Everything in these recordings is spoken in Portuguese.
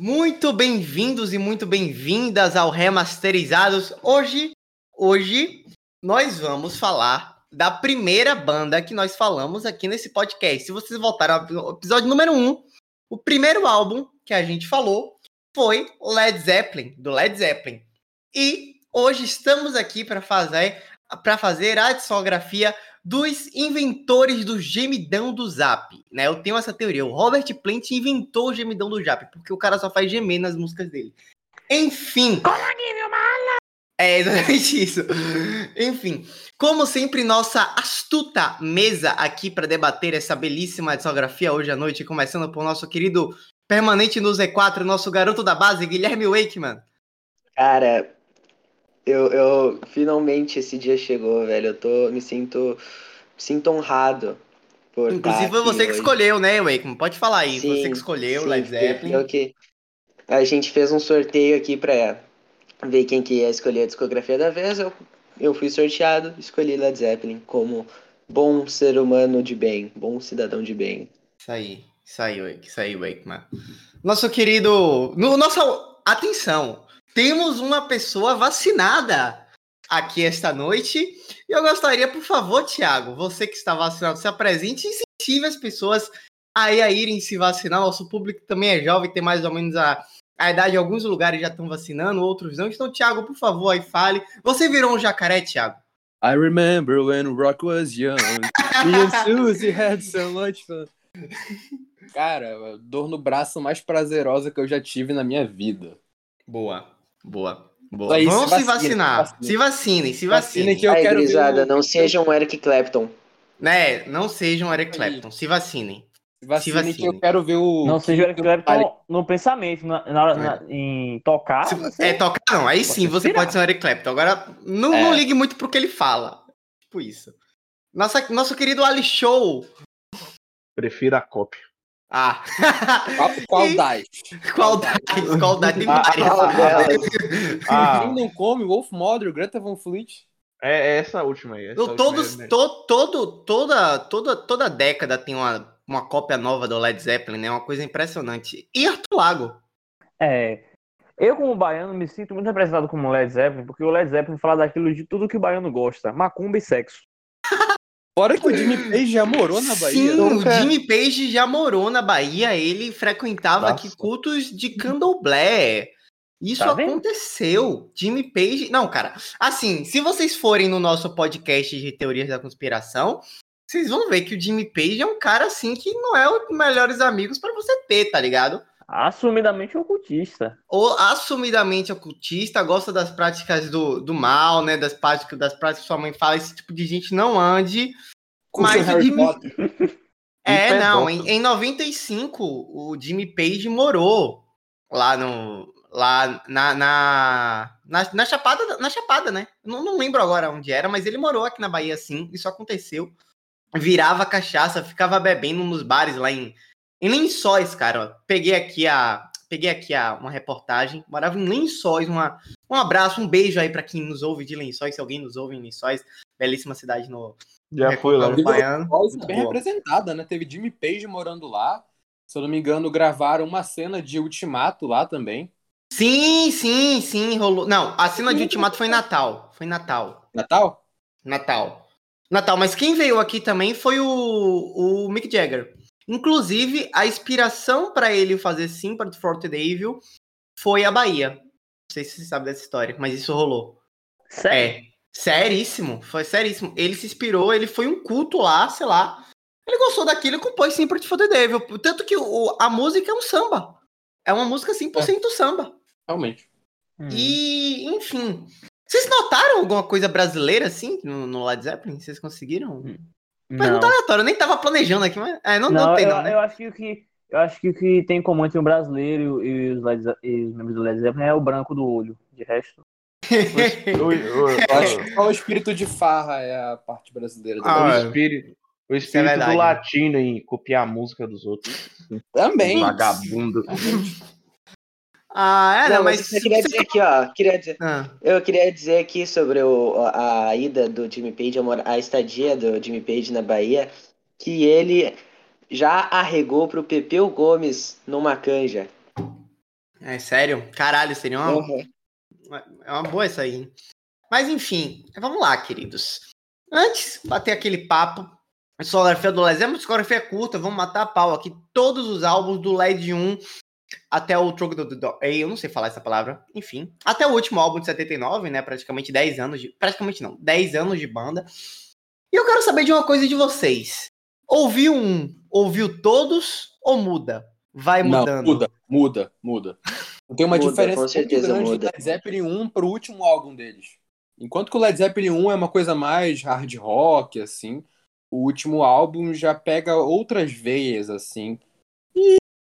Muito bem-vindos e muito bem-vindas ao Remasterizados. Hoje, hoje nós vamos falar da primeira banda que nós falamos aqui nesse podcast. Se vocês voltaram ao episódio número 1, um, o primeiro álbum que a gente falou foi Led Zeppelin, do Led Zeppelin. E hoje estamos aqui para fazer para fazer a discografia dos inventores do gemidão do Zap, né? Eu tenho essa teoria. O Robert Plant inventou o gemidão do Zap, porque o cara só faz gemer nas músicas dele. Enfim. É exatamente isso. Enfim, como sempre, nossa astuta mesa aqui para debater essa belíssima discografia hoje à noite, começando por nosso querido permanente no Z4, nosso garoto da base, Guilherme Wakeman. Cara, eu, eu finalmente esse dia chegou, velho. Eu tô me sinto me sinto honrado por Inclusive foi você que escolheu, né, Wakeman? Pode falar aí, sim, você que escolheu sim, Led Zeppelin. Eu que a gente fez um sorteio aqui para ver quem que ia escolher a discografia da vez. Eu eu fui sorteado, escolhi Led Zeppelin como bom ser humano de bem, bom cidadão de bem. Isso aí, isso aí, Wake, isso aí, Wakeman. Nosso querido, no nossa atenção, temos uma pessoa vacinada aqui esta noite. E eu gostaria, por favor, Tiago, você que está vacinado, se apresente e incentive as pessoas aí a irem se vacinar. Nosso público também é jovem, tem mais ou menos a, a idade. Alguns lugares já estão vacinando, outros não. Então, Tiago, por favor, aí fale. Você virou um jacaré, Tiago? I remember when rock was young. Me and Susie had so much fun. Cara, dor no braço mais prazerosa que eu já tive na minha vida. Boa. Boa. Boa. Aí, Vamos se, vacinar. Se vacinem, se vacinem. que eu Aí, quero grisada, não sejam um Eric Clapton. Né, não sejam um Eric Clapton. Se vacinem. Se vacinem, se vacinem. que eu quero ver o. Não seja o Eric Clapton no pensamento, na, na, na é. em tocar. Se, você... É, tocar não. Aí sim você pode ser um Eric Clapton. Agora, não, é. não ligue muito pro que ele fala. Tipo isso. Nossa, nosso querido Ali Show. Prefiro a cópia. Ah. Qual das? Qual das? Qual das? Tem várias. Ah, Quem não come? Wolf Mother, Greta Van Fleet. É, é essa última aí. Essa Todos, última aí, to, todo, toda, toda, toda década tem uma, uma cópia nova do Led Zeppelin, né? Uma coisa impressionante. E Arthur Lago? É. Eu, como baiano, me sinto muito representado como Led Zeppelin, porque o Led Zeppelin fala daquilo de tudo que o baiano gosta: macumba e sexo. Fora que o Jimmy Page já morou na Bahia. Sim, Nunca... o Jimmy Page já morou na Bahia. Ele frequentava Nossa. aqui cultos de candomblé. Isso tá aconteceu. Jimmy Page. Não, cara. Assim, se vocês forem no nosso podcast de teorias da conspiração, vocês vão ver que o Jimmy Page é um cara assim que não é os melhores amigos para você ter, tá ligado? Assumidamente ocultista. Ou assumidamente ocultista, gosta das práticas do, do mal, né? Das práticas, das práticas que sua mãe fala, esse tipo de gente não ande. Com mas Harry Potter. É, não, em, em 95 o Jimmy Page morou lá no. Lá na, na, na, na Chapada, na Chapada, né? Não, não lembro agora onde era, mas ele morou aqui na Bahia, sim. Isso aconteceu. Virava cachaça, ficava bebendo nos bares lá em, em Lençóis, cara. Peguei aqui a, peguei aqui a, uma reportagem. Morava em Lençóis. Uma, um abraço, um beijo aí para quem nos ouve de Lençóis, se alguém nos ouve em Lençóis, belíssima cidade no. Já foi lá. Baiano. Bem representada, né? Teve Jimmy Page morando lá. Se eu não me engano, gravaram uma cena de Ultimato lá também. Sim, sim, sim, rolou. Não, a cena de Ultimato foi Natal. Foi Natal. Natal? Natal. Natal, mas quem veio aqui também foi o, o Mick Jagger. Inclusive, a inspiração para ele fazer Sympathy for the Devil foi a Bahia. Não sei se você sabe dessa história, mas isso rolou. Sério? É, seríssimo, foi seríssimo. Ele se inspirou, ele foi um culto lá, sei lá. Ele gostou daquilo e compôs Sympathy for the Devil. Tanto que o, a música é um samba. É uma música 100% é. samba. Realmente. Hum. E, enfim. Vocês notaram alguma coisa brasileira assim no, no Led Zeppelin? Vocês conseguiram? Hum. Pergunta aleatória, eu nem tava planejando aqui, mas. É, não, não, não tem, eu, não. Né? Eu acho que o que. Eu acho que o que tem em comum entre o brasileiro e os, Led, e os membros do Led Zeppelin é o branco do olho. De resto. Qual o espírito de farra é a parte brasileira do ah, o espírito, o é espírito é do latino em copiar a música dos outros. Também. Vagabundo. Ah, é, não, não mas. Eu queria dizer aqui, ó. Queria dizer, ah. Eu queria dizer aqui sobre o, a ida do Jimmy Page, a estadia do Jimmy Page na Bahia, que ele já arregou pro Pepeu Gomes numa canja. É sério? Caralho, seria uma. Uhum. É uma boa essa aí. Mas enfim, vamos lá, queridos. Antes, bater aquele papo. A discografia do Led Zeppelin, discografia curta, vamos matar a pau aqui. Todos os álbuns do LED 1 até o Troco do Dog. Eu não sei falar essa palavra. Enfim. Até o último álbum de 79, né? Praticamente 10 anos de. Praticamente não, 10 anos de banda. E eu quero saber de uma coisa de vocês. Ouviu um, ouviu todos ou muda? Vai mudando? Não, muda, muda, muda. Tem uma muda, diferença muito grande muda. do Led Zeppelin 1 pro último álbum deles. Enquanto que o Led Zeppelin 1 é uma coisa mais hard rock, assim, o último álbum já pega outras veias, assim.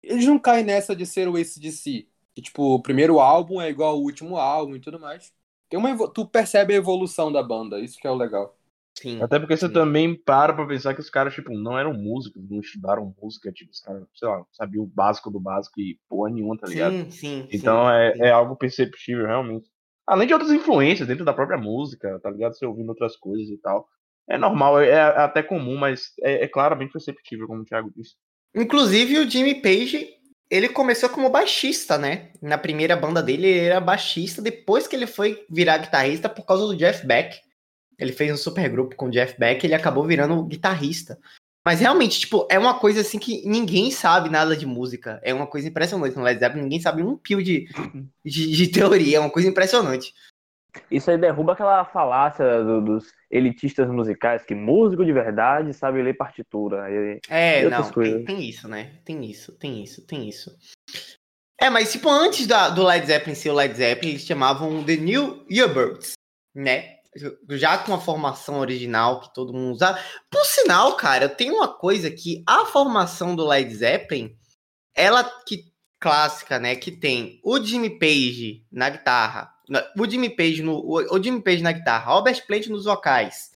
Eles não caem nessa de ser o ACDC. Que, tipo, o primeiro álbum é igual ao último álbum e tudo mais. Tem uma, tu percebe a evolução da banda, isso que é o legal. Sim, Até porque sim. você também para pra pensar que os caras, tipo, não eram músicos, não estudaram música, tipo, os caras, sei lá, sabiam o básico do básico e porra nenhuma, tá ligado? Sim, sim. Então sim, é, sim. é algo perceptível, realmente. Além de outras influências dentro da própria música, tá ligado? Você ouvindo outras coisas e tal. É normal, é, é até comum, mas é, é claramente perceptível, como o Thiago disse. Inclusive, o Jimmy Page, ele começou como baixista, né? Na primeira banda dele, ele era baixista, depois que ele foi virar guitarrista por causa do Jeff Beck. Ele fez um super grupo com o Jeff Beck, ele acabou virando guitarrista. Mas realmente, tipo, é uma coisa assim que ninguém sabe nada de música. É uma coisa impressionante no Led Zeppelin, ninguém sabe um pio de, de, de teoria, é uma coisa impressionante. Isso aí derruba aquela falácia do, dos elitistas musicais, que músico de verdade sabe ler partitura. E, é, e não, tem, tem, isso, né? Tem isso, tem isso, tem isso. É, mas tipo, antes da, do Led Zeppelin ser o Led Zeppelin, eles chamavam The New Yardbirds, né? já com a formação original que todo mundo usa. Por sinal, cara, tenho uma coisa que a formação do Led Zeppelin, ela que clássica, né, que tem o Jimmy Page na guitarra, o Jimmy Page no o, Jimmy Page na guitarra, Robert Plant nos vocais.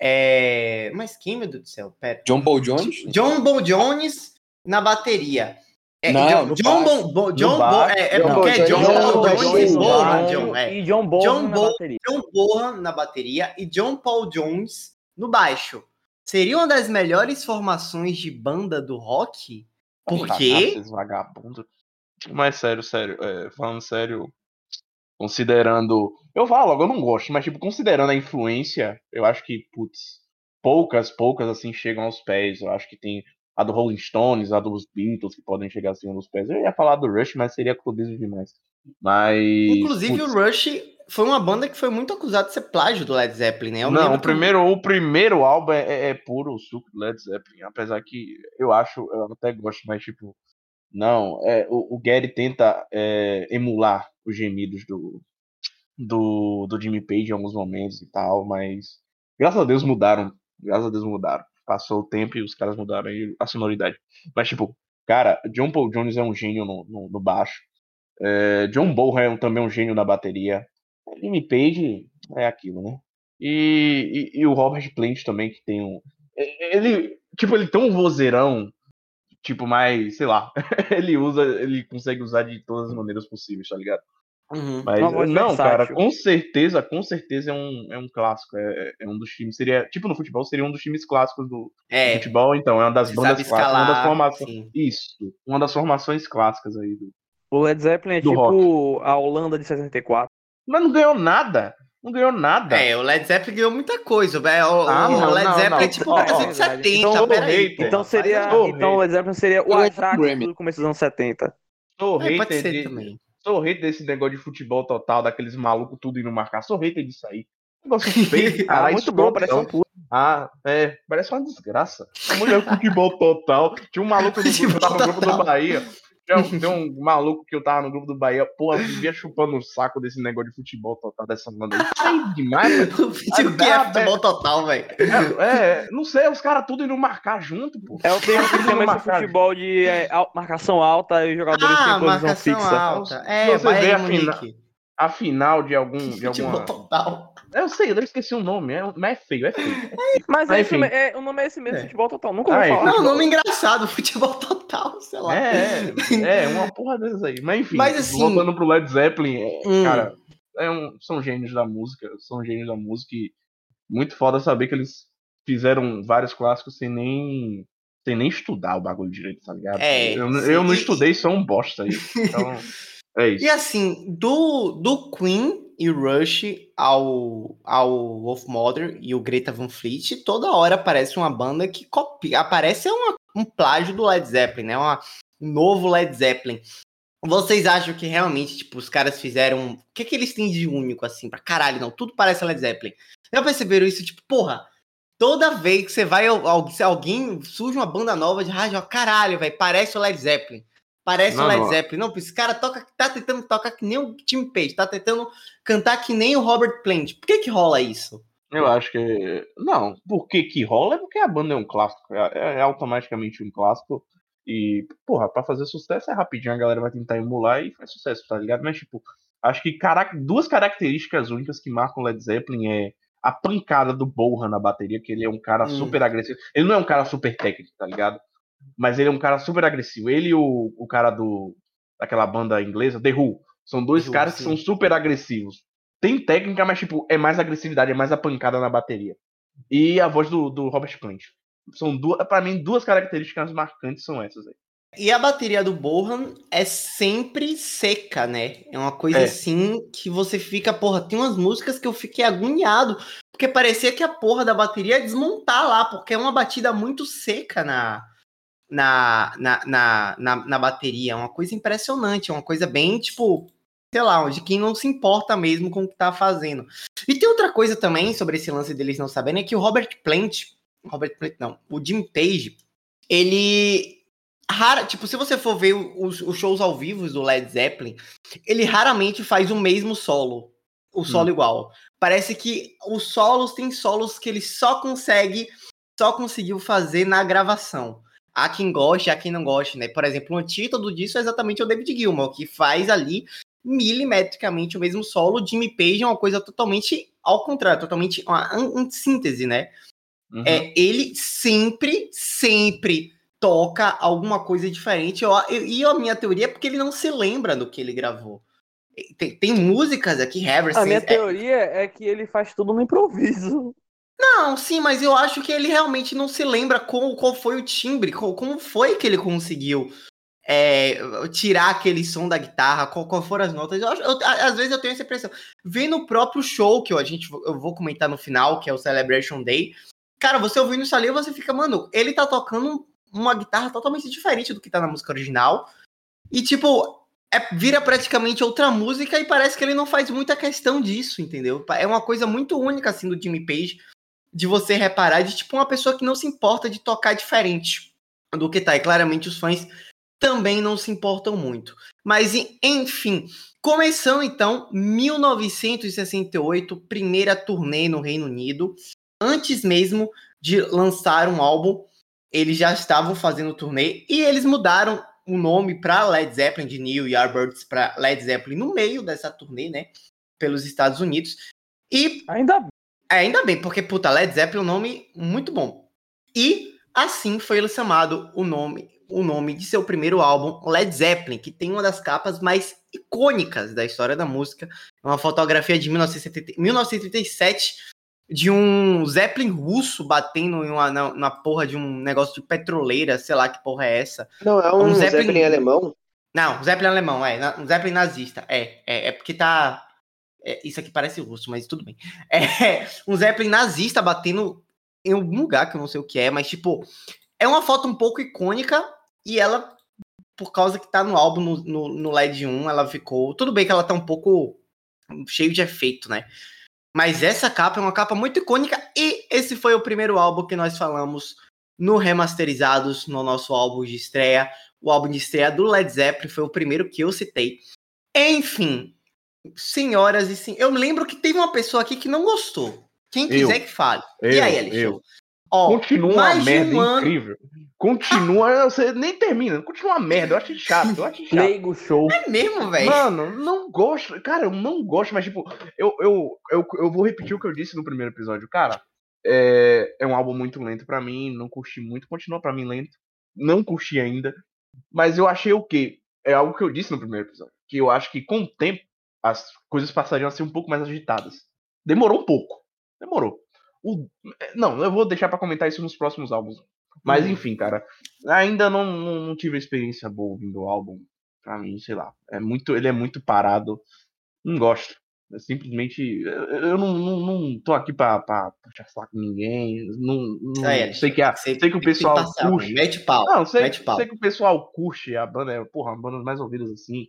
É, mas quem, meu Deus do céu? Pera. John Paul Jones? John Paul Jones na bateria. É, não, John, Bon, Bon, John Bon, é, é porque é John Paul Jones e Bohan, John, é. E John Bohan John, na bateria. John Bohan na bateria e John Paul Jones no baixo. Seria uma das melhores formações de banda do rock? Porque... Vagabundo. Mas sério, sério, é, falando sério, considerando... Eu falo, eu não gosto, mas tipo, considerando a influência, eu acho que, putz, poucas, poucas assim chegam aos pés. Eu acho que tem a do Rolling Stones, a dos Beatles, que podem chegar assim nos pés. Eu ia falar do Rush, mas seria clubismo demais. Mas. Inclusive, putz. o Rush foi uma banda que foi muito acusada de ser plágio do Led Zeppelin, né? Eu não, o primeiro, o primeiro álbum é, é, é puro suco do Led Zeppelin. Apesar que eu acho, eu até gosto, mas tipo. Não, é, o, o Gary tenta é, emular os gemidos do, do, do Jimmy Page em alguns momentos e tal, mas graças a Deus mudaram. Graças a Deus mudaram passou o tempo e os caras mudaram a sonoridade. Mas, tipo, cara, John Paul Jones é um gênio no, no, no baixo. É, John Bonham é também um gênio na bateria. Jimmy Page é aquilo, né? E, e, e, o Robert Plant também, que tem um. Ele, tipo, ele tem um vozeirão, tipo, mais, sei lá. ele usa, ele consegue usar de todas as maneiras possíveis, tá ligado? Uhum. Mas não, versátil. cara, com certeza, com certeza é um, é um clássico. É, é, um dos times. Seria, tipo, no futebol, seria um dos times clássicos do, é, futebol, então. É uma das bandas escalar, clássicas. Uma das formações. Sim. Isso. Uma das formações clássicas aí do. O Led Zeppelin é tipo rock. a Holanda de 64. Mas não ganhou nada. Não ganhou nada. É, o Led Zeppelin ganhou muita coisa, velho. O, ah, o Led não, Zeppelin não. é tipo o Brasil de 70, então, peraí. Então seria. Então o Led Zeppelin seria o Ajax do começo dos anos 70. Sou é, pode ser de, também. Sou hater desse negócio de futebol total, daqueles malucos tudo indo marcar. Sou hater disso aí. Negócio feio, cara. ah, muito bom, parece um puto. Ah, é, parece uma desgraça. A mulher futebol total. Tinha um maluco do grupo, tava no grupo do Bahia. Tem um maluco que eu tava no grupo do Bahia, pô, vivia chupando o saco desse negócio de futebol total dessa banda aí. Sai demais, O que é futebol total, velho? É, é, não sei, os caras tudo indo marcar junto, pô. É o termo que chama esse futebol de é, marcação alta e jogadores ah, têm posição fixa. Alta. É, você vê a, fina, a final de algum. De futebol total. Eu sei, eu esqueci o nome, é, mas é feio, é feio. Mas, mas enfim. É, o nome é esse mesmo, é. futebol total. Nunca ah, falar. Não, o nome engraçado, futebol total, sei lá. É, é, é uma porra dessas aí. Mas enfim, mas, assim, voltando pro Led Zeppelin, é, hum. cara, é um, são gênios da música, são gênios da música e muito foda saber que eles fizeram vários clássicos sem nem sem nem estudar o bagulho direito, tá ligado? É, eu, eu não estudei, sou um bosta aí. Então. É isso. E assim, do, do Queen e Rush ao, ao Wolf Mother e o Greta Van Fleet, toda hora aparece uma banda que copia. Aparece uma, um plágio do Led Zeppelin, né? Uma, um novo Led Zeppelin. Vocês acham que realmente, tipo, os caras fizeram. O que, que eles têm de único, assim, pra caralho? Não, tudo parece Led Zeppelin. Já perceberam isso? Tipo, porra, toda vez que você vai. Alguém surge uma banda nova de rádio, caralho, velho, parece o Led Zeppelin. Parece não, o Led. Zeppelin. Não, esse cara toca, tá tentando tocar que nem o Tim Page, tá tentando cantar que nem o Robert Plant. Por que que rola isso? Eu acho que. Não, por que que rola? É porque a banda é um clássico. É, é automaticamente um clássico. E, porra, pra fazer sucesso é rapidinho, a galera vai tentar emular e faz sucesso, tá ligado? Mas, tipo, acho que carac... duas características únicas que marcam o Led Zeppelin é a pancada do Bohan na bateria, que ele é um cara hum. super agressivo. Ele não é um cara super técnico, tá ligado? Mas ele é um cara super agressivo. Ele e o, o cara do daquela banda inglesa, The Who, são dois Who, caras sim. que são super agressivos. Tem técnica, mas tipo, é mais agressividade, é mais a pancada na bateria. E a voz do, do Robert Plant. São duas, para mim, duas características marcantes são essas aí. E a bateria do Bohan é sempre seca, né? É uma coisa é. assim que você fica, porra, tem umas músicas que eu fiquei agoniado, porque parecia que a porra da bateria ia desmontar lá, porque é uma batida muito seca na, na, na, na, na, bateria. É uma coisa impressionante, é uma coisa bem, tipo, sei lá, de quem não se importa mesmo com o que tá fazendo. E tem outra coisa também sobre esse lance deles não sabendo, é que o Robert Plant, Robert Plant não, o Jim Page, ele rara, tipo, se você for ver os, os, shows ao vivo do Led Zeppelin, ele raramente faz o mesmo solo, o solo hum. igual. Parece que os solos tem solos que ele só consegue, só conseguiu fazer na gravação há quem goste, há quem não goste, né? Por exemplo, o antídoto disso é exatamente o David Gilmour, que faz ali milimetricamente o mesmo solo. Jimmy Page é uma coisa totalmente ao contrário, totalmente uma síntese, né? Uhum. É, ele sempre, sempre toca alguma coisa diferente. e a minha teoria é porque ele não se lembra do que ele gravou. Tem, tem músicas aqui, Harrison. A minha é... teoria é que ele faz tudo no improviso. Não, sim, mas eu acho que ele realmente não se lembra qual, foi o timbre, qual, como foi que ele conseguiu é, tirar aquele som da guitarra, qual, qual foram as notas. Eu, eu, às vezes eu tenho essa impressão. Vendo o próprio show que eu, a gente, eu vou comentar no final, que é o Celebration Day. Cara, você ouvindo isso ali, você fica, mano, ele tá tocando uma guitarra totalmente diferente do que tá na música original. E, tipo, é, vira praticamente outra música e parece que ele não faz muita questão disso, entendeu? É uma coisa muito única, assim, do Jimmy Page de você reparar de tipo uma pessoa que não se importa de tocar diferente do que tá. E claramente os fãs também não se importam muito. Mas enfim, começando então 1968, primeira turnê no Reino Unido. Antes mesmo de lançar um álbum, eles já estavam fazendo turnê e eles mudaram o nome para Led Zeppelin de Neil Yardbirds para Led Zeppelin no meio dessa turnê, né, pelos Estados Unidos. E ainda ainda bem, porque, puta, Led Zeppelin é um nome muito bom. E assim foi ele chamado o nome, o nome de seu primeiro álbum, Led Zeppelin, que tem uma das capas mais icônicas da história da música. É uma fotografia de 1937 de um Zeppelin russo batendo em uma, na, na, porra de um negócio de petroleira, sei lá que porra é essa. Não, é um, um Zeppelin... Zeppelin alemão? Não, Zeppelin alemão, é. Um Zeppelin nazista. É, é, é porque tá é, isso aqui parece russo, mas tudo bem. É um Zeppelin nazista batendo em algum lugar que eu não sei o que é, mas tipo, é uma foto um pouco icônica e ela, por causa que tá no álbum no, no, no LED 1, ela ficou. Tudo bem que ela tá um pouco cheio de efeito, né? Mas essa capa é uma capa muito icônica e esse foi o primeiro álbum que nós falamos no Remasterizados, no nosso álbum de estreia. O álbum de estreia do Led Zeppelin foi o primeiro que eu citei. Enfim, senhoras e sim. Eu lembro que teve uma pessoa aqui que não gostou. Quem quiser eu, que fale. Eu, e aí, Alexandre? Ó, Continua uma merda um ano... incrível. Continua, você nem termina. Continua uma merda. Eu acho chato. Eu acho chato. Leigo show. É mesmo, velho. Mano, não gosto. Cara, eu não gosto, mas tipo, eu, eu, eu, eu vou repetir o que eu disse no primeiro episódio. Cara, é, é um álbum muito lento para mim. Não curti muito. Continua para mim lento. Não curti ainda. Mas eu achei o quê? É algo que eu disse no primeiro episódio. Que eu acho que com o tempo as coisas passariam a ser um pouco mais agitadas. Demorou um pouco. Demorou. O... Não, eu vou deixar para comentar isso nos próximos álbuns. Mas uhum. enfim, cara. Ainda não, não, não, tive experiência boa ouvindo o álbum. Pra mim, sei lá. É muito, ele é muito parado. Não gosto. É simplesmente. Eu não, não, não tô aqui pra, pra puxar saco com ninguém. Não, não é, sei, que a, sei, sei que o pessoal passar, curte. Mete pau. Não, sei, mete pau. sei que o pessoal curte a banda. É, porra, uma banda mais ouvidas assim.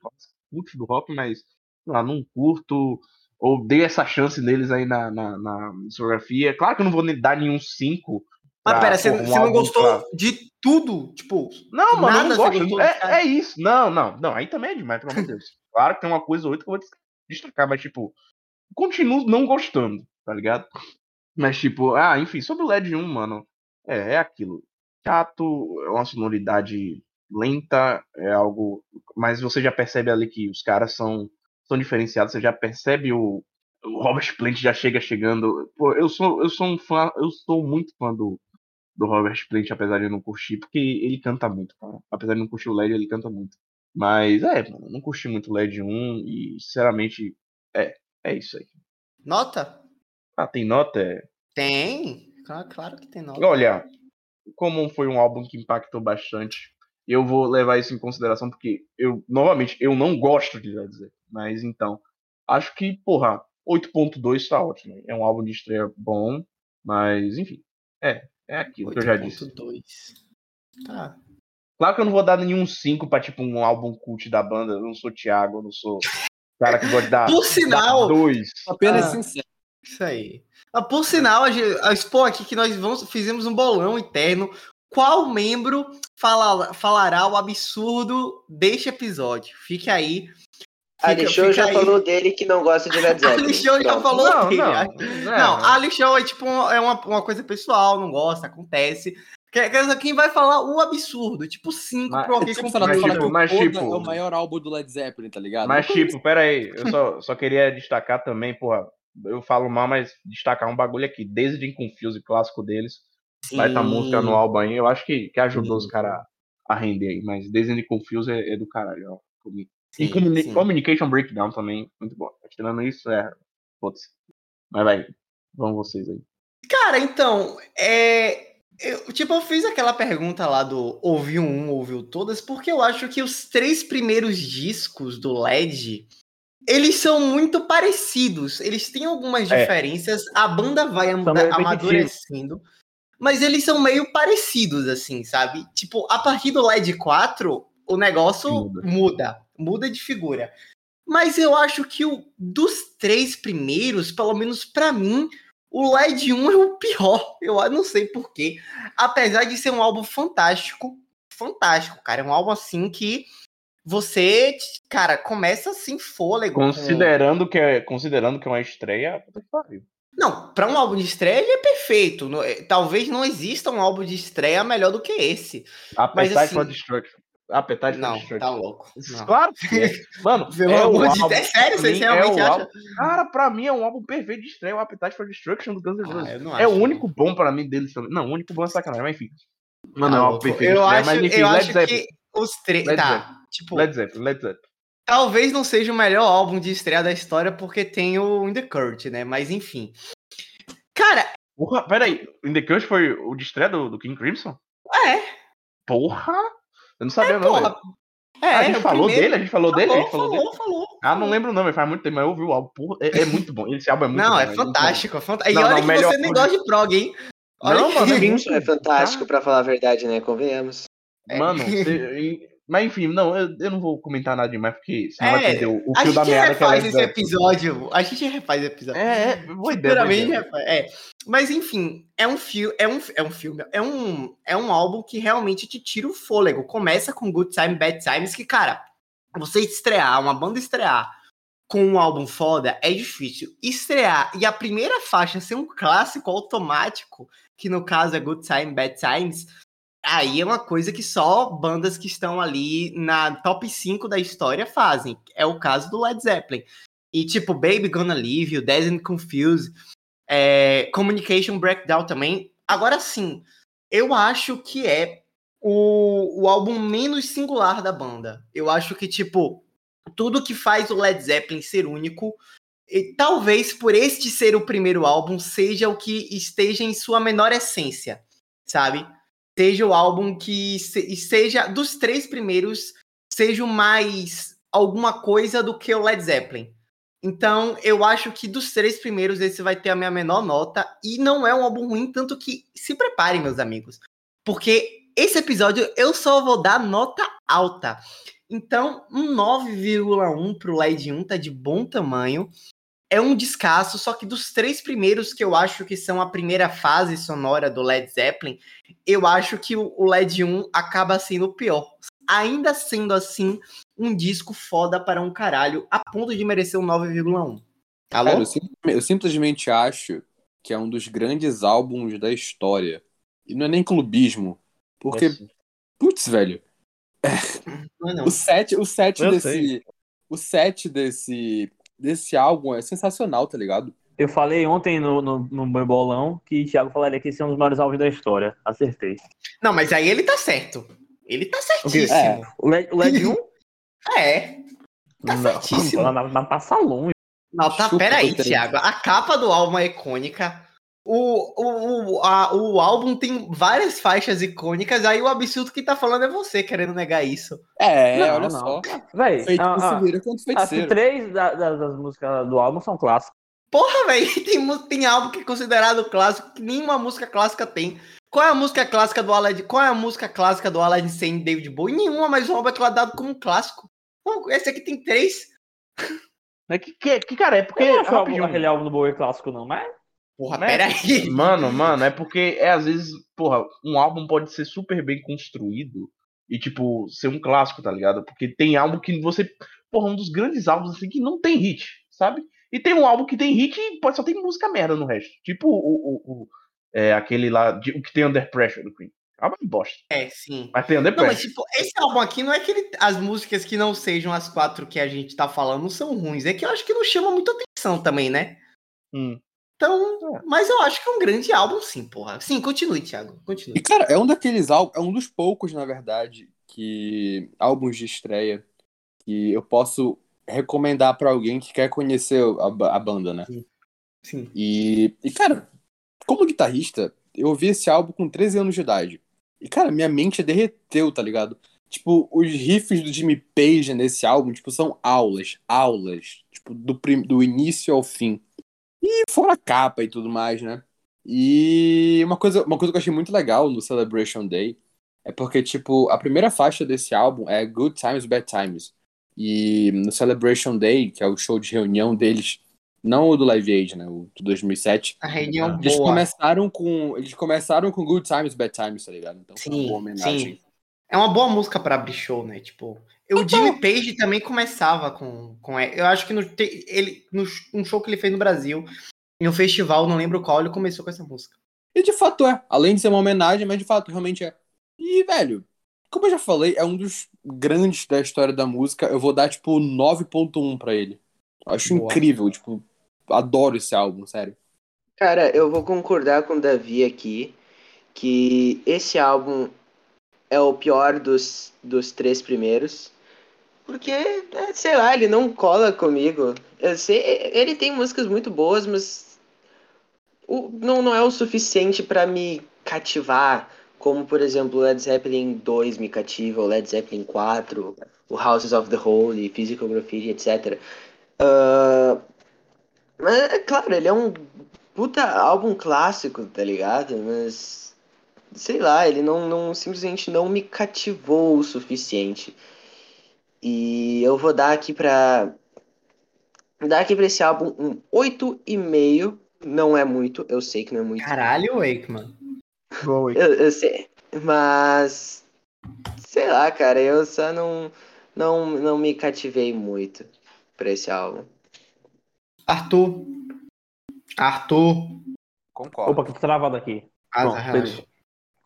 Curte do rock, mas lá, não curto. Ou dei essa chance neles aí na, na, na discografia. Claro que eu não vou dar nenhum 5 mas pera, você, um não gostou pra... de tudo? Tipo, não, mano, eu não gosto. É, é, isso. Não, não, não. Aí também é demais, pelo amor de Deus. Claro que tem uma coisa ou outra que eu vou destacar, mas, tipo, continuo não gostando, tá ligado? Mas, tipo, ah, enfim, sobre o LED 1, mano, é, é aquilo. Chato, é uma sonoridade lenta, é algo. Mas você já percebe ali que os caras são, são diferenciados, você já percebe o. O Robert Plant já chega chegando. Pô, eu sou, eu sou um fã, eu sou muito fã do, do Robert Plant, apesar de eu não curtir, porque ele canta muito, cara. Apesar de não curtir o LED, ele canta muito. Mas é, mano, não curti muito o LED 1 e, sinceramente, é, é isso aí. Nota? Ah, tem nota? É... Tem, claro, claro que tem nota. Olha, como foi um álbum que impactou bastante, eu vou levar isso em consideração, porque eu, novamente, eu não gosto de Led Zeppelin, mas então, acho que, porra, 8.2 tá ótimo. É um álbum de estreia bom, mas, enfim, é, é aquilo 8. que eu já disse. 2. Tá. Claro que eu não vou dar nenhum 5 pra, tipo, um álbum cult da banda. Eu não sou Thiago, eu não sou cara que gosta de dar. Por sinal. dois. Apenas ah, sincero. Isso aí. Ah, por sinal, a, a expor aqui que nós vamos, fizemos um bolão interno. Qual membro fala, falará o absurdo deste episódio? Fique aí. Alixão já aí. falou dele que não gosta de Led Zeppelin. Alixão já falou não, dele. Não, não, não Alixão é tipo é uma, uma coisa pessoal, não gosta, acontece. Quem vai falar o absurdo? Tipo, 5 pro alguém com mas, tipo, mas, tipo, é o maior álbum do Led Zeppelin, tá ligado? Mas, tipo, pera aí, eu só, só queria destacar também, porra, eu falo mal, mas destacar um bagulho aqui, desde Confuse, clássico deles, Sim. vai estar tá música no álbum aí, eu acho que, que ajudou sim. os caras a render aí, mas Desde Confuse é, é do caralho, ó. Sim, Communi sim. Communication Breakdown também, muito bom. Tirando isso, é. Putz. Mas vai, vão vocês aí. Cara, então, é eu, tipo, eu fiz aquela pergunta lá do ouviu um, ouviu todas, porque eu acho que os três primeiros discos do LED, eles são muito parecidos. Eles têm algumas é. diferenças, a banda vai amadurecendo, mas eles são meio parecidos, assim, sabe? Tipo, a partir do LED 4, o negócio muda, muda, muda de figura. Mas eu acho que o dos três primeiros, pelo menos para mim, o LED 1 é o pior, eu não sei porquê. Apesar de ser um álbum fantástico, fantástico, cara. É um álbum assim que você, cara, começa assim fôlego. Considerando, com... que, é, considerando que é uma estreia, não, para um álbum de estreia ele é perfeito. É, talvez não exista um álbum de estreia melhor do que esse. Appetite Mas, assim, for Destruction. Appetite não, tá louco. Não. Claro que é. Mano, Pelo é amor de Deus, é sério? Você realmente é acha? Cara, pra mim é um álbum perfeito de estreia, o Appetite for Destruction do Guns N' Roses. Ah, é o único não. bom pra mim deles também. Não, o único bom é sacanagem, mas enfim. Mano, é um álbum perfeito eu acho, mas enfim, eu Led acho Zeppelin. que os três... Tá, Zeppelin. tipo... Led Zeppelin, Led Zeppelin. Talvez não seja o melhor álbum de estreia da história, porque tem o In The né? Mas enfim. Cara... Porra, peraí. In The foi o de estreia do, do King Crimson? É. Porra! Eu não sabia, é, não. Porra, é, a gente falou primeiro... dele, a gente falou, falou dele, a gente falou, falou dele. Falou, Ah, não lembro não, mas faz muito tempo, mas eu ouvi o álbum. Porra, é, é, muito bom. Esse álbum é muito não, bom. Não, é fantástico, é fantástico. E olha não, que você nem gosta de prog, hein? Olha não, mano, é fantástico, pra falar a verdade, né? Convenhamos. É. Mano, você, mas enfim, não, eu, eu não vou comentar nada demais, porque senão é, vai perder o, o fio da meada que ela esse episódio. A gente refaz esse episódio. É, é boa ideia. Ideia. É. Mas enfim, é um filme, é um, é um filme, é um, é um álbum que realmente te tira o fôlego. Começa com Good Time, Bad Times, que, cara, você estrear, uma banda estrear com um álbum foda é difícil. Estrear e a primeira faixa ser um clássico automático, que no caso é Good Time, Bad Times, Aí é uma coisa que só bandas que estão ali na top 5 da história fazem. É o caso do Led Zeppelin. E tipo, Baby Gonna Leave You, Dead and Confused, é, Communication Breakdown também. Agora sim, eu acho que é o, o álbum menos singular da banda. Eu acho que, tipo, tudo que faz o Led Zeppelin ser único, e talvez por este ser o primeiro álbum, seja o que esteja em sua menor essência, sabe? Seja o álbum que seja dos três primeiros sejam mais alguma coisa do que o Led Zeppelin. Então, eu acho que dos três primeiros, esse vai ter a minha menor nota. E não é um álbum ruim, tanto que se preparem, meus amigos. Porque esse episódio eu só vou dar nota alta. Então, um 9,1 pro LED 1 tá de bom tamanho. É um descasso, só que dos três primeiros que eu acho que são a primeira fase sonora do Led Zeppelin, eu acho que o LED 1 acaba sendo o pior. Ainda sendo assim, um disco foda para um caralho, a ponto de merecer um 9,1. Alô? Cara, eu, sim, eu simplesmente acho que é um dos grandes álbuns da história. E não é nem clubismo. Porque, putz, velho. Não é não. O set, o set desse. Sei. O set desse, desse álbum é sensacional, tá ligado? Eu falei ontem no, no, no meu bolão que Thiago falaria que esse é um dos maiores álbuns da história. Acertei. Não, mas aí ele tá certo. Ele tá certíssimo. É, o LED, o LED 1? é. Tá não, certíssimo. Mas passa longe. Não, tá, peraí, Thiago. A capa do álbum é icônica. O, o, o, a, o álbum tem várias faixas icônicas, aí o absurdo que tá falando é você querendo negar isso. É, não, olha não. só. Véi, Feito ah, ah, quanto feiticeiro. três da, das, das músicas do álbum são clássicas. Porra, velho, tem, tem álbum que é considerado clássico que nenhuma música clássica tem. Qual é a música clássica do Aladdin? Qual é a música clássica do Aladdin sem David Bowie? Nenhuma, mas o álbum é dado como um clássico. Esse aqui tem três. É que, que, que cara, é porque. Eu não acho aquele álbum do Bowie clássico, não, mas. Porra, né? peraí. Mano, mano, é porque é às vezes, porra, um álbum pode ser super bem construído e, tipo, ser um clássico, tá ligado? Porque tem álbum que você. Porra, um dos grandes álbuns assim que não tem hit, sabe? E tem um álbum que tem hit e pode só tem música merda no resto. Tipo o, o, o é, aquele lá, de, o que tem Under Pressure do Queen. É uma bosta. É, sim. Mas tem Under Pressure. Não, mas tipo, esse álbum aqui não é que ele, as músicas que não sejam as quatro que a gente tá falando são ruins. É que eu acho que não chama muita atenção também, né? Hum. Então, é. mas eu acho que é um grande álbum, sim, porra. Sim, continue, Thiago. Continue. E, cara, é um daqueles álbuns, é um dos poucos, na verdade, que álbuns de estreia que eu posso recomendar para alguém que quer conhecer a, a banda, né? Sim. sim. E, e, cara, como guitarrista, eu ouvi esse álbum com 13 anos de idade. E, cara, minha mente derreteu, tá ligado? Tipo, os riffs do Jimmy Page nesse álbum, tipo, são aulas, aulas, tipo, do, do início ao fim. E fora a capa e tudo mais, né? E uma coisa, uma coisa que eu achei muito legal no Celebration Day é porque, tipo, a primeira faixa desse álbum é Good Times, Bad Times. E no Celebration Day, que é o show de reunião deles, não o do Live Aid, né? O do 2007. A reunião eles boa. começaram com Eles começaram com Good Times, Bad Times, tá ligado? Então sim, foi uma boa homenagem. Sim. É uma boa música para abrir show, né? Tipo, o então... Jimmy Page também começava com, com eu acho que no, ele no um show que ele fez no Brasil, em um festival, não lembro qual, ele começou com essa música. E de fato é, além de ser uma homenagem, mas de fato realmente é. E velho, como eu já falei, é um dos grandes da história da música. Eu vou dar tipo 9.1 para ele. Acho Boa. incrível, tipo, adoro esse álbum, sério. Cara, eu vou concordar com o Davi aqui que esse álbum é o pior dos, dos três primeiros. Porque, é, sei lá, ele não cola comigo. Eu sei, ele tem músicas muito boas, mas o, não, não é o suficiente para me cativar, como por exemplo Led Zeppelin 2 me cativa, o Led Zeppelin 4, o Houses of the Holy, Physical Graffiti, etc. Uh, mas, é claro, ele é um puta álbum clássico, tá ligado? Mas, sei lá, ele não, não simplesmente não me cativou o suficiente. E eu vou dar aqui pra. Dar aqui pra esse álbum um 8,5. Não é muito, eu sei que não é muito. Caralho, Wakeman. eu, eu sei. Mas. Sei lá, cara, eu só não, não, não me cativei muito pra esse álbum. Arthur. Arthur. Concordo. Opa, que travado aqui. Ah, Pronto,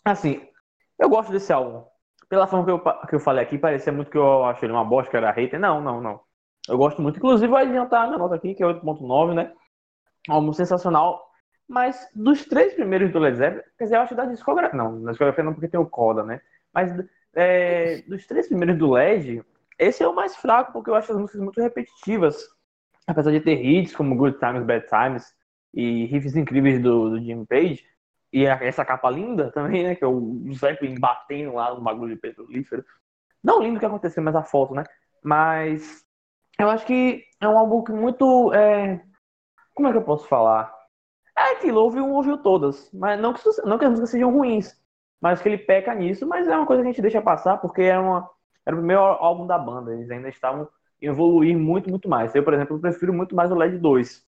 Assim, eu gosto desse álbum pela forma que eu, que eu falei aqui, parecia muito que eu achei ele uma bosta, que era hater. Não, não, não. Eu gosto muito. Inclusive, vai adiantar a minha nota aqui, que é 8.9, né? Álbum sensacional. Mas dos três primeiros do Led Zeppelin, quer dizer, eu acho da discografia. Não, na discografia não, porque tem o Coda, né? Mas é, dos três primeiros do LED, esse é o mais fraco, porque eu acho as músicas muito repetitivas. Apesar de ter hits como Good Times, Bad Times e riffs incríveis do, do Jimmy Page, e essa capa linda também, né? Que é o Zeppelin batendo lá no bagulho de petrolífero. Não lindo o que aconteceu, mas a foto, né? Mas eu acho que é um álbum que muito. É... Como é que eu posso falar? É aquilo, ouviu um, ouviu todas. Mas não que, não que as músicas sejam ruins, mas que ele peca nisso, mas é uma coisa que a gente deixa passar, porque é uma, era o primeiro álbum da banda. Eles ainda estavam evoluir muito, muito mais. Eu, por exemplo, prefiro muito mais o LED 2.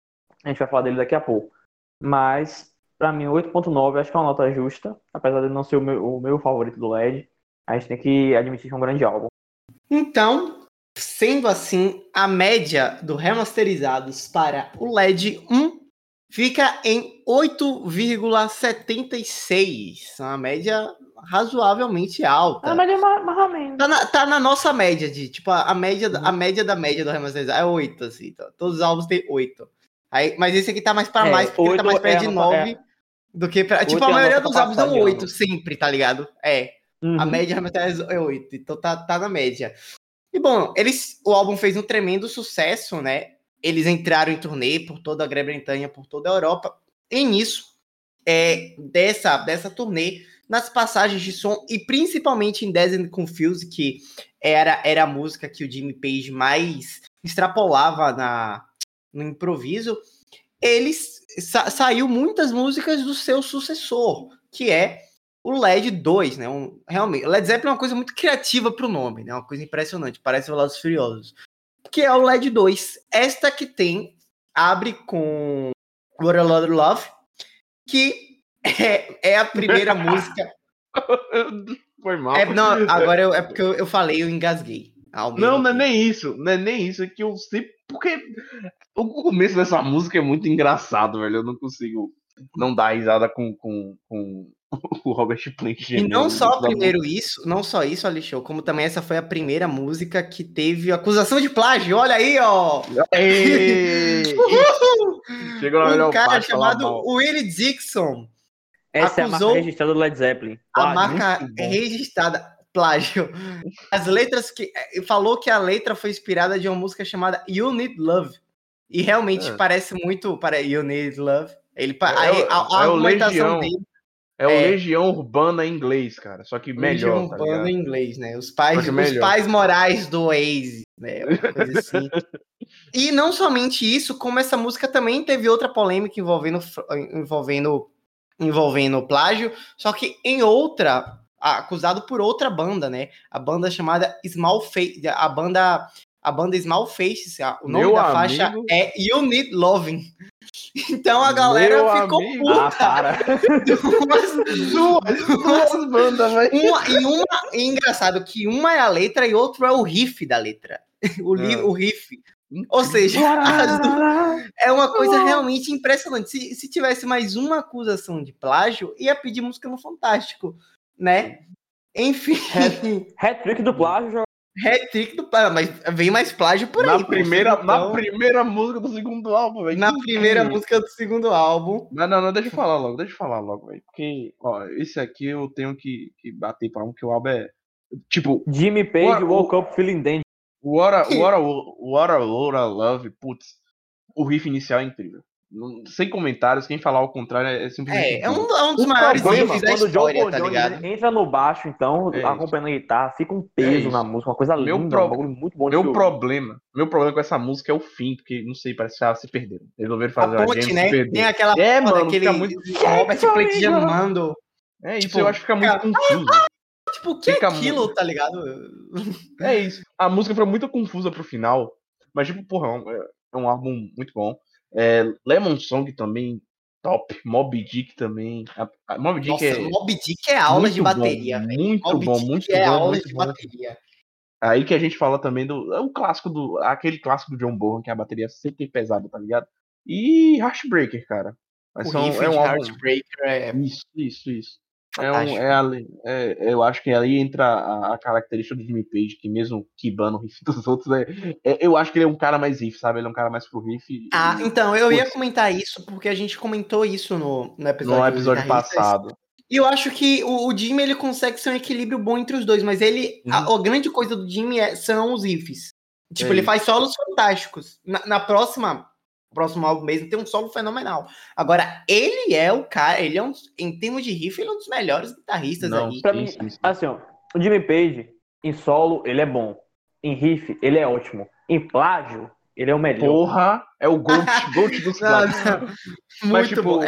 A gente vai falar dele daqui a pouco. Mas, para mim, 8.9 acho que é uma nota justa, apesar de não ser o meu, o meu favorito do LED. A gente tem que admitir que é um grande álbum. Então, sendo assim, a média do remasterizados para o LED 1 fica em 8,76. Uma média razoavelmente alta. A média é mais, mais ou menos. Tá na, tá na nossa média de, tipo, a, a média, a uhum. média da média do remasterizado é 8, assim. Então, todos os álbuns têm 8. Aí, mas esse aqui tá mais pra é, mais, porque ele tá mais perto é de 9 é. Do que pra. Tipo, a maioria dos álbuns dão 8 sempre, tá ligado? É. Uhum. A média é 8, então tá, tá na média. E bom, eles, o álbum fez um tremendo sucesso, né? Eles entraram em turnê por toda a Grã-Bretanha, por toda a Europa. E nisso, é, dessa, dessa turnê, nas passagens de som e principalmente em Dead and Confused, que era, era a música que o Jimmy Page mais extrapolava na, no improviso, eles sa saiu muitas músicas do seu sucessor, que é o LED 2, né? Um, realmente, Led Zeppelin é uma coisa muito criativa para o nome, né? Uma coisa impressionante, parece Velozes Furiosos. Que é o LED 2. Esta que tem abre com What a Lot of Love, que é, é a primeira música. Foi mal. É, não, agora eu, é porque eu, eu falei, eu engasguei. Não, não é nem isso. Não é nem isso. É que eu sei. Porque o começo dessa música é muito engraçado, velho. Eu não consigo não dar risada com, com, com o Robert Plant. E não só primeiro isso, não só isso, Alixo, como também essa foi a primeira música que teve acusação de plágio. Olha aí, ó. Chegou na um melhor cara chamado Willie Dixon essa acusou é a marca registrada do Led Zeppelin. a marca registrada, plágio. As letras que. Eh, falou que a letra foi inspirada de uma música chamada You Need Love. E realmente é. parece muito para You Need Love. Ele, é, a, a, a é o Legião. Dele, é o é, Legião Urbana em inglês, cara. Só que melhor. Legião tá Urbana em inglês, né? Os pais, os pais morais do Waze, né? coisa assim. e não somente isso, como essa música também teve outra polêmica envolvendo, envolvendo envolvendo plágio, só que em outra, acusado por outra banda, né? A banda chamada Small Face, a banda a banda Small Face, o nome Meu da amigo... faixa é You Need Loving. Então a galera Meu ficou amigo. puta. Ah, para. Duas, duas, duas bandas, velho. Uma, e uma, e engraçado que uma é a letra e outra é o riff da letra. O, li, ah. o riff. Ou seja, é uma coisa realmente impressionante. Se, se tivesse mais uma acusação de plágio, ia pedir música no Fantástico, né? Enfim. Hat-trick do plágio. Hat-trick do plágio, mas vem mais plágio por na aí. Primeira, então... Na primeira música do segundo álbum, velho. Na primeira música do segundo álbum. Não, não, não, deixa eu falar logo, deixa eu falar logo, velho. Porque, ó, esse aqui eu tenho que, que bater palma, que o álbum é. Tipo. Jimmy Page woke up feeling dangerous. What a, what a, what a Love, putz, o riff inicial é incrível. Sem comentários, quem falar o contrário é, é simplesmente. É, é um, é um dos o maiores riffs da quando história, o John tá ligado? entra no baixo, então, é acompanhando a guitarra, fica um peso é na música, uma coisa meu linda, pro... um muito bom Meu problema, meu problema com essa música é o fim, porque, não sei, parece que elas se perderam. Resolveram fazer a ponte, né? Tem aquela é, mano, aquele muito... Robert Plant jamando. É, isso tipo, eu acho que fica muito confuso. Tipo, o que é Fica é aquilo, muito... tá ligado? É isso. A música foi muito confusa pro final. Mas, tipo, porra, é um é álbum muito bom. É, Lemon Song também, top. Mob Dick também. A, a Mob Dick Nossa, é. Mob Dick é aula de bateria. Bom, muito Mob bom, muito é bom. aula muito de bom. bateria. Aí que a gente fala também do. É o clássico do. Aquele clássico do John Bonham, que a bateria sempre pesada, tá ligado? E Heartbreaker, cara. Mas o são, é um álbum... Heartbreaker é. Isso, isso, isso. É um, é ali, é, eu acho que ali entra a, a, característica do Jimmy Page, que mesmo quebando o riff dos outros, é, é, eu acho que ele é um cara mais riff, sabe? Ele é um cara mais pro riff. Ah, então, eu ia comentar isso, porque a gente comentou isso no, no episódio, no episódio passado. E eu acho que o, o, Jimmy ele consegue ser um equilíbrio bom entre os dois, mas ele. Uhum. A, a, grande coisa do Jimmy é, são os riffs. Tipo, ele faz solos fantásticos. Na, na próxima próximo álbum mesmo, tem um solo fenomenal. Agora, ele é o cara, ele é um, em termos de riff, ele é um dos melhores guitarristas Não, aí. Pra mim, assim, ó, o Jimmy Page, Em solo, ele é bom. Em riff, ele é ótimo. Em plágio, ele é o melhor. Porra, é o Gold, gold dos plágios. mas, tipo, bom.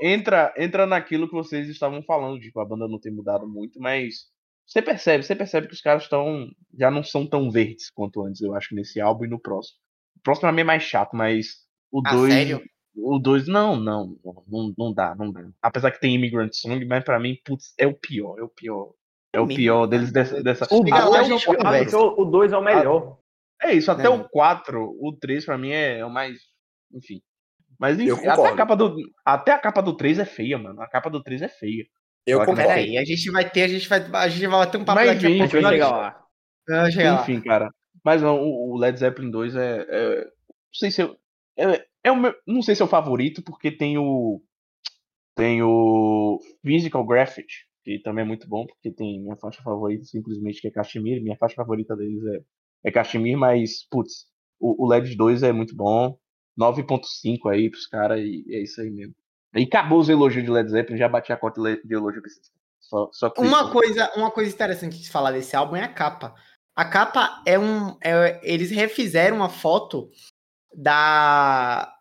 entra, entra naquilo que vocês estavam falando, tipo, a banda não tem mudado muito, mas você percebe, você percebe que os caras estão já não são tão verdes quanto antes, eu acho, nesse álbum e no próximo. O próximo pra mim é mais chato, mas o 2 ah? O 2, não, não, não, não dá, não dá. Apesar que tem Immigrant Song, mas pra mim, putz, é o pior, é o pior. É o pior deles dessa. dessa... O 2 é o melhor. É isso, até é. o 4, o 3 pra mim é, o mais. Enfim. Mas enfim, até a, capa do, até a capa do 3 é feia, mano. A capa do 3 é feia. Eu concordo. Peraí, a gente vai ter, a gente vai, a gente vai ter um papo Mas, daqui a pouco. Vai chegar lá. Enfim, lá. cara. Mas não, o Led Zeppelin 2 é, é. não sei se eu. É, é o meu, não sei se é o favorito, porque tem o. Tem o Physical Graffiti, que também é muito bom, porque tem minha faixa favorita, simplesmente, que é Kashmir. Minha faixa favorita deles é é Kashmir, mas, putz, o, o LED 2 é muito bom. 9.5 aí pros caras e é isso aí mesmo. E acabou os elogios de Led Zeppelin, já bati a cota de elogio pra vocês. Só, só uma, coisa, uma coisa interessante de falar desse álbum é a capa. A capa é um. É, eles refizeram uma foto da.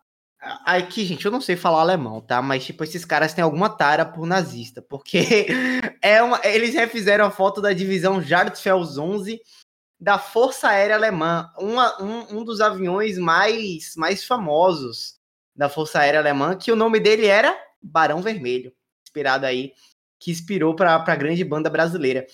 Aqui, gente, eu não sei falar alemão, tá? Mas, tipo, esses caras têm alguma tara por nazista. Porque é uma, eles refizeram a foto da divisão Jartfels 11 da Força Aérea Alemã, uma, um, um dos aviões mais, mais famosos da Força Aérea Alemã, que o nome dele era Barão Vermelho, inspirado aí, que inspirou para a grande banda brasileira.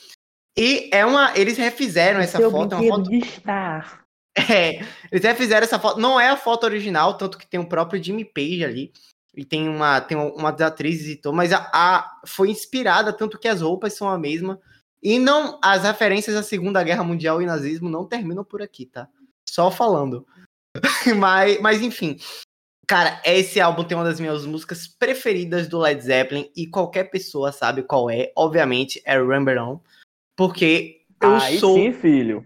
E é uma, eles refizeram essa Seu foto, é uma foto de estar. É, eles refizeram essa foto, não é a foto original, tanto que tem o próprio Jimmy Page ali, e tem uma tem uma das atrizes e tudo, mas a, a foi inspirada tanto que as roupas são a mesma e não, as referências à Segunda Guerra Mundial e nazismo não terminam por aqui, tá? Só falando. mas, mas enfim. Cara, esse álbum tem uma das minhas músicas preferidas do Led Zeppelin e qualquer pessoa sabe qual é. Obviamente é Remember On, porque eu Aí sou sim, filho.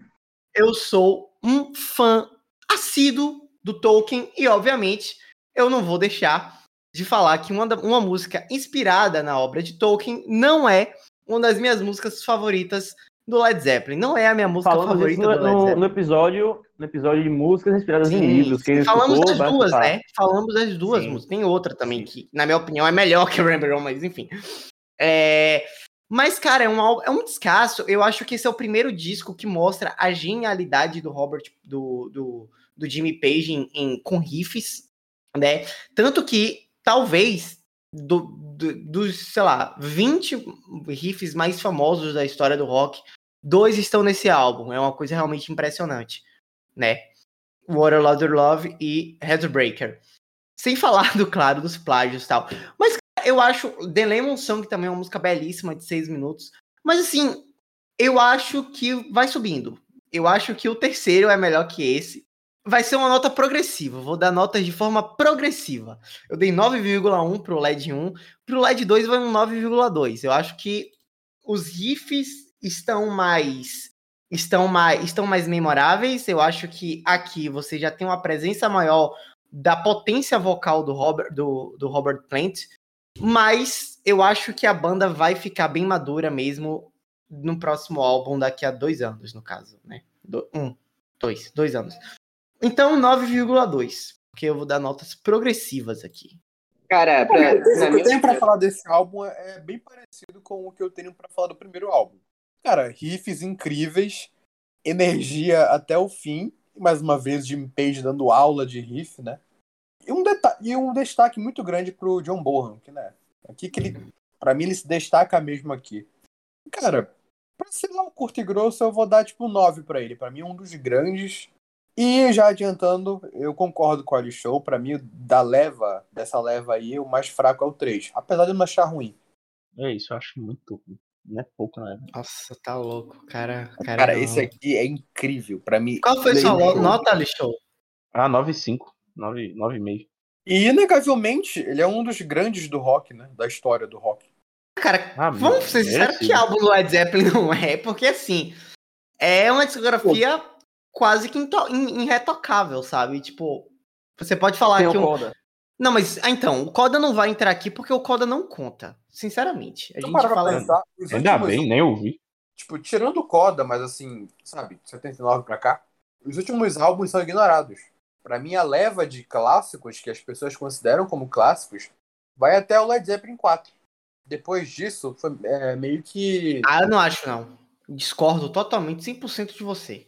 Eu sou um fã assíduo do Tolkien e obviamente eu não vou deixar de falar que uma, uma música inspirada na obra de Tolkien não é uma das minhas músicas favoritas do Led Zeppelin. Não é a minha música falamos favorita no, do Led Zeppelin. No episódio, no episódio de músicas inspiradas Sim, em livros. Que falamos das duas, né? Falamos das duas Sim. músicas. Tem outra também que, na minha opinião, é melhor que o Remember mas enfim. É... Mas, cara, é um, é um descasso. Eu acho que esse é o primeiro disco que mostra a genialidade do Robert, do, do, do Jimmy Page em, em, com riffs, né? Tanto que, talvez, do, do, dos, sei lá, 20 riffs mais famosos da história do rock, dois estão nesse álbum. É uma coisa realmente impressionante, né? Water Louder Love e Headbreaker. Sem falar, do claro, dos plágios e tal. Mas eu acho The Lemon Song também é uma música belíssima de seis minutos. Mas assim, eu acho que vai subindo. Eu acho que o terceiro é melhor que esse vai ser uma nota progressiva. Vou dar notas de forma progressiva. Eu dei 9,1 para o LED 1, para o LED 2 vai um 9,2. Eu acho que os riffs estão mais estão mais estão mais memoráveis. Eu acho que aqui você já tem uma presença maior da potência vocal do Robert do, do Robert Plant, mas eu acho que a banda vai ficar bem madura mesmo no próximo álbum daqui a dois anos, no caso, né? Do, um, dois, dois anos. Então, 9,2. Porque eu vou dar notas progressivas aqui. Cara, pra, o que eu tenho pra falar desse álbum é, é bem parecido com o que eu tenho para falar do primeiro álbum. Cara, riffs incríveis, energia até o fim. Mais uma vez, Jim Page dando aula de riff, né? E um, destaque muito grande pro John Bonham, que, né? Aqui que ele, pra mim, ele se destaca mesmo aqui. Cara, pra ser lá um curto e grosso, eu vou dar tipo 9 pra ele. Pra mim, é um dos grandes e já adiantando, eu concordo com o Show. Para mim, da leva, dessa leva aí, o mais fraco é o 3. Apesar de não achar ruim. É isso, eu acho muito ruim. Não é pouco, né? Nossa, tá louco, cara. Cara, cara esse aqui é incrível. para mim. Qual foi sua nota, Show? Ah, 9,5. 9,5. E, inegavelmente, ele é um dos grandes do rock, né? Da história do rock. Cara, ah, vamos ser sinceros que álbum do Led Zeppelin não é, porque assim, é uma discografia Pô quase que irretocável, sabe? Tipo, você pode falar Tem que. O Coda. Não, mas ah, então, o Coda não vai entrar aqui porque o Coda não conta. Sinceramente. A gente fala. Pensar, Ainda bem, nem ouvi. tipo, tirando o Coda, mas assim, sabe, 79 pra cá, os últimos álbuns são ignorados. Para mim, a leva de clássicos que as pessoas consideram como clássicos vai até o Led Zeppelin 4. Depois disso, foi é, meio que. Ah, eu não acho, não. Discordo totalmente, 100% de você.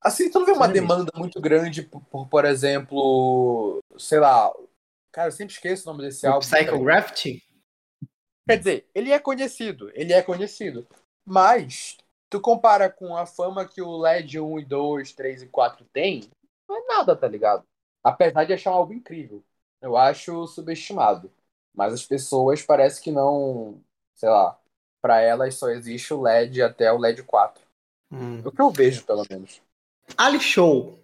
Assim, tu não vê uma demanda muito grande por, por, por, exemplo, sei lá. Cara, eu sempre esqueço o nome desse o álbum. Psychography? Quer dizer, ele é conhecido, ele é conhecido. Mas, tu compara com a fama que o LED 1 e 2, 3 e 4 tem, não é nada, tá ligado? Apesar de achar um álbum incrível. Eu acho subestimado. Mas as pessoas parece que não, sei lá, para elas só existe o LED até o LED 4. Hum. O que eu vejo, pelo menos. Ali Show.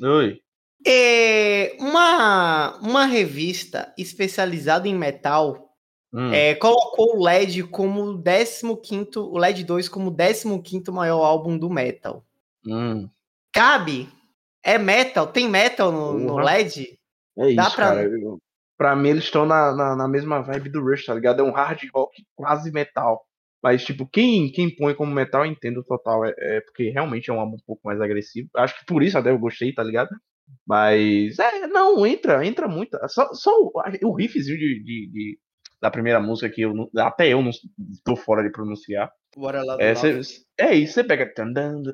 Oi. É uma, uma revista especializada em metal hum. é, colocou o LED como 15 o LED 2 como 15 maior álbum do metal. Hum. Cabe? É metal? Tem metal no, no LED? É isso, Dá pra... cara. Eu, pra mim, eles estão na, na, na, mesma vibe do Rush, tá ligado? É um hard rock quase metal. Mas, tipo, quem, quem põe como metal, eu entendo total. É, é, porque realmente é um álbum um pouco mais agressivo. Acho que por isso até eu gostei, tá ligado? Mas, é, não, entra, entra muito. Só, só o, o riffzinho de, de, de, da primeira música que eu, até eu não tô fora de pronunciar. Bora lá é, cê, é isso, você pega.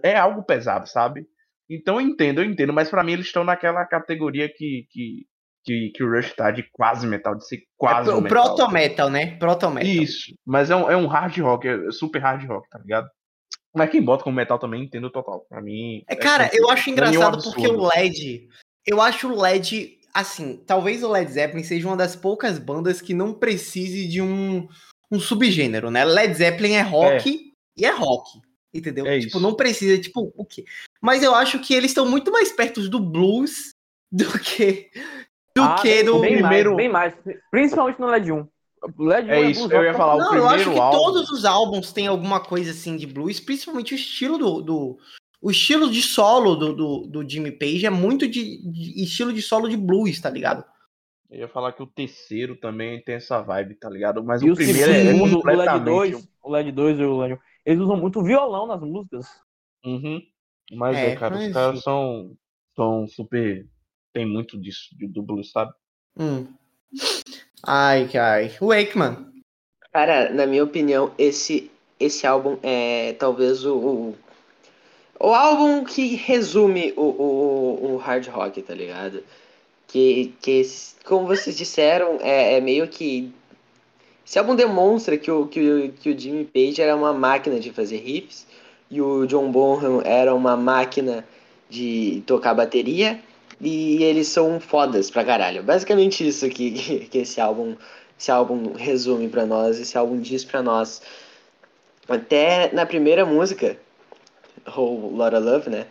É algo pesado, sabe? Então eu entendo, eu entendo. Mas para mim eles estão naquela categoria que, que que, que o Rush tá de quase metal, de ser quase é, o metal. Proto metal, né? Proto metal. Isso, mas é um, é um hard rock, é super hard rock, tá ligado? Mas quem bota como metal também entendo total. Pra mim. É, cara, é eu acho engraçado porque o LED. Eu acho o LED. Assim, talvez o Led Zeppelin seja uma das poucas bandas que não precise de um, um subgênero, né? Led Zeppelin é rock é. e é rock. Entendeu? É tipo, isso. não precisa, tipo, o quê? Mas eu acho que eles estão muito mais perto do blues do que do ah, que no bem primeiro. Mais, bem mais, principalmente no LED 1. LED 1 é, é isso, eu ia falar. Não, o primeiro eu acho que álbum... todos os álbuns têm alguma coisa assim de blues, principalmente o estilo do. do o estilo de solo do, do, do Jimmy Page é muito de, de, estilo de solo de blues, tá ligado? Eu ia falar que o terceiro também tem essa vibe, tá ligado? Mas e o, primeiro é segundo, é o LED 2, o LED 2 e o LED 1. Eles usam muito violão nas músicas. Uhum. Mas é, é cara, mas... os caras são, são super tem muito disso, de duplo, sabe? Hum. Ai, ai. O Wakeman. Cara, na minha opinião, esse, esse álbum é talvez o, o, o álbum que resume o, o, o hard rock, tá ligado? Que, que como vocês disseram, é, é meio que. Esse álbum demonstra que o, que, o, que o Jimmy Page era uma máquina de fazer riffs e o John Bonham era uma máquina de tocar bateria e eles são fodas pra caralho. Basicamente isso que, que, esse álbum esse álbum resume para nós, esse álbum diz para nós. Até na primeira música, Whole Lotta Love, né?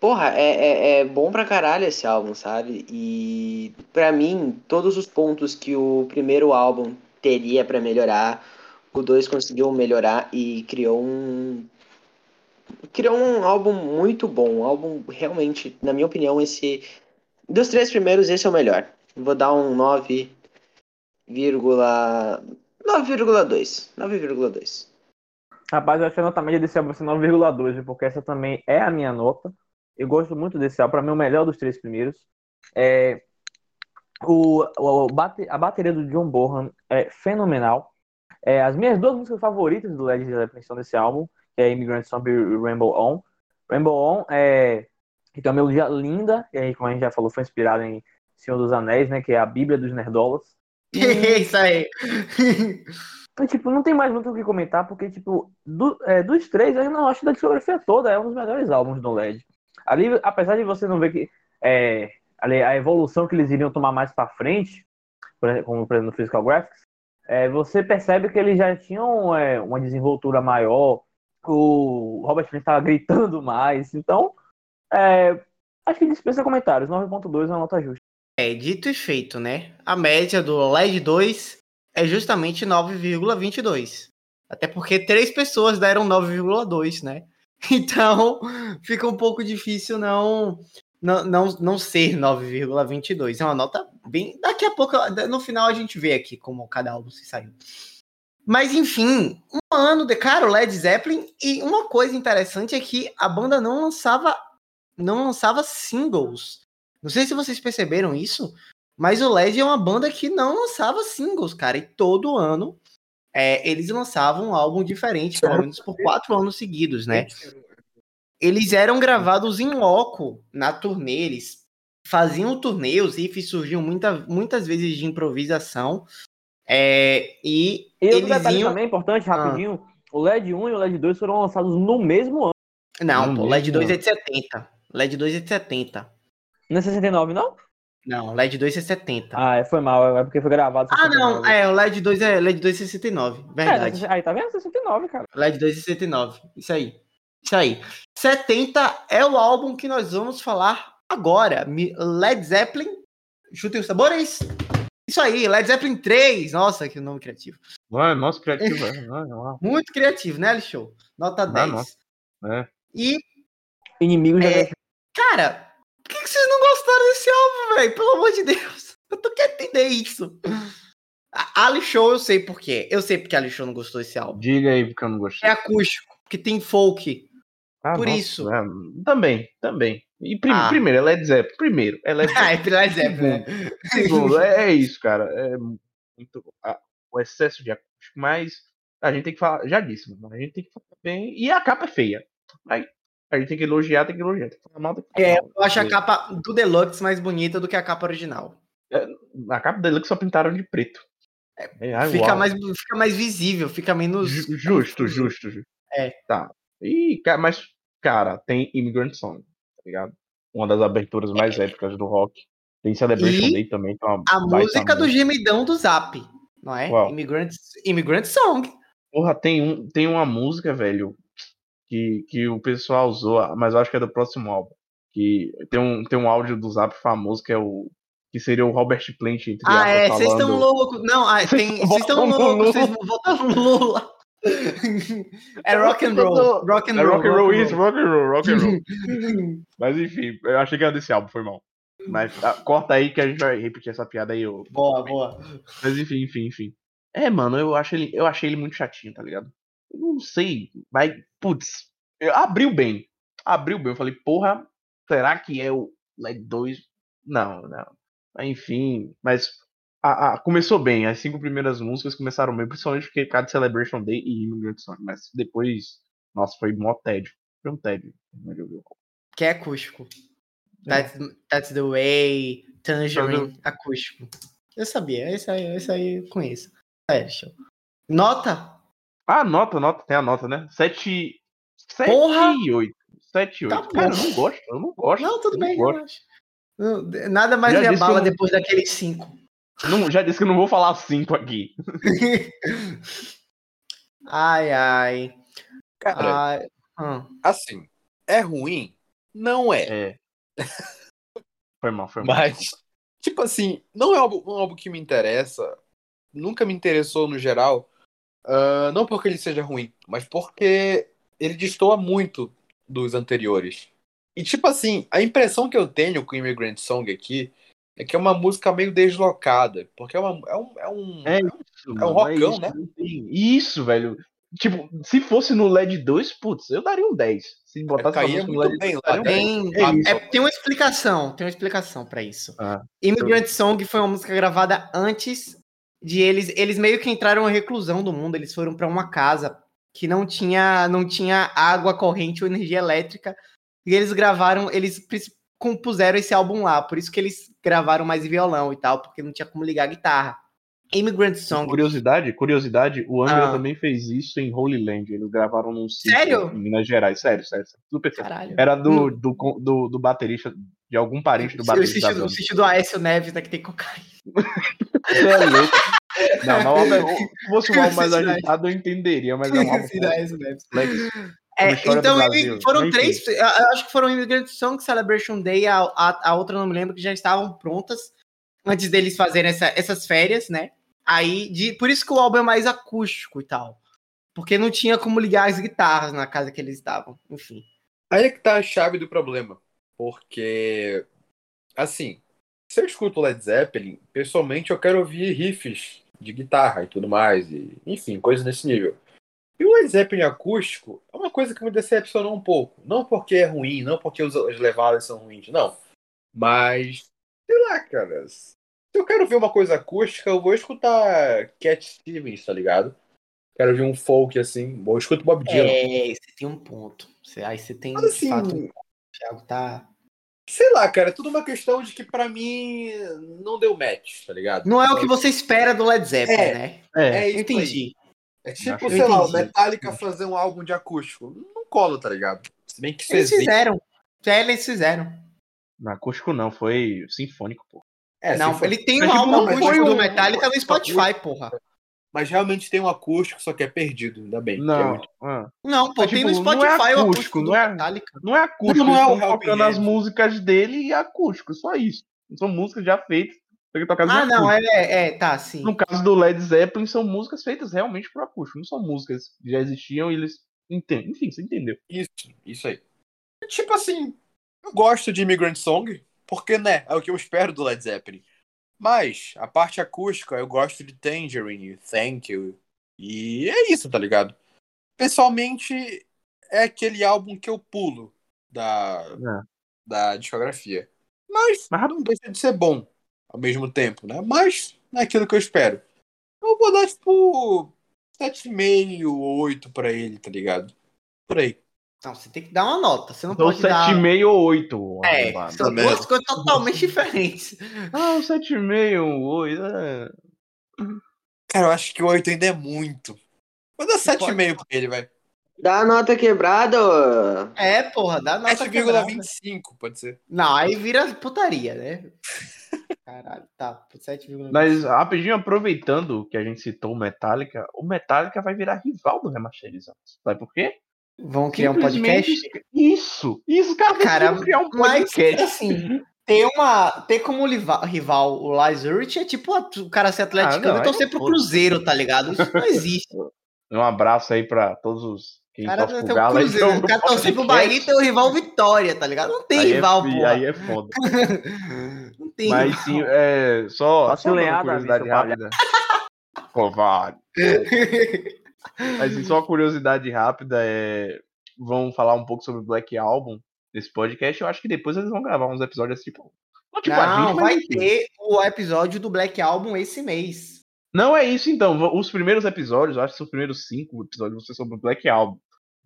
Porra, é, é, é, bom pra caralho esse álbum, sabe? E para mim, todos os pontos que o primeiro álbum teria para melhorar, o 2 conseguiu melhorar e criou um criou um álbum muito bom, um álbum realmente, na minha opinião, esse dos três primeiros esse é o melhor. Vou dar um 9, 9,2. 9,2. Rapaz, eu acho que a nota média desse álbum vai ser 9,2, porque essa também é a minha nota. Eu gosto muito desse álbum, para mim é o melhor dos três primeiros. É, o, o, a bateria do John Bonham é fenomenal. É, as minhas duas músicas favoritas do Led Zeppelin são desse álbum que é Immigrant Zombie Rainbow On. Rainbow On é que tem uma melodia linda, e aí, como a gente já falou, foi inspirada em Senhor dos Anéis, né? Que é a Bíblia dos Nerdolas. Isso aí. E, tipo, não tem mais muito o que comentar, porque, tipo, do, é, dos três, eu não acho da discografia toda, é um dos melhores álbuns do LED. Ali, apesar de você não ver que é, ali, a evolução que eles iriam tomar mais para frente, como por exemplo no Physical Graphics, é, você percebe que eles já tinham é, uma desenvoltura maior, o Robert Plant estava gritando mais. Então, é, acho que dispensa comentários. 9.2 é uma nota justa. É, dito e feito, né? A média do LED 2 é justamente 9,22. Até porque três pessoas deram 9,2, né? Então, fica um pouco difícil não não, não, não ser 9,22. É uma nota bem. Daqui a pouco, no final, a gente vê aqui como cada álbum se saiu. Mas enfim, um ano de cara, o Led Zeppelin. E uma coisa interessante é que a banda não lançava não lançava singles. Não sei se vocês perceberam isso, mas o Led é uma banda que não lançava singles, cara. E todo ano é, eles lançavam um álbum diferente, pelo menos por quatro anos seguidos, né? Eles eram gravados em loco na turnê, eles faziam turnê, os riffs surgiam muita, muitas vezes de improvisação. É, e, e eles detalhe iam... também importante, ah. rapidinho, ah. o LED 1 e o LED 2 foram lançados no mesmo ano. Não, pô, o LED 2 é de 70. LED 2 é de 70. Não é 69, não? Não, LED 2 é 70. Ah, é, foi mal, é porque foi gravado. 69. Ah, não, é, o LED 2 é LED 2 é 69, verdade. É, aí tá vendo? 69, cara. LED 2 é 69, isso aí. Isso aí. 70 é o álbum que nós vamos falar agora. Led Zeppelin, chutem os sabores. Isso aí, Led Zeppelin 3. Nossa, que nome criativo. Ué, nossa, criativo. é. Muito criativo, né, Show? Nota 10. Ah, é. E. Inimigo já. É... Cara, por que, que vocês não gostaram desse álbum, velho? Pelo amor de Deus. Eu tô querendo entender isso. A Ali Show eu sei por quê. Eu sei porque a Ali Show não gostou desse álbum. Diga aí porque eu não gostei. É acústico, porque tem folk. Ah, por nossa, isso. É, também, também. E prim ah. primeiro, é Led Zeppelin. Primeiro, é Led Zeppelin. ah, é Led Zeppelin. Né? Segundo, é, é, isso, cara. É muito, o excesso de acústico, mas a gente tem que falar, já disse, mano, a gente tem que falar bem. E a capa é feia. A gente tem que elogiar, tem que elogiar. Tem que falar mal, tem que falar é, mal. eu acho a capa do Deluxe mais bonita do que a capa original. É, a capa do Deluxe só pintaram de preto. É, é fica, mais, fica mais visível, fica menos. Justo, justo, justo. É. Tá. E, mas, cara, tem Immigrant Song, tá ligado? Uma das aberturas mais é. épicas do rock. Tem Celebration e Day também. Então a música do gemidão do Zap, não é? Immigrant, Immigrant Song. Porra, tem, um, tem uma música, velho, que, que o pessoal usou, mas eu acho que é do próximo álbum. Que tem um, tem um áudio do Zap famoso que é o. Que seria o Robert Plant. Entre ah, é, vocês estão loucos. Não, ah, vocês estão loucos, vocês votaram Lula. É rock and roll. Rock and é roll. rock and roll, isso, rock and roll, rock and roll. Mas enfim, eu achei que era desse álbum, foi mal. Mas ah, corta aí que a gente vai repetir essa piada aí. Eu... Boa, boa. Mas enfim, enfim, enfim. É, mano, eu, acho ele, eu achei ele muito chatinho, tá ligado? Eu não sei, mas, putz, abriu bem. Abriu bem. Eu falei, porra, será que é o LED 2? Não, não. Enfim, mas a, a, começou bem. As cinco primeiras músicas começaram bem, principalmente porque cada Celebration Day e Immigrant Song. Mas depois, nossa, foi mó tédio. Foi um tédio. Que é acústico. É. That's, that's the way, Tangerine, acústico. Eu sabia, esse aí, esse aí eu conheço. É. Nota? Ah, nota, nota, tem a nota, né? 7. 7 Porra! e 8. 7 e 8. Tá Cara, eu não gosto, eu não gosto. Não, tudo bem, gosto. Nada mais me abala depois daqueles 5. Não, já disse que não vou falar 5 aqui. ai, ai. Cara, ai. Hum. assim, é ruim? Não é. É. Foi mal, foi mal. Mas, tipo assim, não é algo, um álbum que me interessa. Nunca me interessou no geral. Uh, não porque ele seja ruim, mas porque ele destoa muito dos anteriores. E, tipo assim, a impressão que eu tenho com Immigrant Song aqui é que é uma música meio deslocada. Porque é, uma, é um. É um, é isso, é um rockão, é né? Isso, velho. Tipo, se fosse no LED 2, putz, eu daria um 10. Se botasse é, no LED bem, 2, lá, tem, é, é, tem uma explicação, tem uma explicação para isso. Ah, Immigrant eu... Song foi uma música gravada antes de eles, eles meio que entraram em reclusão do mundo, eles foram para uma casa que não tinha, não tinha água corrente ou energia elétrica, e eles gravaram, eles compuseram esse álbum lá, por isso que eles gravaram mais violão e tal, porque não tinha como ligar a guitarra. Immigrant Song. Curiosidade, curiosidade, o Angra ah. também fez isso em Holy Land. Eles gravaram num sítio sério? em Minas Gerais. Sério, sério. Super Caralho. Era do, hum. do, do, do, baterista, de algum parente do baterista. O sítio do Aécio Neves, né, que tem cocaína. é louco. Não, mas se fosse um álbum mais agitado, eu entenderia, mas é um álbum. É, então, foram três. Acho que foram Immigrant Song, Celebration Day, a, a, a, outra não me lembro, que já estavam prontas antes deles fazerem essa, essas férias, né? Aí, de, por isso que o álbum é mais acústico e tal. Porque não tinha como ligar as guitarras na casa que eles estavam, enfim. Aí é que tá a chave do problema. Porque, assim, se eu escuto Led Zeppelin, pessoalmente eu quero ouvir riffs de guitarra e tudo mais, e, enfim, coisas nesse nível. E o Led Zeppelin acústico é uma coisa que me decepcionou um pouco. Não porque é ruim, não porque as levadas são ruins, não. Mas, sei lá, cara. Se eu quero ver uma coisa acústica, eu vou escutar Cat Stevens, tá ligado? Quero ver um folk assim. Vou escutar Bob Dylan. É, você tem um ponto. Aí você tem. Mas, assim, fato, o Thiago tá. Sei lá, cara, é tudo uma questão de que para mim não deu match, tá ligado? Não é o que você espera do Led Zeppelin, é, né? É, é isso entendi. É tipo, sei lá, o Metallica fazer um álbum de acústico. Não cola, tá ligado? Se bem que isso Eles existe. fizeram. Já eles fizeram. No acústico não, foi sinfônico, pô. É, não, sinfônico. ele tem um álbum acústico do Metallica no Spotify, porra. Mas realmente tem um acústico, só que é perdido, ainda bem. Não, é muito... ah. não pô, Mas, tem tipo, no Spotify não é acústico, o acústico não é, Metallica. Não é acústico, não, não é tocando as músicas dele e acústico, só isso. São músicas já feitas ah, não, é, é, tá, sim. No caso do Led Zeppelin, são músicas feitas realmente pro acústico, não são músicas que já existiam e eles entendem. Enfim, você entendeu. Isso, isso aí. Tipo assim, eu gosto de Immigrant Song, porque, né, é o que eu espero do Led Zeppelin. Mas, a parte acústica, eu gosto de Tangerine, Thank You, e é isso, tá ligado? Pessoalmente, é aquele álbum que eu pulo da, é. da discografia. Mas, Mas não deixa de ser bom ao mesmo tempo, né? Mas não é aquilo que eu espero. Eu vou dar, tipo, 7,5, 8 pra ele, tá ligado? Por aí. Não, você tem que dar uma nota. Você não então, pode 7,5 dar... ou 8. É, são tá duas coisas totalmente diferentes. Ah, um 7,5, um 8. É... Cara, eu acho que o 8 ainda é muito. Vou dar 7,5 pra ele, vai. Dá a nota quebrada. É, porra, dá a nota 7,25, pode ser. Não, aí vira putaria, né? Caralho, tá. 7,25. Mas rapidinho, aproveitando que a gente citou o Metallica, o Metallica vai virar rival do Remasterizado. Sabe por quê? Vão criar um podcast? Isso, isso, cara, cara criar um podcast. Mas, assim, ter, uma, ter como rival o Lars Ulrich é tipo o cara ser atleticano ah, e torcer pro Cruzeiro, tá ligado? Isso não existe. Um abraço aí pra todos os quem cara, torce pro Galo. Cruzeiro, então, o cara torcer pro Bahia e tem o rival Vitória, tá ligado? Não tem aí é rival, é, pô. Aí é foda. Mas sim, é, só, só uma curiosidade rápida. Covarde. Mas só uma curiosidade rápida é. Vão falar um pouco sobre o Black Album nesse podcast. Eu acho que depois eles vão gravar uns episódios tipo. Não, tipo, não gente, vai ter o episódio do Black Album esse mês. Não é isso então. Os primeiros episódios, eu acho que são os primeiros cinco episódios, vão ser sobre o Black Album.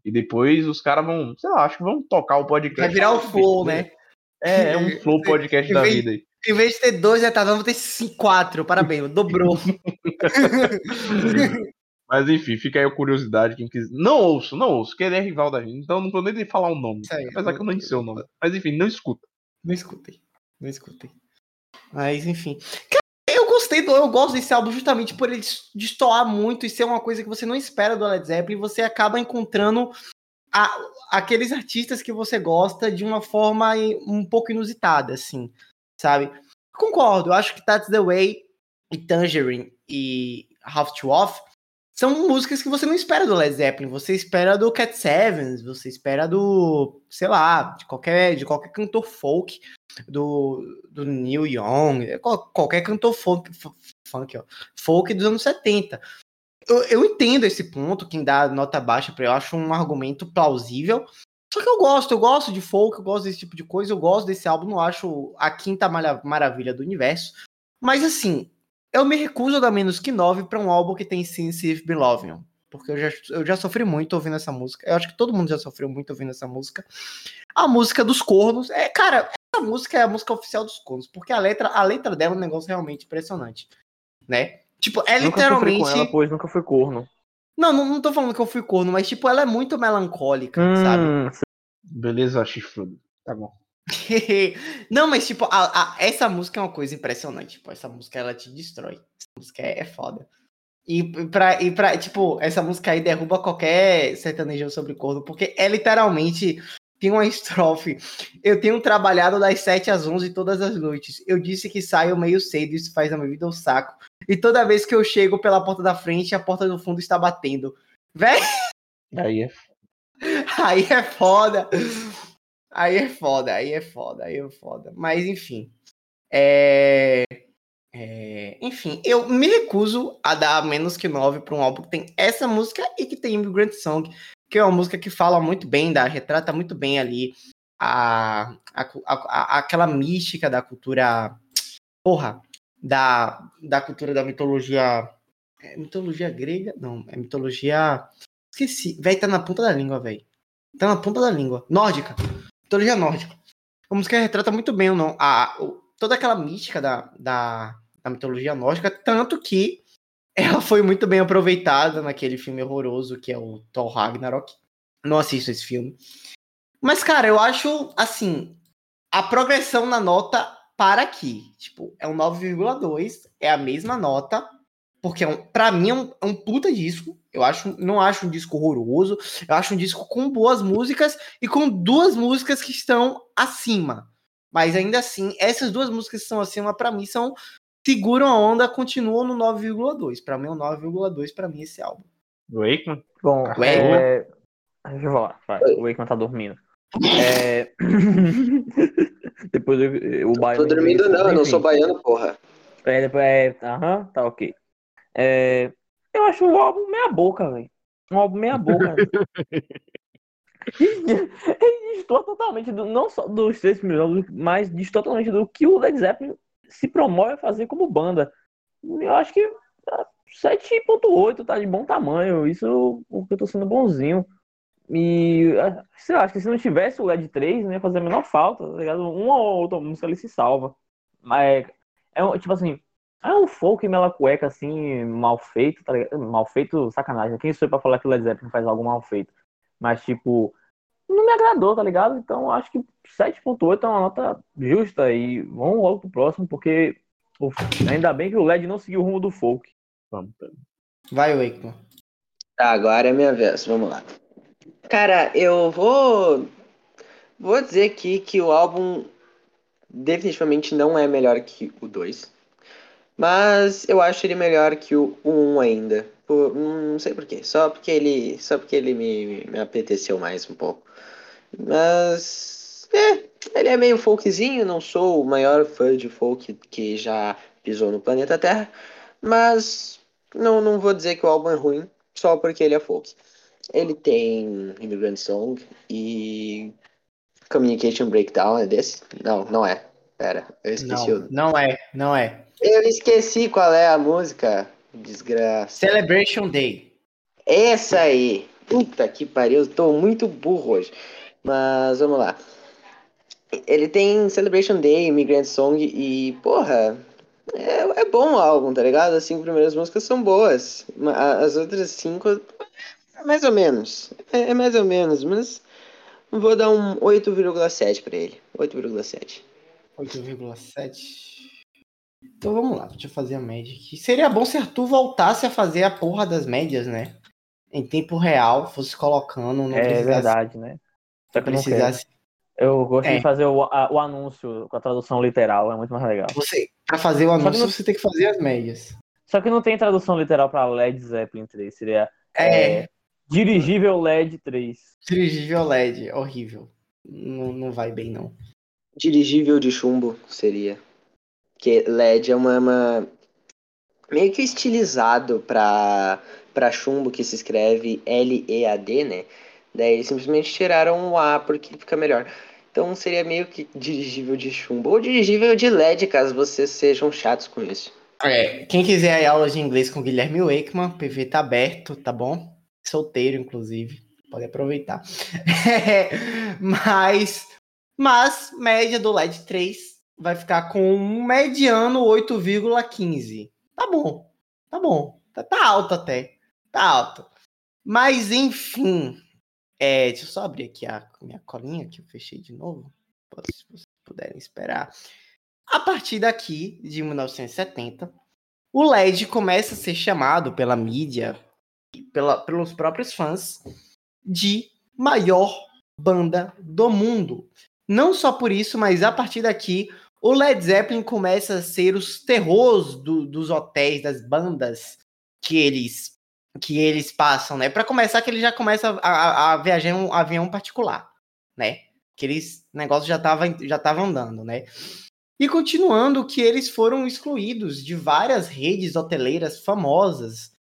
E depois os caras vão, sei lá, acho que vão tocar o podcast. Vai virar o flow, né? É, é um flow podcast da vida aí. Em vez de ter dois retardados, vou ter cinco, quatro. Parabéns, dobrou. Mas enfim, fica aí a curiosidade. Quem quiser. Não ouço, não ouço, que ele é rival da gente. Então não vou nem falar o nome. Aí, apesar que eu não sei o nome. Mas enfim, não escuta. Não escutem. Não escutem. Mas enfim. Eu gostei do. Eu gosto desse álbum justamente por ele destoar muito e ser uma coisa que você não espera do Led Zeppelin. Você acaba encontrando a, aqueles artistas que você gosta de uma forma um pouco inusitada, assim, sabe? Concordo, eu acho que That's the Way e Tangerine e Half to Off são músicas que você não espera do Led Zeppelin, você espera do Cat Stevens, você espera do, sei lá, de qualquer, de qualquer cantor folk, do, do Neil Young, qualquer cantor folk, funk, ó, folk dos anos 70. Eu, eu entendo esse ponto, quem dá nota baixa para eu acho um argumento plausível, só que eu gosto, eu gosto de folk, eu gosto desse tipo de coisa, eu gosto desse álbum, não acho a quinta maravilha do universo, mas assim, eu me recuso a dar menos que 9 para um álbum que tem Since If Beloved. Porque eu já, eu já sofri muito ouvindo essa música. Eu acho que todo mundo já sofreu muito ouvindo essa música. A música dos cornos. É, cara, essa música é a música oficial dos cornos. Porque a letra, a letra dela é um negócio realmente impressionante. Né? Tipo, é nunca literalmente. Ela, pois nunca foi corno. Não, não, não tô falando que eu fui corno, mas tipo, ela é muito melancólica, hum, sabe? Beleza, chifrudo. Tá bom. não, mas tipo, a, a, essa música é uma coisa impressionante. Tipo, essa música ela te destrói. Essa música é, é foda. E pra, e pra, tipo, essa música aí derruba qualquer sertanejo sobre corno, porque é literalmente. Tem uma estrofe. Eu tenho trabalhado das 7 às 11 todas as noites. Eu disse que saio meio cedo, isso faz a minha vida um saco. E toda vez que eu chego pela porta da frente, a porta do fundo está batendo. Véi! Aí é. Aí é foda. Aí é foda, aí é foda, aí é foda. Mas enfim. É... É, enfim, eu me recuso a dar menos que 9 para um álbum que tem essa música e que tem Immigrant Song, que é uma música que fala muito bem, da, retrata muito bem ali a, a, a, aquela mística da cultura. Porra, da, da cultura da mitologia. É mitologia grega? Não, é mitologia. Esqueci. Véi, tá na ponta da língua, velho. Tá na ponta da língua. Nórdica. Mitologia nórdica. A música retrata muito bem o, a, toda aquela mística da, da, da mitologia nórdica, tanto que ela foi muito bem aproveitada naquele filme horroroso que é o Thor Ragnarok. Não assisto esse filme. Mas, cara, eu acho, assim, a progressão na nota para aqui. Tipo, é um 9,2, é a mesma nota, porque é um, pra mim é um, é um, puta disco. Eu acho, não acho um disco horroroso, eu acho um disco com boas músicas e com duas músicas que estão acima. Mas ainda assim, essas duas músicas que estão acima, para mim, são seguram a onda, continuam no 9,2. Para mim é um 9,2 para mim esse álbum. Wakeman? Bom, Wakeman. É... Deixa eu falar, vai. o Wakeman tá dormindo. É... depois eu, o baiano. Tô dormindo não, eu não sou baiano, porra. É, depois é. Aham, tá ok. É... Eu acho o álbum meia boca, velho. Um álbum meia boca. Ele distorce totalmente, do, não só dos três primeiros mas diz totalmente do que o Led Zeppelin se promove a fazer como banda. Eu acho que 7.8 tá, tá de bom tamanho. Isso porque eu tô sendo bonzinho. E sei lá, acho que se não tivesse o LED 3, não ia fazer a menor falta, tá ligado? Uma ou outra música ele se salva. Mas é um, tipo assim, é um folk mela cueca assim, mal feito, tá ligado? Mal feito, sacanagem. Quem sou eu pra falar que o Led Zeppelin faz algo mal feito? Mas, tipo, não me agradou, tá ligado? Então acho que 7.8 é uma nota justa e vamos logo pro próximo, porque ainda bem que o LED não seguiu o rumo do folk. Vamos. Vai, Wakeman. Tá, agora é minha vez, vamos lá. Cara, eu vou. Vou dizer aqui que o álbum definitivamente não é melhor que o 2. Mas eu acho ele melhor que o 1 ainda. Por, não sei porquê. Só porque ele. Só porque ele me, me apeteceu mais um pouco. Mas. É, ele é meio folkzinho, não sou o maior fã de folk que já pisou no planeta Terra. Mas não, não vou dizer que o álbum é ruim, só porque ele é folk. Ele tem Immigrant Song e Communication Breakdown, é desse? Não, não é. Pera, eu esqueci não, o... Não é, não é. Eu esqueci qual é a música. Desgraça. Celebration Day. Essa aí. Puta que pariu, eu tô muito burro hoje. Mas vamos lá. Ele tem Celebration Day, Immigrant Song e, porra, é, é bom o álbum, tá ligado? As cinco primeiras músicas são boas. As outras cinco mais ou menos. É, é mais ou menos, mas vou dar um 8,7 para ele. 8,7. 8,7. Então vamos lá, deixa eu fazer a média aqui. Seria bom se Arthur voltasse a fazer a porra das médias, né? Em tempo real, fosse colocando. É verdade, né? Só que precisasse. Eu gosto é. de fazer o, a, o anúncio com a tradução literal, é muito mais legal. Você, pra fazer o anúncio, não... você tem que fazer as médias. Só que não tem tradução literal pra Led Zeppelin 3. Seria. É. é Dirigível LED 3. Dirigível LED, horrível. Não, não vai bem, não. Dirigível de chumbo seria. Que LED é uma, uma... meio que estilizado para para chumbo que se escreve L-E-A-D, né? Daí eles simplesmente tiraram o A porque fica melhor. Então seria meio que dirigível de chumbo ou dirigível de LED, caso vocês sejam chatos com isso. É, quem quiser aula de inglês com Guilherme Wakeman, PV tá aberto, tá bom? solteiro, inclusive. Pode aproveitar. mas, mas, média do LED 3 vai ficar com um mediano 8,15. Tá bom, tá bom. Tá, tá, alto até. Tá alto. Mas, enfim. É, deixa eu só abrir aqui a minha colinha que eu fechei de novo. Se vocês puderem esperar. A partir daqui, de 1970, o LED começa a ser chamado pela mídia pela, pelos próprios fãs de maior banda do mundo. Não só por isso, mas a partir daqui o Led Zeppelin começa a ser os terrores do, dos hotéis, das bandas que eles que eles passam, né? Para começar, que ele já começa a, a, viajar em um avião particular, né? Aqueles negócios já tava já tava andando, né? E continuando que eles foram excluídos de várias redes hoteleiras famosas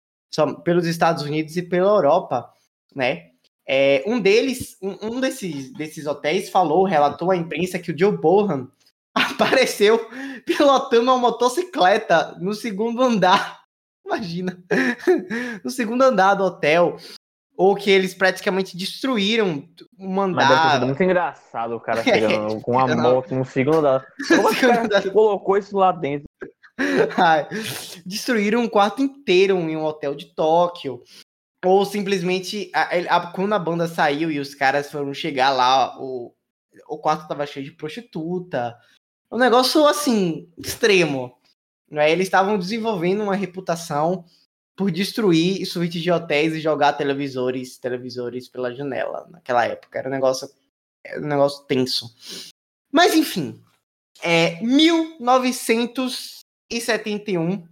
pelos Estados Unidos e pela Europa, né? É, um deles, um, um, desses, desses hotéis falou, relatou à imprensa que o Joe Bohan apareceu pilotando uma motocicleta no segundo andar. Imagina. no segundo andar do hotel. Ou que eles praticamente destruíram andar. Mas muito engraçado o cara chegando com uma moto no segundo andar. Como é que o cara colocou isso lá dentro? destruíram um quarto inteiro em um hotel de Tóquio. Ou simplesmente, a, a, quando a banda saiu e os caras foram chegar lá, o, o quarto tava cheio de prostituta. Um negócio, assim, extremo. Né? Eles estavam desenvolvendo uma reputação por destruir suítes de hotéis e jogar televisores televisores pela janela naquela época. Era um negócio, era um negócio tenso. Mas, enfim, é 1971.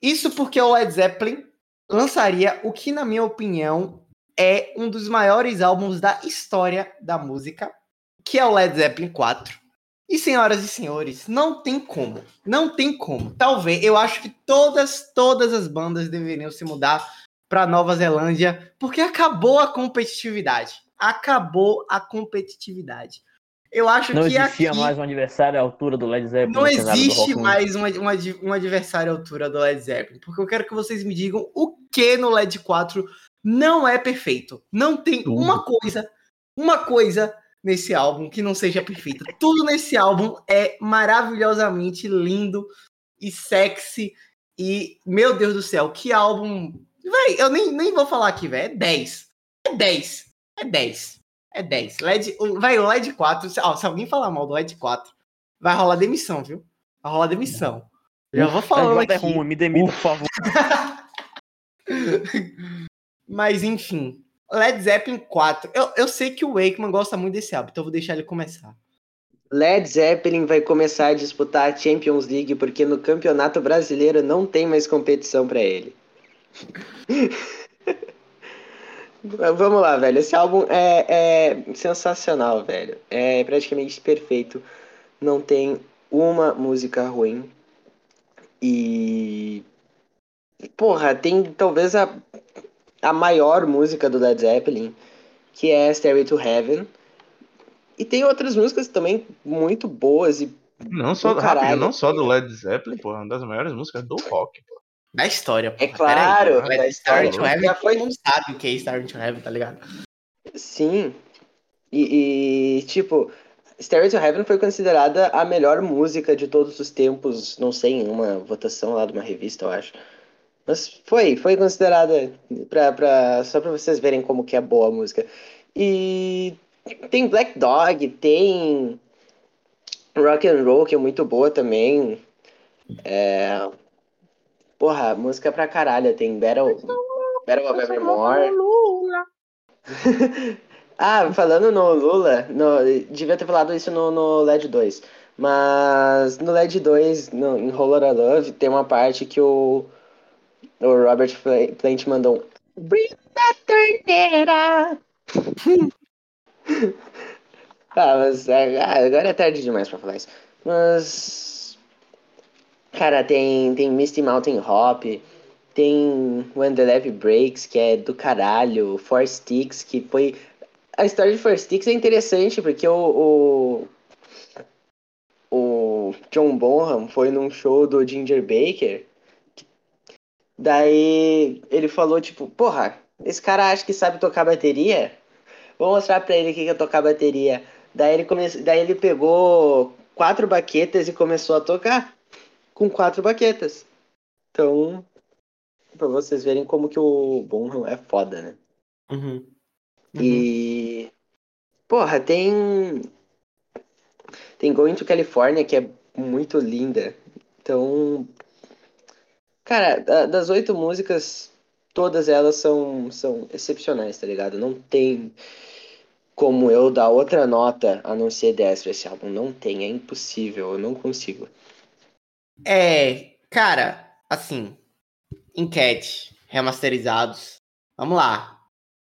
Isso porque o Led Zeppelin lançaria o que, na minha opinião, é um dos maiores álbuns da história da música, que é o Led Zeppelin 4. E senhoras e senhores, não tem como. Não tem como. Talvez, eu acho que todas, todas as bandas deveriam se mudar para Nova Zelândia, porque acabou a competitividade. Acabou a competitividade. Eu acho não que existia aqui... mais um adversário à altura do Led Zeppelin. Não existe mais uma, uma, um adversário à altura do Led Zeppelin, porque eu quero que vocês me digam o que no Led 4 não é perfeito. Não tem uma coisa, uma coisa nesse álbum que não seja perfeita. Tudo nesse álbum é maravilhosamente lindo e sexy e meu Deus do céu, que álbum. Véi, eu nem, nem vou falar aqui, velho. É 10. É 10. É 10. É 10. LED, vai, o LED 4. Ó, se alguém falar mal do LED 4, vai rolar demissão, viu? Vai rolar demissão. Já vou falando aqui. Ruim, me demita, por favor. Mas enfim. Led Zeppelin 4. Eu, eu sei que o Wakeman gosta muito desse álbum, então eu vou deixar ele começar. Led Zeppelin vai começar a disputar a Champions League porque no Campeonato Brasileiro não tem mais competição para ele. Vamos lá, velho. Esse álbum é, é sensacional, velho. É praticamente perfeito. Não tem uma música ruim. E. Porra, tem talvez a, a maior música do Led Zeppelin, que é Stairway to Heaven. E tem outras músicas também muito boas e. Não só, rápido, não só do Led Zeppelin, porra, uma das maiores músicas do rock, pô. Da história. É claro, aí, da história. to Heaven, já foi... mundo sabe o que é Starting to Heaven, tá ligado? Sim. E, e, tipo, Stairway to Heaven foi considerada a melhor música de todos os tempos, não sei, em uma votação lá de uma revista, eu acho. Mas foi, foi considerada pra, pra, só pra vocês verem como que é boa a música. E tem Black Dog, tem Rock and Roll, que é muito boa também. É, Porra, música pra caralho. Tem Battle, Battle of Evermore. ah, falando no Lula, no, devia ter falado isso no, no LED 2. Mas no LED 2, no, em Roller Love, tem uma parte que o, o Robert Plant mandou um Bring that torneira! ah, mas é, ah, agora é tarde demais pra falar isso. Mas Cara, tem, tem Misty Mountain Hop, tem When the Levy Breaks, que é do caralho, Four Sticks, que foi. A história de Four Sticks é interessante, porque o, o John Bonham foi num show do Ginger Baker. Daí ele falou, tipo, porra, esse cara acha que sabe tocar bateria? Vou mostrar pra ele que é tocar bateria. Daí ele, come... Daí ele pegou quatro baquetas e começou a tocar com quatro baquetas. Então, pra vocês verem como que o Bonham é foda, né? Uhum. Uhum. E. Porra, tem. Tem Going to California, que é muito linda. Então. Cara, das oito músicas, todas elas são, são excepcionais, tá ligado? Não tem como eu dar outra nota a não ser 10 pra esse álbum. Não tem, é impossível, eu não consigo. É, cara, assim, enquete, remasterizados. Vamos lá.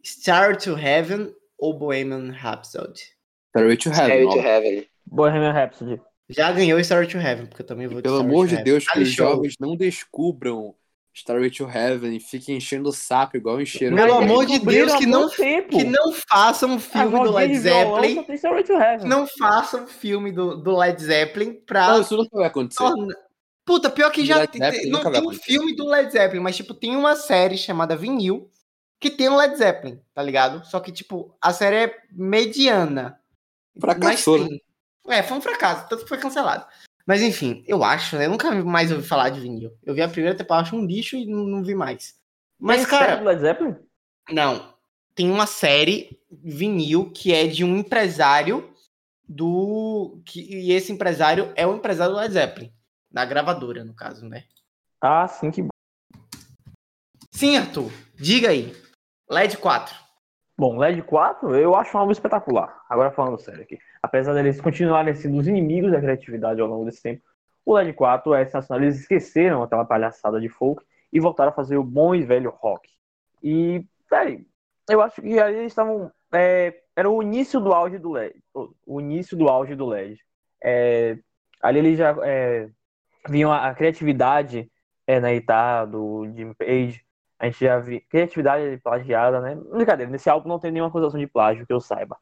Star to Heaven ou Bohemian Rhapsody? Stairway to Heaven. Stairway to Heaven. Bohemian Rhapsody. Já ganhou Star to Heaven, porque eu também vou de Pelo amor de Deus, que os jovens não descubram Starway to Heaven e fiquem enchendo o saco igual encheram. Pelo amor de Deus, que não, que não façam um filme do Led Zeppelin. Não façam um filme do, do Led Zeppelin pra. Não, isso nunca vai acontecer. Puta, pior que já tem, não tem um filme do Led Zeppelin, mas tipo, tem uma série chamada Vinil que tem um Led Zeppelin, tá ligado? Só que, tipo, a série é mediana. Fracassou. Mas, né? É, foi um fracasso, tanto que foi cancelado. Mas enfim, eu acho, né? Eu nunca mais ouvi falar de vinil. Eu vi a primeira temporada, acho um lixo e não, não vi mais. Mas, tem cara. Série do Led Zeppelin? Não. Tem uma série vinil que é de um empresário do. Que, e esse empresário é o empresário do Led Zeppelin. Da gravadora, no caso, né? Ah, sim, que bom. Sim, Arthur. Diga aí. LED 4. Bom, LED 4 eu acho um álbum espetacular. Agora falando sério aqui. Apesar deles continuarem sendo os inimigos da criatividade ao longo desse tempo, o LED 4 é sensacional. Eles esqueceram aquela palhaçada de folk e voltaram a fazer o bom e velho rock. E, velho, eu acho que ali eles estavam. É, era o início do auge do LED. O início do auge do LED. É, ali eles já é, viam a, a criatividade é, na guitarra do Jim Page a gente já viu criatividade plagiada, né? Brincadeira, nesse álbum não tem nenhuma acusação de plágio que eu saiba.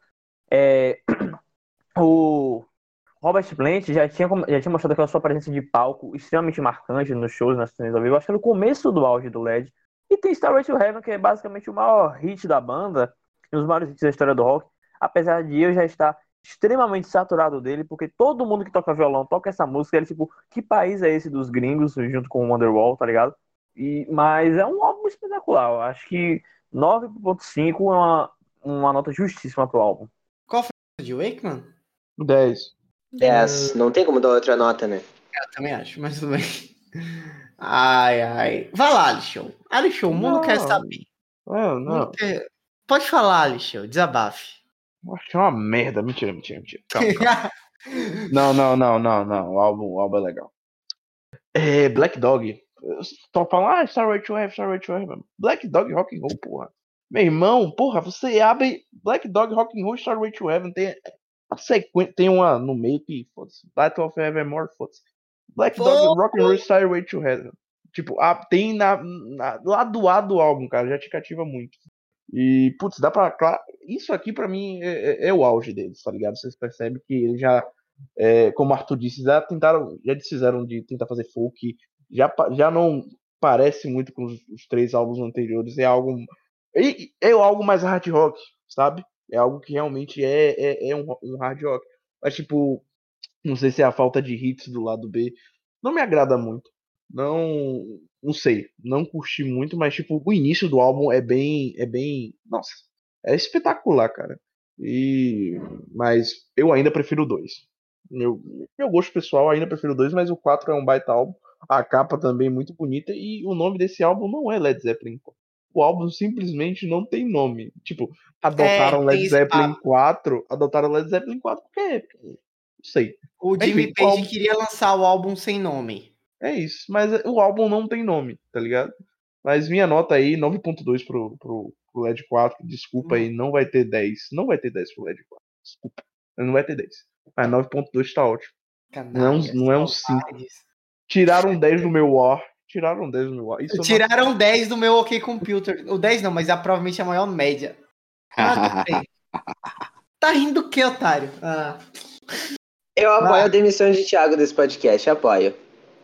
É... o Robert Plant já tinha, já tinha mostrado aquela sua presença de palco extremamente marcante nos shows, nas turnês ao vivo. Acho que no começo do auge do LED. E tem Star Wars to Heaven, que é basicamente o maior hit da banda, um dos maiores hits da história do rock. Apesar de eu já estar extremamente saturado dele, porque todo mundo que toca violão toca essa música. Ele, tipo, que país é esse dos gringos, junto com o Wonderwall, tá ligado? E, mas é um álbum espetacular. Eu acho que 9.5 é uma, uma nota justíssima pro álbum. Qual foi a de Wakeman? 10. 10. Não tem como dar outra nota, né? Eu também acho, mas tudo bem. Ai, ai. Vai lá, Alixão. Alixão, o mundo não, quer saber. Não, não. Quer... Pode falar, Alixão. Desabafe. Acho que é uma merda. Mentira, mentira, mentira. Calma, calma. não, não, não, não, não. O álbum, o álbum é legal. É, Black Dog Tô falando, ah, Star Wars Wave, Star Wars Wave. Black Dog Rock and Roll, porra. Meu irmão, porra, você abre Black Dog Rock and Roll Star Wars Heaven, tem a sequência, tem uma no meio que, foda-se, Battle of Evermore, foda-se. Black Dog Rock and Roll Star Wars Heaven. Tipo, a, tem na, na, lado A do álbum, cara, já te cativa muito. E, putz, dá pra. Claro, isso aqui pra mim é, é, é, o auge deles, tá ligado? Vocês percebem que eles já, é, como o Arthur disse, já tentaram, já desfizeram de tentar fazer folk, já, já não parece muito com os, os três álbuns anteriores. É algo. É, é algo mais hard rock, sabe? É algo que realmente é, é, é um, um hard rock. Mas, tipo, não sei se é a falta de hits do lado B. Não me agrada muito. Não. Não sei. Não curti muito, mas, tipo, o início do álbum é bem. É bem. Nossa. É espetacular, cara. E. Mas eu ainda prefiro o 2. Meu, meu gosto pessoal ainda prefiro o 2, mas o 4 é um baita álbum. A capa também muito bonita e o nome desse álbum não é Led Zeppelin. O álbum simplesmente não tem nome. Tipo, adotaram é, Led Zeppelin 4, adotaram Led Zeppelin 4 porque não sei. O Jimmy Page álbum... queria lançar o álbum sem nome. É isso, mas o álbum não tem nome, tá ligado? Mas minha nota aí, 9.2 pro, pro, pro LED 4, desculpa aí, não vai ter 10. Não vai ter 10 pro LED 4, desculpa. Não vai ter 10. Mas 9.2 tá ótimo. Canalha, não, é não é um 5. Tiraram 10 do meu War. Tiraram 10 do meu War. Isso Tiraram não... 10 do meu OK Computer. O 10 não, mas é provavelmente a maior média. Ah, tá rindo o que, otário? Ah. Eu apoio ah. a demissão de Thiago desse podcast, apoio.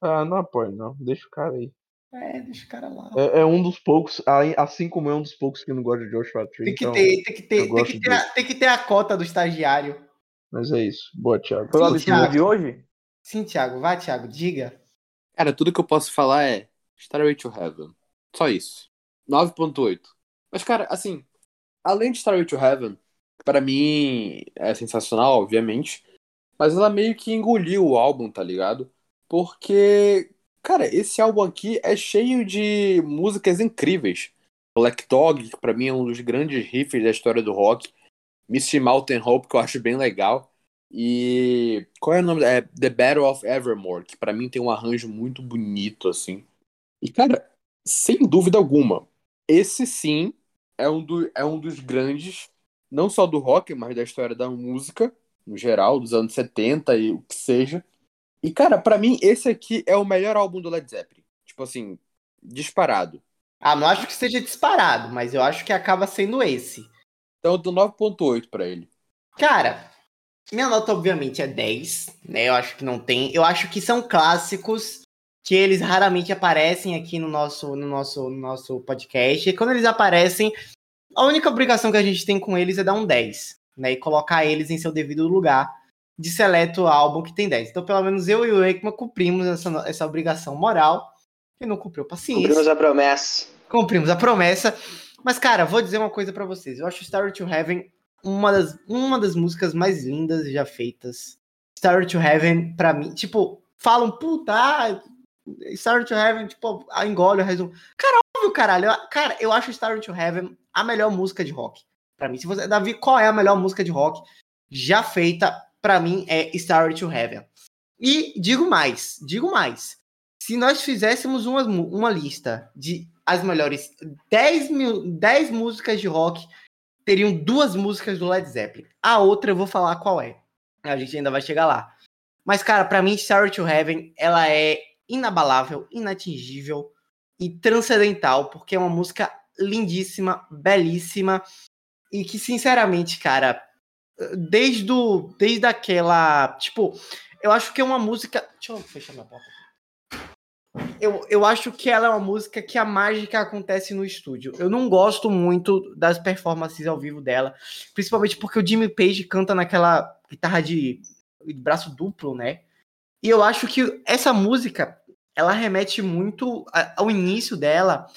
Ah, não apoio, não. Deixa o cara aí. É, deixa o cara lá. É, é, um dos poucos, assim como é um dos poucos que não gosta de Joshua Tree. Tem que então ter, tem que ter, tem que ter, a, tem que ter a cota do estagiário. Mas é isso. Boa, Thiago. Foi lá Thiago. de hoje? Sim, Thiago. Vai, Thiago, diga. Cara, tudo que eu posso falar é Starway to Heaven. Só isso. 9.8. Mas, cara, assim, além de Starway to Heaven, para mim é sensacional, obviamente, mas ela meio que engoliu o álbum, tá ligado? Porque, cara, esse álbum aqui é cheio de músicas incríveis. Black Dog, que pra mim é um dos grandes riffs da história do rock. Misty Mountain Hope, que eu acho bem legal. E qual é o nome? É The Battle of Evermore, que para mim tem um arranjo muito bonito assim. E cara, sem dúvida alguma, esse sim é um, do, é um dos grandes, não só do rock, mas da história da música, no geral, dos anos 70 e o que seja. E, cara, para mim, esse aqui é o melhor álbum do Led Zeppelin. Tipo assim, disparado. Ah, não acho que seja disparado, mas eu acho que acaba sendo esse. Então eu dou 9.8 pra ele. Cara, minha nota obviamente é 10, né? Eu acho que não tem. Eu acho que são clássicos que eles raramente aparecem aqui no nosso, no nosso, no nosso podcast. E quando eles aparecem, a única obrigação que a gente tem com eles é dar um 10, né? E colocar eles em seu devido lugar de seleto álbum que tem 10. Então, pelo menos eu e o Ekman cumprimos essa, essa obrigação moral. Quem não cumpriu, paciência. Cumprimos a promessa. Cumprimos a promessa. Mas, cara, vou dizer uma coisa para vocês. Eu acho Star to Heaven uma das, uma das músicas mais lindas já feitas. Star to Heaven, pra mim, tipo, falam, puta, ah, Star to Heaven, tipo, engole o resumo. Cara, óbvio, caralho. Eu, cara, eu acho Star to Heaven a melhor música de rock. Pra mim, se você. Davi, qual é a melhor música de rock já feita? Pra mim, é Star to Heaven. E digo mais, digo mais. Se nós fizéssemos uma, uma lista de as melhores 10, mil, 10 músicas de rock, teriam duas músicas do Led Zeppelin. A outra eu vou falar qual é. A gente ainda vai chegar lá. Mas, cara, para mim, Sorry to Heaven, ela é inabalável, inatingível e transcendental, porque é uma música lindíssima, belíssima e que, sinceramente, cara, desde, do, desde aquela. Tipo, eu acho que é uma música. Deixa eu fechar minha porta eu, eu acho que ela é uma música que a mágica acontece no estúdio. Eu não gosto muito das performances ao vivo dela, principalmente porque o Jimmy Page canta naquela guitarra de, de braço duplo, né? E eu acho que essa música, ela remete muito ao início dela,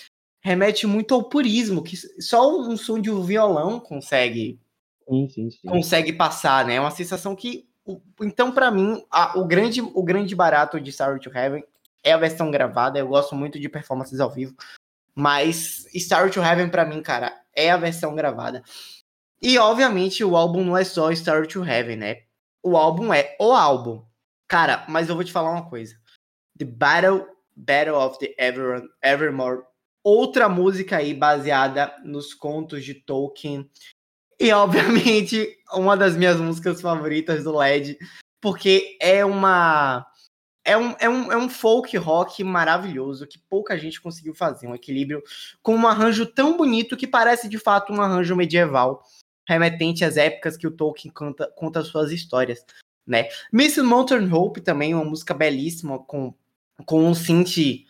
remete muito ao purismo, que só um som de um violão consegue sim, sim, sim. consegue passar, né? É uma sensação que então para mim a, o grande o grande barato de Sorry to Heaven é a versão gravada, eu gosto muito de performances ao vivo, mas Star to Heaven para mim, cara, é a versão gravada. E obviamente o álbum não é só Star to Heaven, né? O álbum é o álbum. Cara, mas eu vou te falar uma coisa. The Battle Battle of the Ever, Evermore, outra música aí baseada nos contos de Tolkien. E obviamente uma das minhas músicas favoritas do LED, porque é uma é um, é, um, é um folk rock maravilhoso que pouca gente conseguiu fazer. Um equilíbrio com um arranjo tão bonito que parece de fato um arranjo medieval, remetente às épocas que o Tolkien canta, conta suas histórias. Né? Miss Mountain Hope também, uma música belíssima, com, com um synth,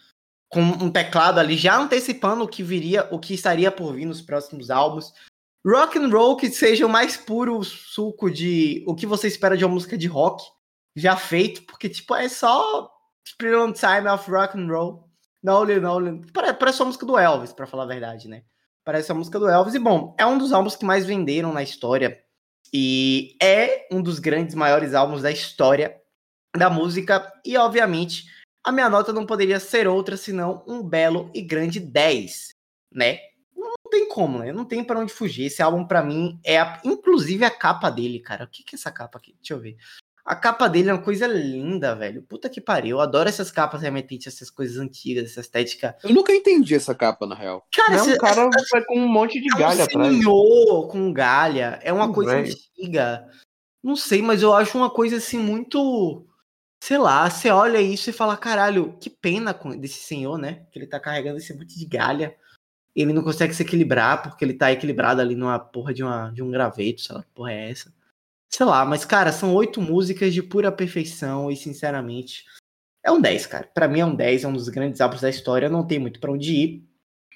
com um teclado ali, já antecipando o que viria, o que estaria por vir nos próximos álbuns. Rock and roll que seja o mais puro suco de o que você espera de uma música de rock já feito, porque, tipo, é só Spirit on Time of Rock and Roll. Nolan, Nolan. Parece, parece música do Elvis, para falar a verdade, né? Parece a música do Elvis. E, bom, é um dos álbuns que mais venderam na história. E é um dos grandes, maiores álbuns da história da música. E, obviamente, a minha nota não poderia ser outra senão um belo e grande 10, né? Não tem como, né? Não tem para onde fugir. Esse álbum, para mim, é a... inclusive a capa dele, cara. O que, que é essa capa aqui? Deixa eu ver. A capa dele é uma coisa linda, velho. Puta que pariu. Eu adoro essas capas remetentes, essas coisas antigas, essa estética. Eu nunca entendi essa capa, na real. Cara, Não, esse, cara essa, com um monte de é galha um atrás. Senhor com galha. É uma coisa velho. antiga. Não sei, mas eu acho uma coisa assim muito. Sei lá, você olha isso e fala, caralho, que pena desse senhor, né? Que ele tá carregando esse monte de galha. Ele não consegue se equilibrar porque ele tá equilibrado ali numa porra de, uma, de um graveto, sei lá que porra é essa. Sei lá, mas, cara, são oito músicas de pura perfeição e, sinceramente, é um 10, cara. Para mim é um 10, é um dos grandes álbuns da história, não tem muito para onde ir.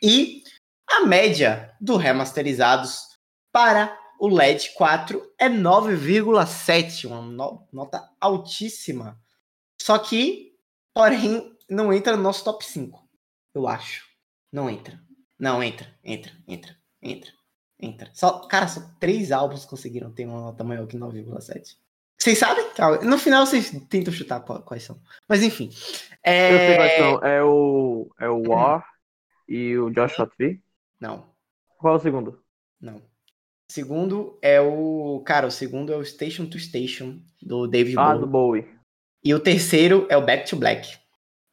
E a média do remasterizados para o LED 4 é 9,7, uma no nota altíssima. Só que, porém, não entra no nosso top 5, eu acho. Não entra. Não, entra, entra, entra, entra entra. Só, cara, só três álbuns conseguiram ter uma nota maior que 9,7. Vocês sabem? No final vocês tentam chutar quais são. Mas enfim. É... Eu sei quais são. É o, é o War e o Joshua Tree? Não. Qual é o segundo? Não. Segundo é o. Cara, o segundo é o Station to Station, do David ah, Bowie. Ah, do Bowie. E o terceiro é o Back to Black.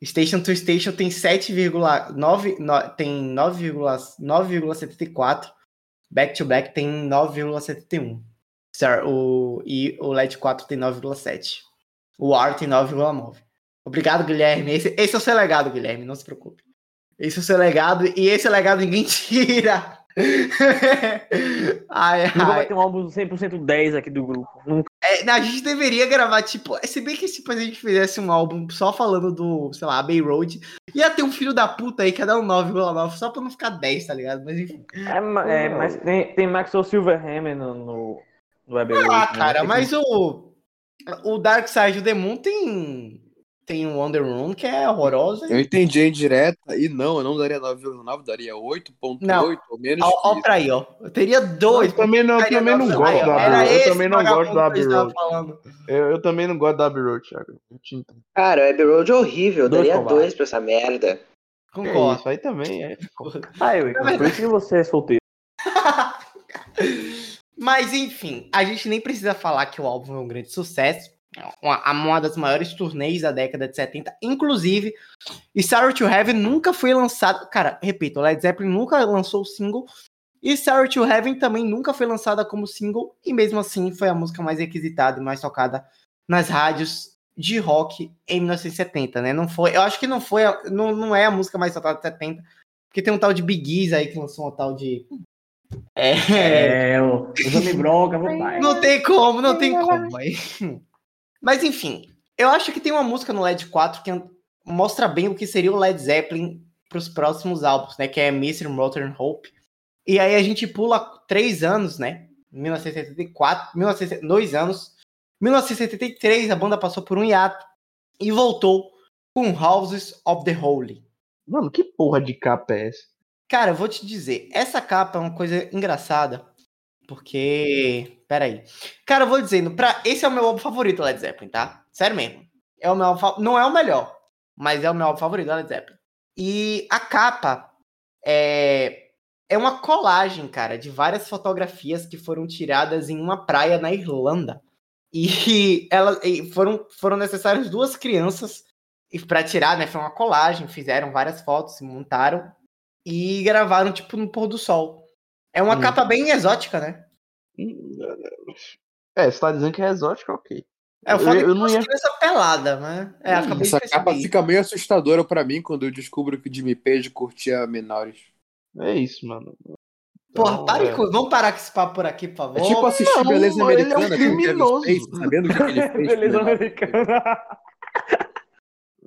Station to Station tem 7,9. Tem 9,74 Back to Back tem 9,71. O, e o LED 4 tem 9,7. O R tem 9,9. Obrigado, Guilherme. Esse, esse é o seu legado, Guilherme, não se preocupe. Esse é o seu legado, e esse é legado ninguém tira. ai, ai. Nunca vai ter um álbum 100% 10 aqui do grupo. Nunca. É, a gente deveria gravar, tipo, se bem que tipo, a gente fizesse um álbum só falando do, sei lá, Bay Road, ia ter um filho da puta aí que ia dar um 9,9 só pra não ficar 10, tá ligado? Mas enfim. É, é mas tem, tem Maxwell Silverhammer no, no, no. Ah, né? cara, mas o, o Dark Side of the Moon tem tem um Wonder Woman que é horrorosa. Eu entendi a indireta e não, eu não daria 9,9, daria 8,8 ou menos. Ó, pra aí, ó. Eu teria dois. Eu também não, eu também não gosto da Abbey Road. Eu também não gosto da Abbey Road. Eu, eu também não gosto da Abbey Road, Thiago. Cara, o Abbey Road é horrível. Eu daria dois pra essa merda. Concordo. É isso aí também é. Ah, eu, por isso que você é solteiro. Mas enfim, a gente nem precisa falar que o álbum é um grande sucesso uma, uma das maiores turnês da década de 70, inclusive, e Sorry to Heaven nunca foi lançado, cara, repito, Led Zeppelin nunca lançou o single, e Sorry to Heaven também nunca foi lançada como single, e mesmo assim foi a música mais requisitada e mais tocada nas rádios de rock em 1970, né? Não foi, eu acho que não foi, não, não é a música mais tocada de 70, porque tem um tal de Big Ease aí que lançou um tal de é, é o Johnny Bronca, Não tem como, não tem como. Aí. Mas enfim, eu acho que tem uma música no LED 4 que mostra bem o que seria o Led Zeppelin para os próximos álbuns, né? Que é Mr. Modern Hope. E aí a gente pula três anos, né? 1974, 19, dois anos. 1973 a banda passou por um hiato e voltou com Houses of the Holy. Mano, que porra de capa é essa? Cara, eu vou te dizer, essa capa é uma coisa engraçada, porque. Peraí. Cara, eu vou dizendo, pra... esse é o meu álbum favorito Led Zeppelin, tá? Sério mesmo. É o meu álbum... Não é o melhor, mas é o meu álbum favorito Led Zeppelin. E a capa é... é uma colagem, cara, de várias fotografias que foram tiradas em uma praia na Irlanda. E, ela... e foram, foram necessárias duas crianças para tirar, né? Foi uma colagem, fizeram várias fotos, se montaram e gravaram, tipo, no pôr do sol. É uma hum. capa bem exótica, né? É, você tá dizendo que é exótica, ok. É, o foda eu, eu não ia... criança pelada, né? É, hum, essa capa fica meio assustadora para mim quando eu descubro que o Jimmy Page curtia menores. É isso, mano. Porra, então, pare é. com... vamos parar com esse papo por aqui, por favor. É tipo assistir não, Beleza Americana é um criminoso. Space, sabendo que ele fez. Beleza Americana.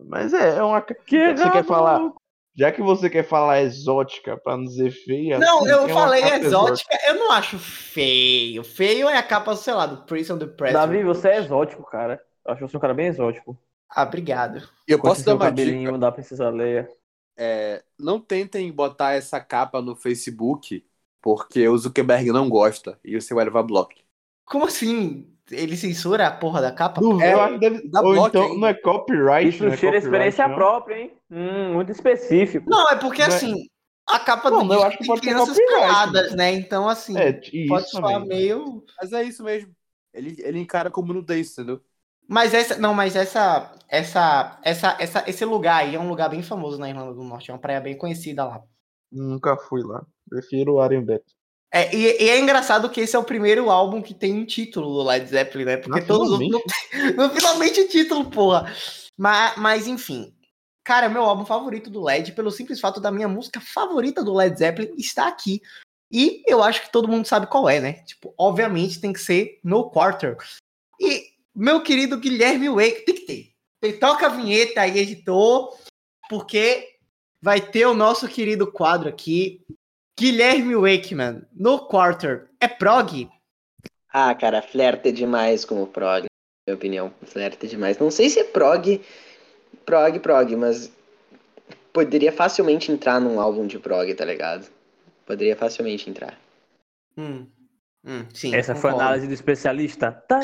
Mas é, é uma. Que você quer falar? Já que você quer falar exótica, para não dizer feia. Não, eu falei exótica, exótica, eu não acho feio. Feio é a capa, sei lá, do Prince of the Press. Davi, você é exótico, cara. Eu acho você um cara bem exótico. Ah, obrigado. Eu posso dar uma dica? da Princesa Leia. É, não tentem botar essa capa no Facebook, porque o Zuckerberg não gosta e você vai levar bloco. Como assim? Ele censura a porra da capa? Do, é, eu acho que deve dar Ou então não é copyright. Isso é cheira experiência não. própria, hein? Hum, muito específico. Não, é porque não é- assim, a capa não, do eu acho que pode crianças peladas, né? Então, assim, é, pode soar meio. Mas é isso mesmo. Ele, ele encara como nudez, entendeu? Mas essa, não, mas essa, essa, essa, essa, esse lugar aí é um lugar bem famoso na Irlanda do Norte, é uma praia bem conhecida lá. Nunca fui lá. Prefiro o Arenbeto. É, e, e, é engraçado que esse é o primeiro álbum que tem um título do Led Zeppelin, né? Porque todos os outros não, finalmente o título, porra. Mas, mas enfim. Cara, meu álbum favorito do Led, pelo simples fato da minha música favorita do Led Zeppelin está aqui. E eu acho que todo mundo sabe qual é, né? Tipo, obviamente tem que ser No Quarter. E meu querido Guilherme Wake, tem que ter. Tem, toca a vinheta aí, editor, porque vai ter o nosso querido quadro aqui, Guilherme Wakeman, no quarter, é prog? Ah, cara, flerte demais com o prog, na minha opinião. Flerte demais. Não sei se é prog, prog, prog, mas poderia facilmente entrar num álbum de prog, tá ligado? Poderia facilmente entrar. Hum. Hum, sim, Essa concordo. foi a análise do especialista. Tá,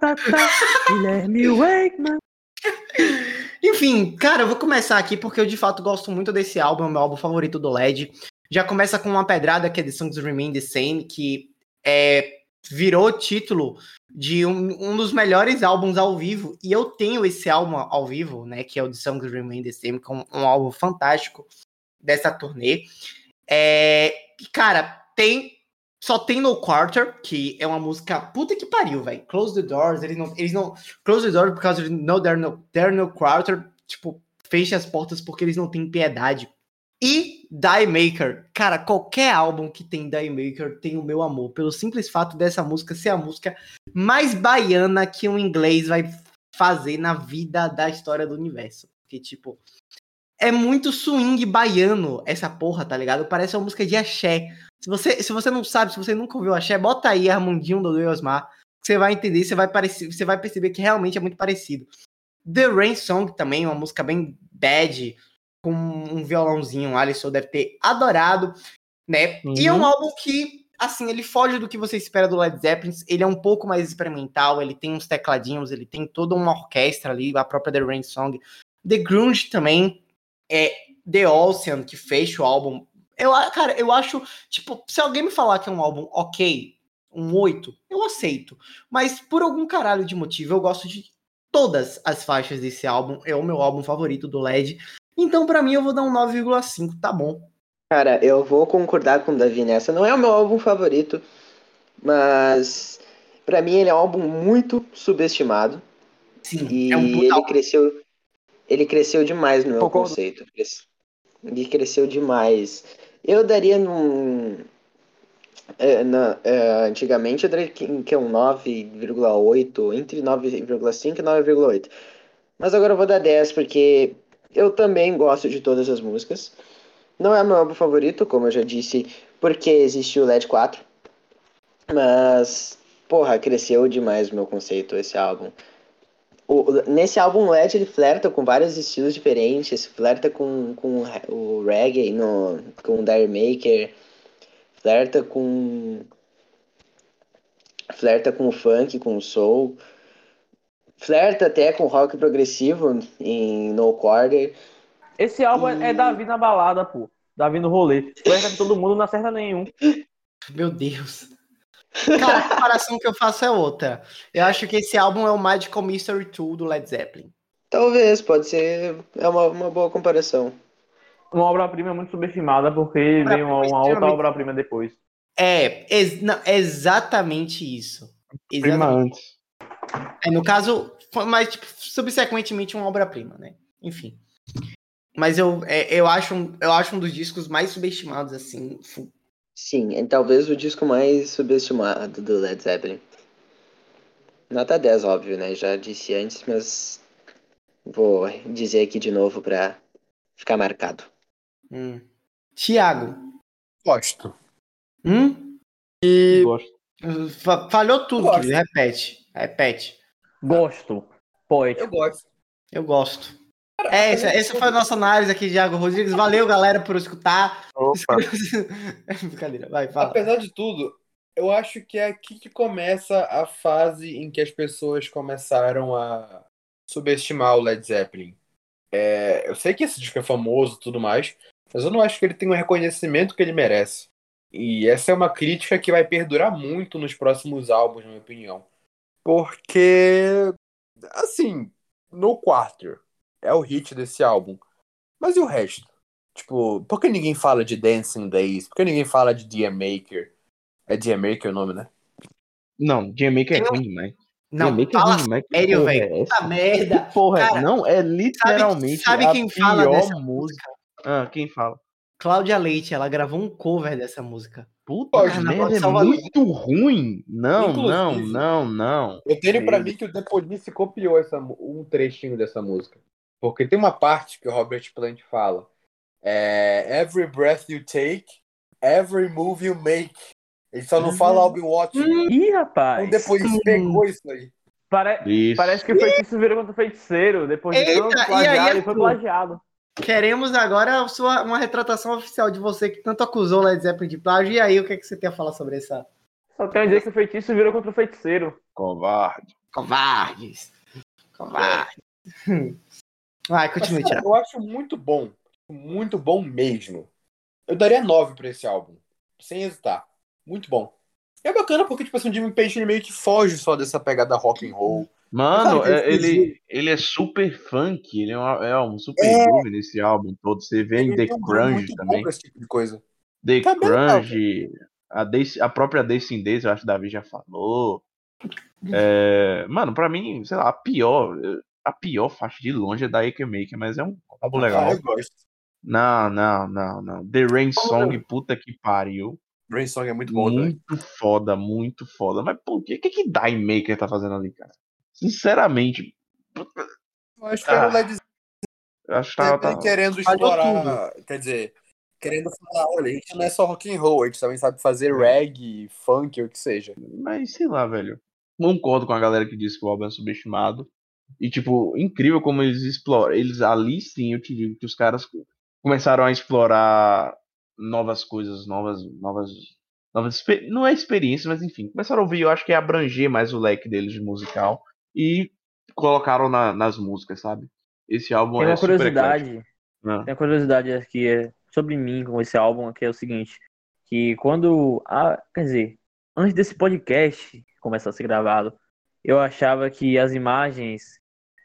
tá, tá, Guilherme Wakeman. Enfim, cara, eu vou começar aqui porque eu de fato gosto muito desse álbum, é o meu álbum favorito do LED. Já começa com uma pedrada que é The Songs Remain the Same, que é, virou título de um, um, dos melhores álbuns ao vivo. E eu tenho esse álbum ao vivo, né? Que é o The Songs Remain the Same, com um álbum fantástico dessa turnê. É, cara, tem só tem No Quarter, que é uma música puta que pariu, velho. Close the Doors, eles não, eles não. Close the Doors por causa de No There No, there no Quarter. Tipo, feche as portas porque eles não têm piedade. E Die Maker. Cara, qualquer álbum que tem Die Maker tem o meu amor. Pelo simples fato dessa música ser a música mais baiana que um inglês vai fazer na vida da história do universo. Porque, tipo, é muito swing baiano essa porra, tá ligado? Parece uma música de axé. Se você, se você não sabe, se você nunca ouviu axé, bota aí Armandinho do Osmar. Você vai entender, você vai, parecer, você vai perceber que realmente é muito parecido. The Rain Song também, uma música bem bad, com um violãozinho. O Alisson deve ter adorado, né? Uhum. E é um uhum. álbum que, assim, ele foge do que você espera do Led Zeppelin. Ele é um pouco mais experimental, ele tem uns tecladinhos, ele tem toda uma orquestra ali, a própria The Rain Song. The Grunge também, é The Ocean, que fecha o álbum. Eu, cara, eu acho, tipo, se alguém me falar que é um álbum ok, um 8, eu aceito. Mas por algum caralho de motivo, eu gosto de todas as faixas desse álbum. É o meu álbum favorito do LED. Então, para mim, eu vou dar um 9,5, tá bom. Cara, eu vou concordar com o Davi nessa. Não é o meu álbum favorito, mas para mim ele é um álbum muito subestimado. Sim, e é um ele cresceu ele cresceu demais no meu Concordo. conceito. Ele cresceu demais. Eu daria num. É, na, é, antigamente eu daria que, que é um 9,8, entre 9,5 e 9,8. Mas agora eu vou dar 10, porque eu também gosto de todas as músicas. Não é meu álbum favorito, como eu já disse, porque existe o LED 4. Mas, porra, cresceu demais o meu conceito esse álbum. O, nesse álbum LED ele flerta com vários estilos diferentes, flerta com, com o reggae, no, com o Dire Maker, flerta com flerta com o funk, com o soul, flerta até com rock progressivo em No Quarter. Esse álbum é e... é Davi na balada, pô. Davi no rolê. Flerta com todo mundo, não acerta nenhum. Meu Deus. Cara, a comparação que eu faço é outra. Eu acho que esse álbum é o Magical Mystery Tour do Led Zeppelin. Talvez, pode ser. É uma, uma boa comparação. Uma obra-prima muito subestimada, porque vem uma, uma outra obra-prima depois. É, ex não, exatamente isso. Prima antes. É, no caso, mas tipo, subsequentemente uma obra-prima, né? Enfim. Mas eu, é, eu, acho, eu acho um dos discos mais subestimados, assim, Sim, é talvez o disco mais subestimado do Led Zeppelin. Nota 10, óbvio, né? Já disse antes, mas vou dizer aqui de novo pra ficar marcado. Hum. Tiago. Gosto. Hum? E... Gosto. Falhou tudo, querido. Repete. Repete. Gosto. Pode. Eu gosto. Eu gosto. É, essa, essa foi a nossa análise aqui, Diago Rodrigues. Valeu, galera, por escutar. Opa. Brincadeira, vai, fala. Apesar de tudo, eu acho que é aqui que começa a fase em que as pessoas começaram a subestimar o Led Zeppelin. É, eu sei que esse disco é famoso e tudo mais, mas eu não acho que ele tem o reconhecimento que ele merece. E essa é uma crítica que vai perdurar muito nos próximos álbuns, na minha opinião. Porque, assim, no Quarter, é o hit desse álbum. Mas e o resto? Tipo, por que ninguém fala de Dancing Days? Por que ninguém fala de Dear Maker? É Dear Maker o nome, né? Não, Dear Maker é ruim demais. Não, Dear fala é ruim demais. sério, velho. É Puta merda. Que porra, Cara, não, é literalmente sabe, sabe quem fala dessa música? Ah, quem fala? Cláudia Leite, ela gravou um cover dessa música. Puta merda, é muito ruim. Não, Inclusive, não, não, não. Eu tenho pra mim que o Depolice copiou essa, um trechinho dessa música. Porque tem uma parte que o Robert Plant fala. É, every breath you take, every move you make. Ele só não hum. fala I'll be watching. Ih, rapaz. Então depois hum. pegou isso aí. Pare... Isso. Parece que o feitiço virou contra o feiticeiro. Depois de plagiado, ele foi plagiado. Queremos agora sua, uma retratação oficial de você que tanto acusou o Led Zeppelin de plágio. E aí, o que, é que você tem a falar sobre essa? Só tenho a dizer que o feitiço virou contra o feiticeiro. Covarde. Covardes. Covardes. Vai, continue, Thiago. Eu acho muito bom. Muito bom mesmo. Eu daria 9 pra esse álbum. Sem hesitar. Muito bom. É bacana porque, tipo assim, o Jimmy Page ele meio que foge só dessa pegada rock and roll. Mano, é, ele, ele é super funk, ele é, uma, é um super é... groove nesse álbum todo. Você vê em The Grunge também. Esse tipo de coisa. The tá Grunge, A, Days, a própria Days in Days, eu acho que o Davi já falou. É, mano, pra mim, sei lá, a pior, a pior faixa de longe é da Ake Maker, mas é um álbum legal. Ah, eu gosto. Não, não, não, não. The Rain Song, puta que pariu. Rain Song é muito bom, Muito também. foda, muito foda. Mas por que? Que, que Die Maker tá fazendo ali, cara? Sinceramente. Eu acho que ah, era o Led Acho que tava, tava... querendo explorar. Quer dizer, querendo falar, olha, a gente não é só rock and roll, a gente também sabe fazer reggae, funk, ou o que seja. Mas sei lá, velho. Concordo com a galera que disse que o álbum é subestimado. E, tipo, incrível como eles exploram. Eles ali sim, eu te digo que os caras começaram a explorar novas coisas, novas. novas, novas não é experiência, mas enfim. Começaram a ouvir, eu acho que é abranger mais o leque deles de musical. E colocaram na, nas músicas, sabe? Esse álbum Tem uma é curiosidade. Ah. Tem uma curiosidade aqui é sobre mim com esse álbum, que é o seguinte. Que quando. Ah, quer dizer, antes desse podcast começar a ser gravado, eu achava que as imagens,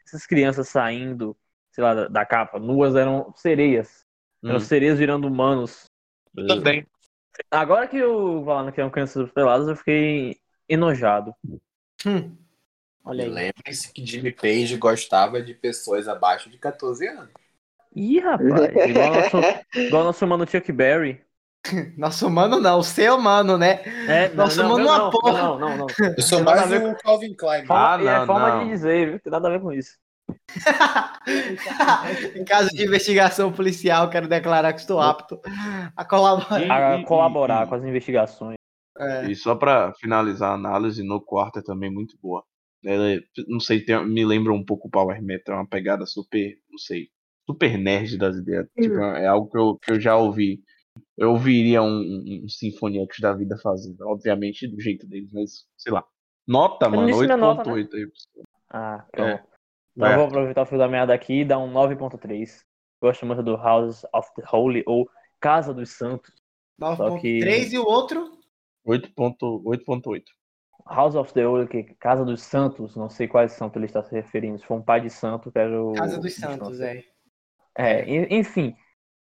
essas crianças saindo, sei lá, da, da capa, nuas, eram sereias. Hum. Eram sereias virando humanos. Também. Agora que eu falando que eram crianças peladas, eu fiquei enojado. Hum. Olha aí. Lembre-se que Jimmy Page gostava de pessoas abaixo de 14 anos. Ih, rapaz, igual nosso, igual nosso mano Chuck Berry. Nosso mano não, o seu mano, né? É, nosso não, mano não, uma porra. Não, não, não. Eu sou mais o Calvin Klein. Ah, não, é forma não. de dizer, viu? Tem nada a ver com isso. em caso de investigação policial, quero declarar que estou apto a colaborar, a colaborar com as investigações. É. E só para finalizar a análise, no quarto é também muito boa. Ela, não sei, tem, me lembra um pouco o Power Metal, é uma pegada super, não sei, super nerd das ideias. Uhum. Tipo, é algo que eu, que eu já ouvi. Eu ouviria um, um, um Symphony X da vida fazendo, obviamente do jeito deles, mas sei lá. Nota, eu mano, 8.8 né? aí. Ah, então. É. Então vou aproveitar o fio da meada aqui e dar um 9.3. Gosto muito do House of the Holy ou Casa dos Santos. 9.3 que... e o outro? 8.8. House of the Holy, que Casa dos Santos, não sei quais santos ele está se referindo. Se for um pai de santo, quero. Casa dos Santos, é. É, enfim.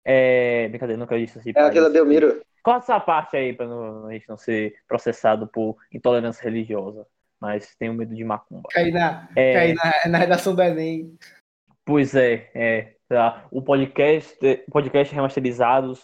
É... Brincadeira, nunca disse assim. É a Vila Belmiro. Corta essa parte aí pra não, a gente não ser processado por intolerância religiosa. Mas tenho medo de macumba. Cair na, é... na, na redação do Enem. Pois é, é. Tá. O podcast, podcast remasterizados,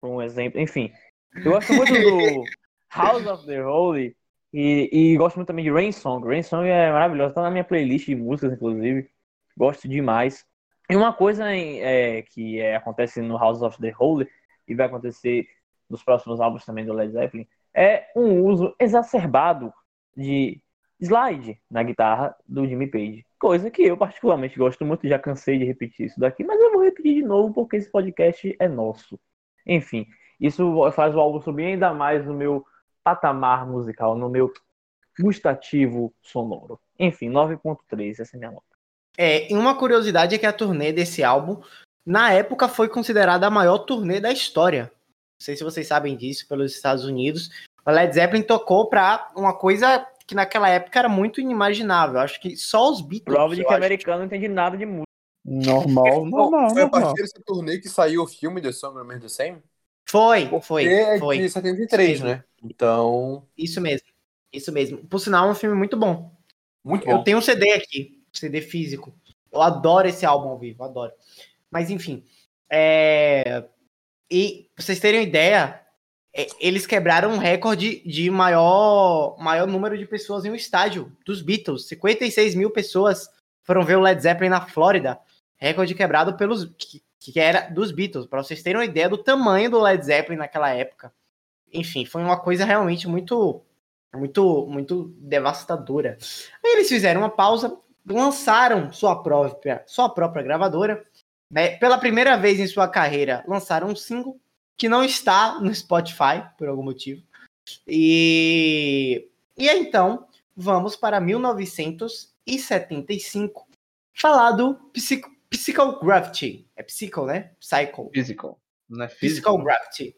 por um exemplo. Enfim. Eu gosto muito do House of the Holy e, e gosto muito também de Rain Song. Rain Song é maravilhosa, tá na minha playlist de músicas, inclusive. Gosto demais. E uma coisa é, que é, acontece no House of the Holy e vai acontecer nos próximos álbuns também do Led Zeppelin é um uso exacerbado de slide na guitarra do Jimmy Page. Coisa que eu particularmente gosto muito, já cansei de repetir isso daqui, mas eu vou repetir de novo porque esse podcast é nosso. Enfim, isso faz o álbum subir ainda mais no meu patamar musical, no meu gustativo sonoro. Enfim, 9.3, essa é a minha nota. É, e uma curiosidade é que a turnê desse álbum, na época, foi considerada a maior turnê da história. Não sei se vocês sabem disso, pelos Estados Unidos. O Led Zeppelin tocou para uma coisa que naquela época era muito inimaginável. Acho que só os Beatles. Prova de que americano não entende nada de música. Normal, normal. Foi a partir desse turnê que saiu o filme The Song Remains the Same? Foi, foi. É foi. de 73, né? Então. Isso mesmo. Isso mesmo. Por sinal, é um filme muito bom. Muito bom. Eu tenho um CD aqui, CD físico. Eu adoro esse álbum ao vivo, adoro. Mas enfim. É... E pra vocês terem uma ideia, é, eles quebraram um recorde de maior, maior número de pessoas em um estádio dos Beatles. 56 mil pessoas foram ver o Led Zeppelin na Flórida. Recorde quebrado pelos que, que era dos Beatles, para vocês terem uma ideia do tamanho do Led Zeppelin naquela época. Enfim, foi uma coisa realmente muito muito muito devastadora. Aí eles fizeram uma pausa, lançaram sua própria sua própria gravadora, né? Pela primeira vez em sua carreira, lançaram um single que não está no Spotify por algum motivo. E e então vamos para 1975 falar do Psycho, Physical Gravity. É Psycho, né? Psycho. Physical. Não é physical Gravity.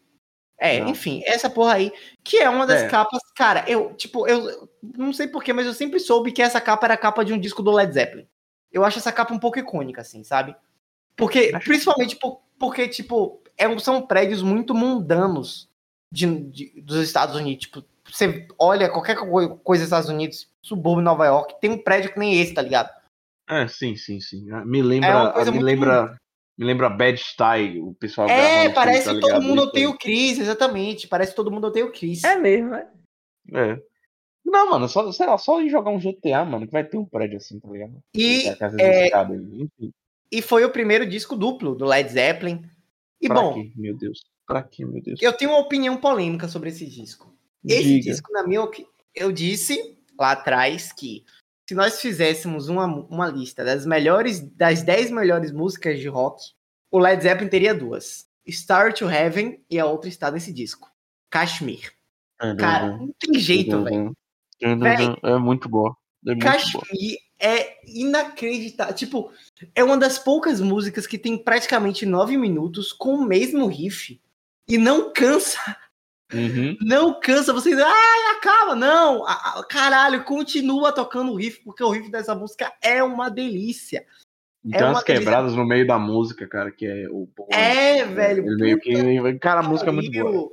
É, não. enfim, essa porra aí, que é uma das é. capas, cara, eu, tipo, eu não sei porquê, mas eu sempre soube que essa capa era a capa de um disco do Led Zeppelin. Eu acho essa capa um pouco icônica, assim, sabe? Porque, acho principalmente por, porque, tipo, é, são prédios muito mundanos de, de, dos Estados Unidos. Tipo, você olha qualquer coisa dos Estados Unidos, subúrbio Nova York, tem um prédio que nem esse, tá ligado? É, sim, sim, sim. Ah, me lembra, é me lembra, me lembra Bad Style, o pessoal É, parece tá que todo mundo odeia o Chris, exatamente. Parece que todo mundo odeia o Chris. É mesmo, né? É. Não, mano, só, sei lá, só em jogar um GTA, mano, que vai ter um prédio assim, tá ligado? E, é... e foi o primeiro disco duplo do Led Zeppelin. E pra bom. Quê, meu Deus. Pra quê, meu Deus? Eu tenho uma opinião polêmica sobre esse disco. Esse Diga. disco, na minha opinião, eu disse lá atrás que se nós fizéssemos uma, uma lista das melhores, das 10 melhores músicas de rock, o Led Zeppelin teria duas. Star to Heaven e a outra está nesse disco. Kashmir. Uhum. Cara, não tem jeito, velho. É muito boa. É Kashmir é inacreditável. Tipo, é uma das poucas músicas que tem praticamente nove minutos com o mesmo riff e não cansa. Uhum. Não cansa, vocês. Ai, acaba! Não! Caralho, continua tocando o riff, porque o riff dessa música é uma delícia. É tem é umas quebradas delícia. no meio da música, cara, que é o. É, velho. Ele meio que. Cara, a música é muito boa.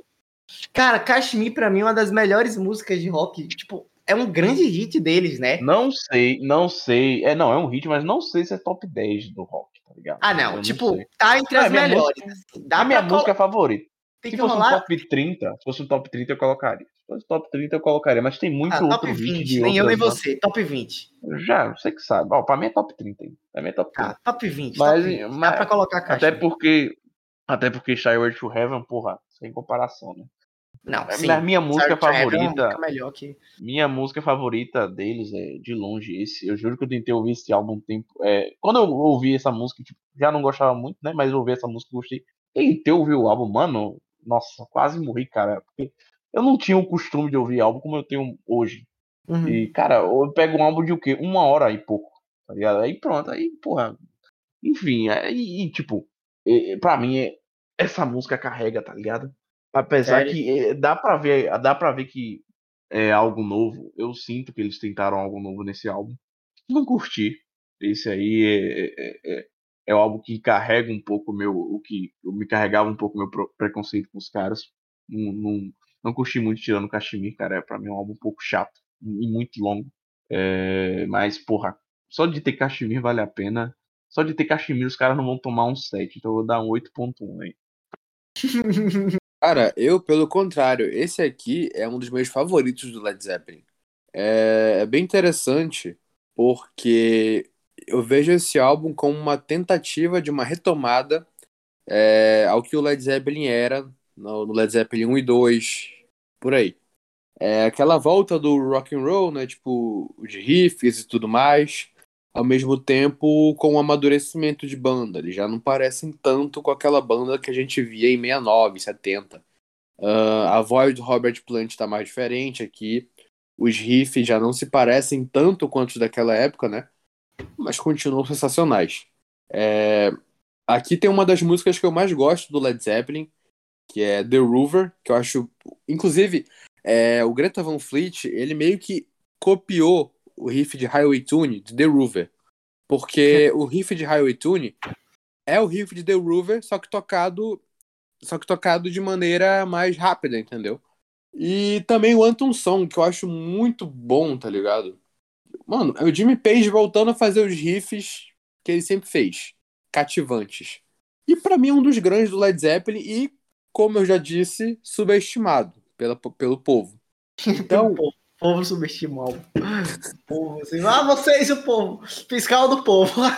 Cara, Kashmir, pra mim, é uma das melhores músicas de rock. Tipo, é um grande hit deles, né? Não sei, não sei. É, não, é um hit, mas não sei se é top 10 do rock, tá ligado? Ah, não. Eu tipo, não tá entre ah, as melhores. Música, Dá a minha música favorita. Tem se fosse rolar... um top 30, se fosse um top 30, eu colocaria. Se fosse top 30, eu colocaria, mas tem muito ah, outro top 20. De nem eu nem você, top 20. Já, você que sabe. Ó, pra mim é top 30. Pra mim é top 30. Ah, top 20. Mas, top 20. mas Dá pra colocar a caixa. Até porque, até porque Shire to Heaven, porra, sem comparação, né? Não, é, sim. minha música favorita. É melhor que... Minha música favorita deles é de longe esse. Eu juro que eu tentei ouvir esse álbum um tempo. É, quando eu ouvi essa música, tipo, já não gostava muito, né? Mas eu ouvi essa música, gostei. Tentei ouvir o álbum, mano. Nossa, quase morri, cara. Porque eu não tinha o costume de ouvir álbum como eu tenho hoje. Uhum. E, cara, eu pego um álbum de o quê? Uma hora e pouco. Tá ligado? Aí pronto, aí, porra. Enfim, aí, e, tipo, pra mim, é, essa música carrega, tá ligado? Apesar Sério? que é, dá para ver, dá para ver que é algo novo. Eu sinto que eles tentaram algo novo nesse álbum. Não curti. Esse aí é, é, é, é o álbum que carrega um pouco meu, o que me carregava um pouco meu preconceito com os caras. Não, não, não curti muito tirando o Kashmir, cara. É para mim um álbum um pouco chato e muito longo. É, mas porra, só de ter Kashmir vale a pena. Só de ter Kashmir os caras não vão tomar um 7, então eu vou dar um 8.1 aí. Cara, eu, pelo contrário, esse aqui é um dos meus favoritos do Led Zeppelin. É, é bem interessante porque eu vejo esse álbum como uma tentativa de uma retomada é, ao que o Led Zeppelin era no, Led Zeppelin 1 e 2, por aí. É aquela volta do rock and roll, né, tipo, de riffs e tudo mais, ao mesmo tempo com o amadurecimento de banda. Eles já não parecem tanto com aquela banda que a gente via em 69, 70. Uh, a voz do Robert Plant está mais diferente aqui. Os riffs já não se parecem tanto quanto os daquela época, né? Mas continuam sensacionais. É... Aqui tem uma das músicas que eu mais gosto do Led Zeppelin, que é The Rover, que eu acho. Inclusive, é... o Greta Van Fleet, ele meio que copiou o riff de Highway Tune de The Rover. Porque o riff de Highway Tune é o riff de The Rover, só que tocado só que tocado de maneira mais rápida, entendeu? E também o Anton Song, que eu acho muito bom, tá ligado? Mano, é o Jimmy Page voltando a fazer os riffs que ele sempre fez, cativantes. E para mim é um dos grandes do Led Zeppelin e, como eu já disse, subestimado pela, pelo povo. Então, povo subestimado. povo, assim, ah, vocês o povo, fiscal do povo.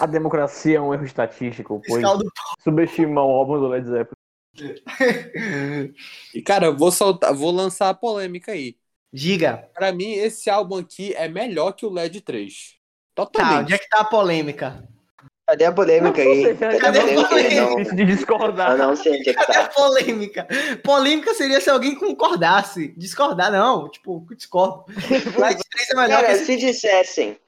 A democracia é um erro estatístico, pois do... subestima o álbum do Led Zeppelin. e cara, vou soltar, vou lançar a polêmica aí. Diga. Para mim, esse álbum aqui é melhor que o LED 3. Totalmente. Tá, onde é que tá a polêmica? Cadê a polêmica aí? Cadê, Cadê a polêmica? Não... de discordar. não sei onde é que Cadê tá. a polêmica? Polêmica seria se alguém concordasse. Discordar, não. Tipo, discordo. LED 3 é melhor Cara, que... se dissessem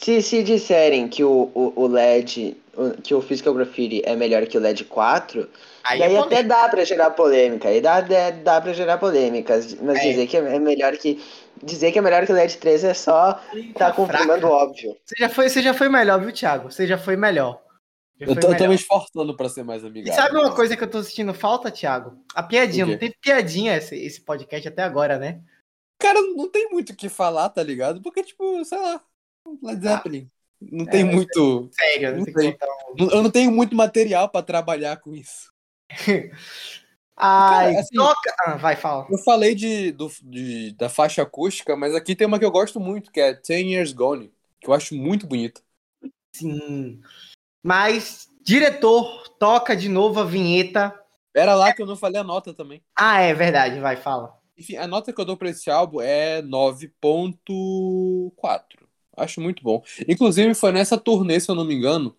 se, se disserem que o, o, o LED, que o Physical Graffiti é melhor que o LED 4, aí daí é até dá pra gerar polêmica, aí dá, dá, dá pra gerar polêmicas, mas é. dizer que é melhor que. Dizer que é melhor que o LED 3 é só tá confirmando óbvio. Você já, foi, você já foi melhor, viu, Thiago? Você já foi melhor. Eu, tô, eu tô me esforçando pra ser mais amigável. E sabe uma coisa que eu tô sentindo falta, Thiago? A piadinha. Não teve piadinha esse, esse podcast até agora, né? Cara, não tem muito o que falar, tá ligado? Porque, tipo, sei lá, Led ah. Zeppelin. Não tem é, muito. Sério, não tem. Um... Eu não tenho muito material para trabalhar com isso. Ai, Cara, assim, toca. Ah, vai, fala. Eu falei de, do, de, da faixa acústica, mas aqui tem uma que eu gosto muito, que é Ten Years Gone, que eu acho muito bonita. Sim. Mas, diretor, toca de novo a vinheta. Pera lá que eu não falei a nota também. Ah, é verdade, vai, fala. Enfim, a nota que eu dou pra esse álbum é 9.4. Acho muito bom. Inclusive, foi nessa turnê, se eu não me engano,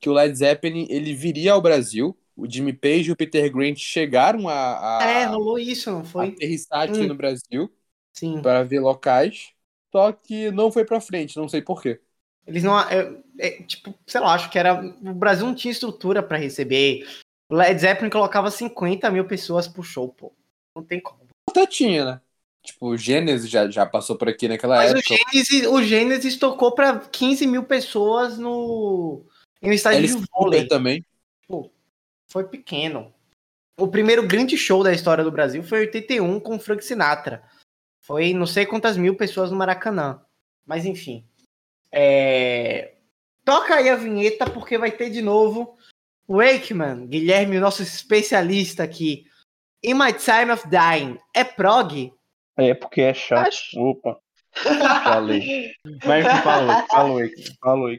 que o Led Zeppelin ele viria ao Brasil. O Jimmy Page e o Peter Grant chegaram a. a é, rolou isso, não foi? Aterrissar aqui hum. no Brasil. Sim. Para ver locais. Só que não foi pra frente, não sei porquê. Eles não. É, é, tipo, sei lá, acho que era. O Brasil não tinha estrutura para receber. O Led Zeppelin colocava 50 mil pessoas pro show, pô. Não tem como. Até tinha, né? Tipo, o Gênesis já, já passou por aqui naquela Mas época. O Gênesis, o Gênesis tocou pra 15 mil pessoas no, um estádio Alice de vôlei. também. Pô, foi pequeno. O primeiro grande show da história do Brasil foi em 81 com Frank Sinatra. Foi não sei quantas mil pessoas no Maracanã. Mas enfim. É... Toca aí a vinheta porque vai ter de novo Wakeman, Guilherme, nosso especialista aqui. In My Time of Dying. É prog? É porque é chato. Acho... Opa. Falei. Mas falou, falou, falou.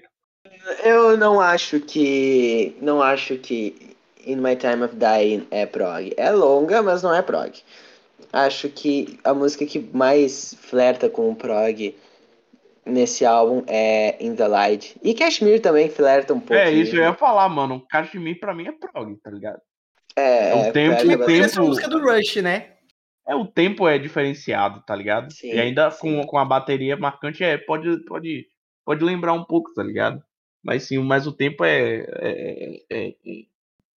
Eu não acho que. Não acho que In My Time of Dying é prog. É longa, mas não é prog. Acho que a música que mais flerta com o prog nesse álbum é In the Light. E Kashmir também flerta um pouco. É, isso eu ia falar, mano. Kashmir pra mim é prog, tá ligado? É, o é, tempo, o tempo... Essa música do Rush, né? É, o tempo é diferenciado, tá ligado? Sim, e ainda com, com a bateria marcante, é, pode, pode, pode lembrar um pouco, tá ligado? Mas sim, mas o tempo é. é, é, é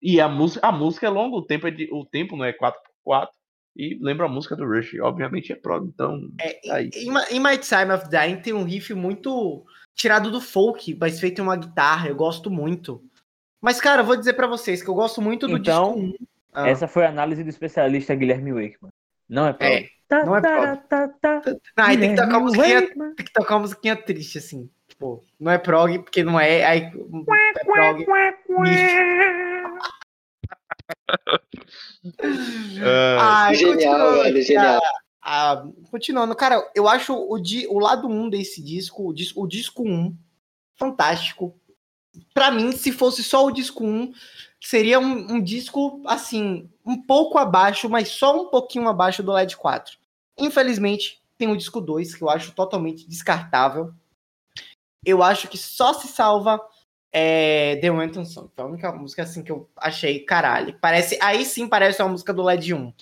e a música, a música é longa, o tempo, é de, o tempo não é 4x4. E lembra a música do Rush, obviamente é prog, então. É, tá em, em My Time of Dying tem um riff muito tirado do folk, mas feito em uma guitarra, eu gosto muito. Mas, cara, eu vou dizer para vocês que eu gosto muito do então, disco. Ah. Essa foi a análise do especialista Guilherme Wakeman. Não é prog. É, não é prog. Não, aí tem que, tocar uma musiquinha, tem que tocar uma musiquinha triste, assim. Tipo, não é prog, porque não é. Aí, é prog. Ai, genial, velho, genial. Ah, continuando, cara, eu acho o, di, o lado 1 um desse disco, o disco, o disco 1, um, fantástico. Para mim, se fosse só o disco 1, um, seria um, um, disco, assim, um pouco abaixo, mas só um pouquinho abaixo do LED 4. Infelizmente, tem o disco 2, que eu acho totalmente descartável. Eu acho que só se salva é, The Winton Song. Foi a única música, assim, que eu achei, caralho. Parece, aí sim parece uma música do LED 1.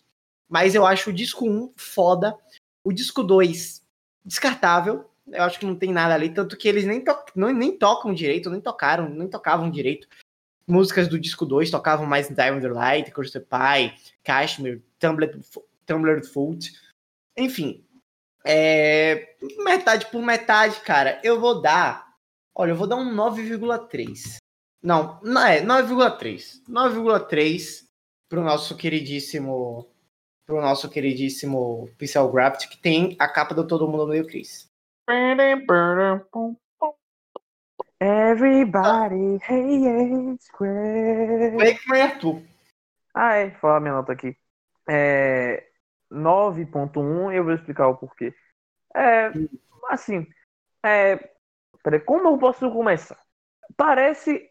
Mas eu acho o disco 1 foda. O disco 2 descartável. Eu acho que não tem nada ali, tanto que eles nem, to não, nem tocam direito, nem tocaram, nem tocavam direito músicas do disco 2 tocavam mais Diamond Light, Curse Pie, Kashmir, Tumblr, Tumblr Foot. Enfim, é, metade por metade, cara, eu vou dar. Olha, eu vou dar um 9,3. Não, não é 9,3. 9,3 pro nosso queridíssimo pro nosso queridíssimo Pixel Graft que tem a capa do Todo Mundo Meio Chris. Everybody hates Greg. Wake é Arthur. Ah, é. Falar minha nota aqui. É, 9.1, eu vou explicar o porquê. É, assim, é, peraí, como eu posso começar? Parece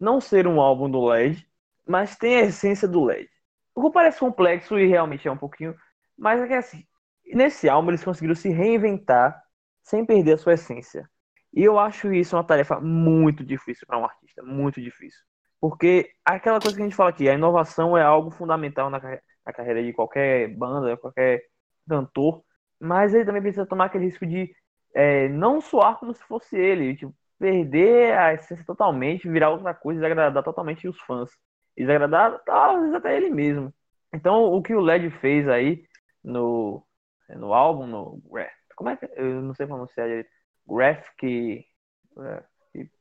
não ser um álbum do LED, mas tem a essência do LED. O que parece complexo e realmente é um pouquinho, mas é que assim, nesse álbum eles conseguiram se reinventar sem perder a sua essência. E eu acho isso uma tarefa muito difícil para um artista, muito difícil. Porque aquela coisa que a gente fala aqui, a inovação é algo fundamental na, na carreira de qualquer banda, qualquer cantor, mas ele também precisa tomar aquele risco de é, não soar como se fosse ele, tipo, perder a essência totalmente, virar outra coisa, desagradar totalmente os fãs. Desagradar, talvez até ele mesmo. Então, o que o LED fez aí no, no álbum, no. Como é que. Eu não sei pronunciar direito. Graphic. É,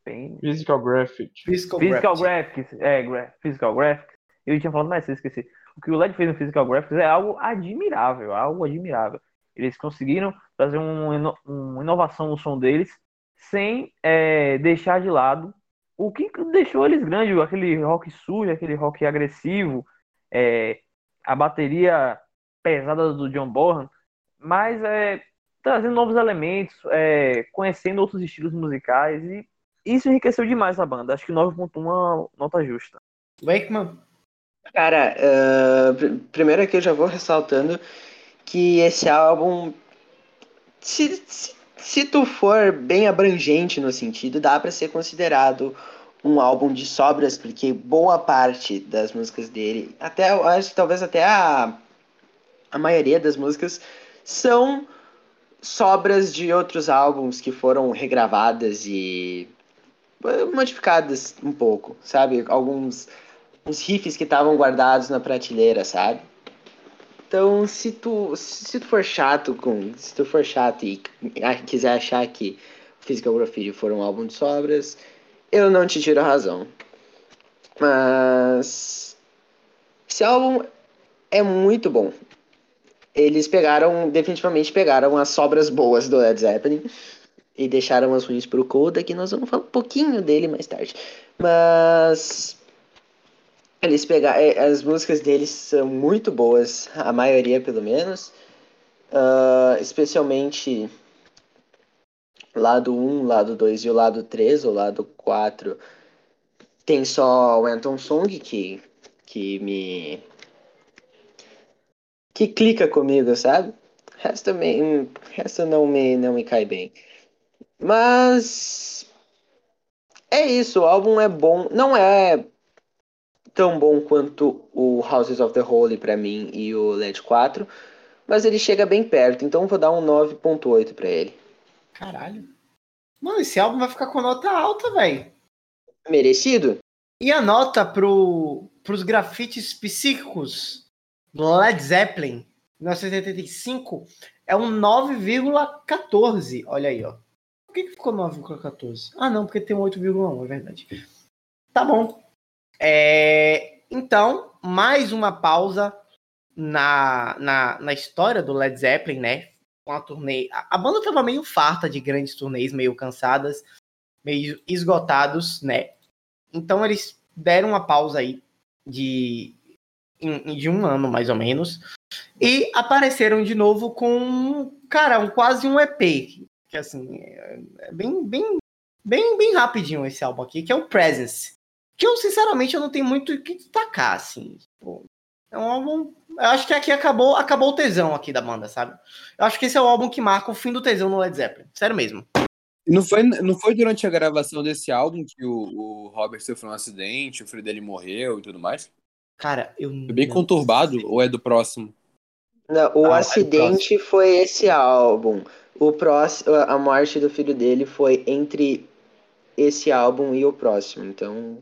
Pain. Physical Graphics. Physical, Physical Graphics. Graphics. É, gra Physical Graphics. Eu tinha falado mais, eu esqueci. O que o LED fez no Physical Graphics é algo admirável, algo admirável. Eles conseguiram fazer um, uma inovação no som deles sem é, deixar de lado o que deixou eles grandes, aquele rock sujo, aquele rock agressivo, é, a bateria pesada do John Bonham, mas é, trazendo novos elementos, é, conhecendo outros estilos musicais e isso enriqueceu demais a banda. Acho que 9.1 é uma nota justa. Wakeman? Cara, uh, primeiro aqui eu já vou ressaltando que esse álbum, se, se, se tu for bem abrangente no sentido, dá para ser considerado um álbum de sobras, porque boa parte das músicas dele, até acho que talvez até a, a maioria das músicas, são sobras de outros álbuns que foram regravadas e modificadas um pouco, sabe? Alguns uns riffs que estavam guardados na prateleira, sabe? Então, se tu, se tu for chato com, se tu for chato e quiser achar que Physical Graffiti for um álbum de sobras, eu não te tiro a razão. Mas esse álbum é muito bom. Eles pegaram, definitivamente pegaram as sobras boas do Led Zeppelin e deixaram as ruins pro Coda, que nós vamos falar um pouquinho dele mais tarde. Mas eles pegaram. É, as músicas deles são muito boas, a maioria pelo menos. Uh, especialmente lado 1, lado 2 e o lado 3, o lado 4. Tem só o Anton Song que, que me. Que clica comigo, sabe? O resto, me, resto não, me, não me cai bem. Mas. É isso, o álbum é bom. Não é tão bom quanto o Houses of the Holy para mim e o LED 4, mas ele chega bem perto, então vou dar um 9.8 para ele. Caralho. Mano, esse álbum vai ficar com nota alta, velho. Merecido? E a nota pro, pros grafites psíquicos Led Zeppelin, 1985, é um 9,14. Olha aí, ó. Por que, que ficou 9,14? Ah, não, porque tem um 8,1, é verdade. Tá bom. É, então, mais uma pausa na, na, na história do Led Zeppelin, né? Com a turnê. A, a banda estava meio farta de grandes turnês, meio cansadas, meio esgotados, né? Então eles deram uma pausa aí de, de um ano, mais ou menos. E apareceram de novo com, cara, um, quase um EP. Que assim, é, é bem, bem, bem, bem rapidinho esse álbum aqui, que é o Presence. Que eu, sinceramente, eu não tenho muito o que destacar, assim. Tipo, é um álbum. Eu acho que aqui acabou, acabou o tesão aqui da banda, sabe? Eu acho que esse é o álbum que marca o fim do tesão no Led Zeppelin. Sério mesmo. Não foi, não foi durante a gravação desse álbum que o, o Robert sofreu um acidente, o filho dele morreu e tudo mais? Cara, eu. Foi bem conturbado sei. ou é do próximo? Não, o ah, acidente é foi esse álbum. O próximo, a morte do filho dele foi entre esse álbum e o próximo. Então,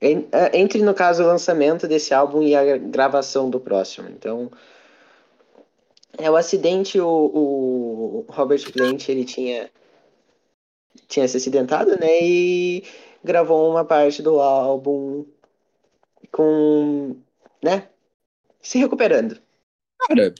é, entre, no caso, o lançamento desse álbum e a gravação do próximo. Então, é o acidente, o, o Robert Plant, ele tinha, tinha se acidentado, né, e gravou uma parte do álbum com, né, se recuperando. Cara,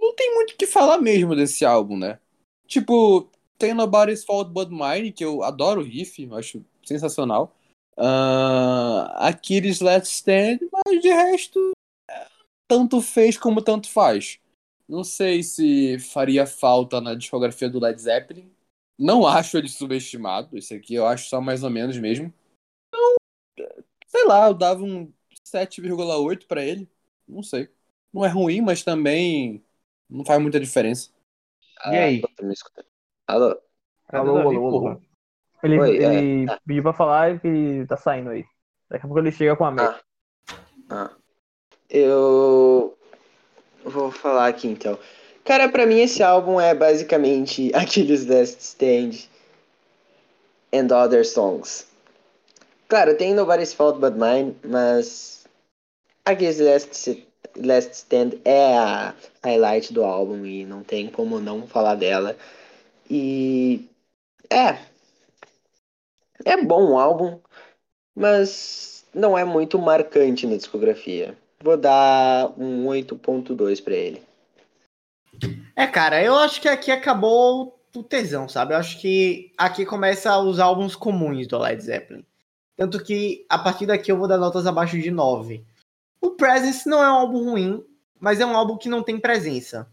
não tem muito o que falar mesmo desse álbum, né? Tipo, tem Nobody's Fault But Mine, que eu adoro o riff, acho sensacional. Uh, Aquiles Let's Stand, mas de resto, tanto fez como tanto faz. Não sei se faria falta na discografia do Led Zeppelin. Não acho ele subestimado. Esse aqui eu acho só mais ou menos mesmo. Então, sei lá, eu dava um 7,8 para ele. Não sei. Não é ruim, mas também não faz muita diferença. E aí? Ah, alô? Alô, alô, alô. Ele, Oi, ele é, pediu pra falar que tá saindo aí. Daqui a pouco ele chega com a meta. Ah, ah. Eu vou falar aqui então. Cara, pra mim esse álbum é basicamente aqueles Last Stand and Other Songs. Claro, tem Nobody's Fault But Mine, mas aqueles Last, Last Stand é a highlight do álbum e não tem como não falar dela. E é, É bom o álbum, mas não é muito marcante na discografia. Vou dar um 8.2 para ele. É, cara, eu acho que aqui acabou o tesão, sabe? Eu acho que aqui começa os álbuns comuns do Led Zeppelin. Tanto que a partir daqui eu vou dar notas abaixo de 9. O Presence não é um álbum ruim, mas é um álbum que não tem presença.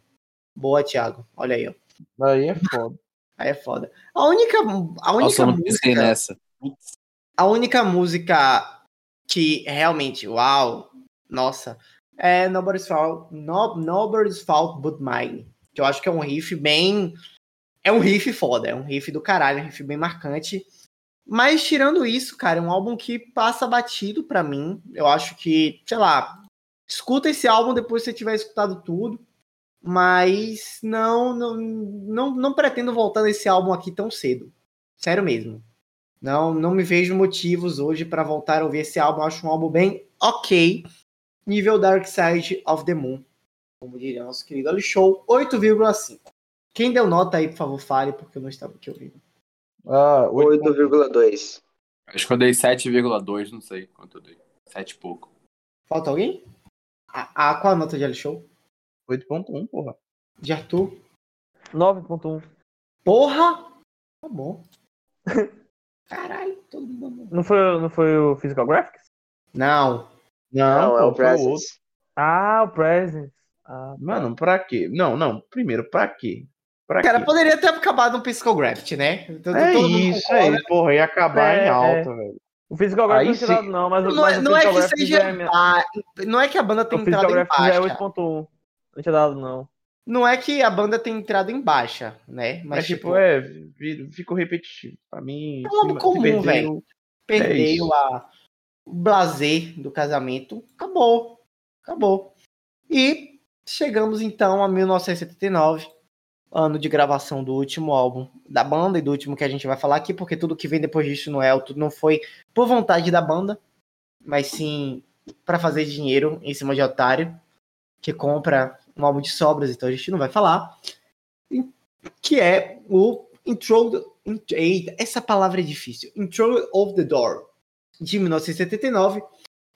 Boa, Thiago. Olha aí, ó. Aí é foda. Aí é foda. A única, a única Nossa, música. Nessa. A única música que realmente, uau, nossa, é Nobody's Fault, no, Nobody's Fault But Mine. Que eu acho que é um riff bem. É um riff foda, é um riff do caralho, um riff bem marcante. Mas tirando isso, cara, é um álbum que passa batido para mim. Eu acho que, sei lá, escuta esse álbum depois que você tiver escutado tudo. Mas não, não, não, não pretendo voltar nesse álbum aqui tão cedo. Sério mesmo. Não, não me vejo motivos hoje para voltar a ouvir esse álbum. Eu acho um álbum bem ok. Nível Dark Side of the Moon. Como diria nosso querido Ali Show, 8,5. Quem deu nota aí, por favor, fale, porque eu não estava aqui ouvindo. Ah, 8,2. Acho que eu dei 7,2, não sei quanto eu dei. 7 e pouco. Falta alguém? A, a, qual a nota de Ali Show? 8.1, porra. De Arthur? 9.1. Porra! Tá bom. Caralho, todo mundo. Não foi, não foi o Physical Graphics? Não. Não, não é o Presence. Ah, o Presence. Ah, tá. Mano, pra quê? Não, não. Primeiro, pra quê? Pra Cara, quê? poderia ter acabado no Physical Graft, né? Então, é isso, é isso, porra. Ia acabar é, em alta, é. velho. O Physical Graft não é tirado, não, mas, não, mas é, não é que seja. É... Ah, não é que a banda tem entrado em baixa. é 8.1. Não tinha dado, não. Não é que a banda tem entrado em baixa, né? Mas, tipo, tipo, é, ficou repetitivo. Pra mim. É um comum, velho. Perdeu é a, o blazer do casamento. Acabou. Acabou. E chegamos então a 1979, ano de gravação do último álbum da banda e do último que a gente vai falar aqui, porque tudo que vem depois disso no é, tudo não foi por vontade da banda, mas sim para fazer dinheiro em cima de otário que compra um álbum de sobras, então a gente não vai falar, que é o Intro, essa palavra é difícil, Intro of the Door, de 1979,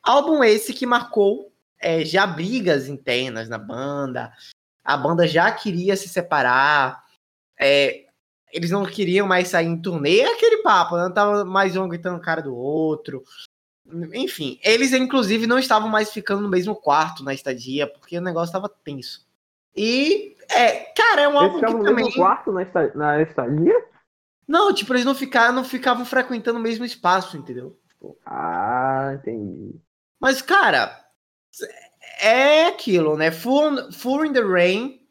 álbum esse que marcou é, já brigas internas na banda, a banda já queria se separar, é, eles não queriam mais sair em turnê, é aquele papo, não né? tava mais um gritando cara do outro, enfim, eles inclusive não estavam mais ficando no mesmo quarto na estadia, porque o negócio estava tenso. E, é, cara, é um álbum que no também... mesmo quarto na, na estadia? Não, tipo, eles não ficaram, não ficavam frequentando o mesmo espaço, entendeu? Tipo... Ah, entendi. Mas, cara, é aquilo, né? Full, Full in the Rain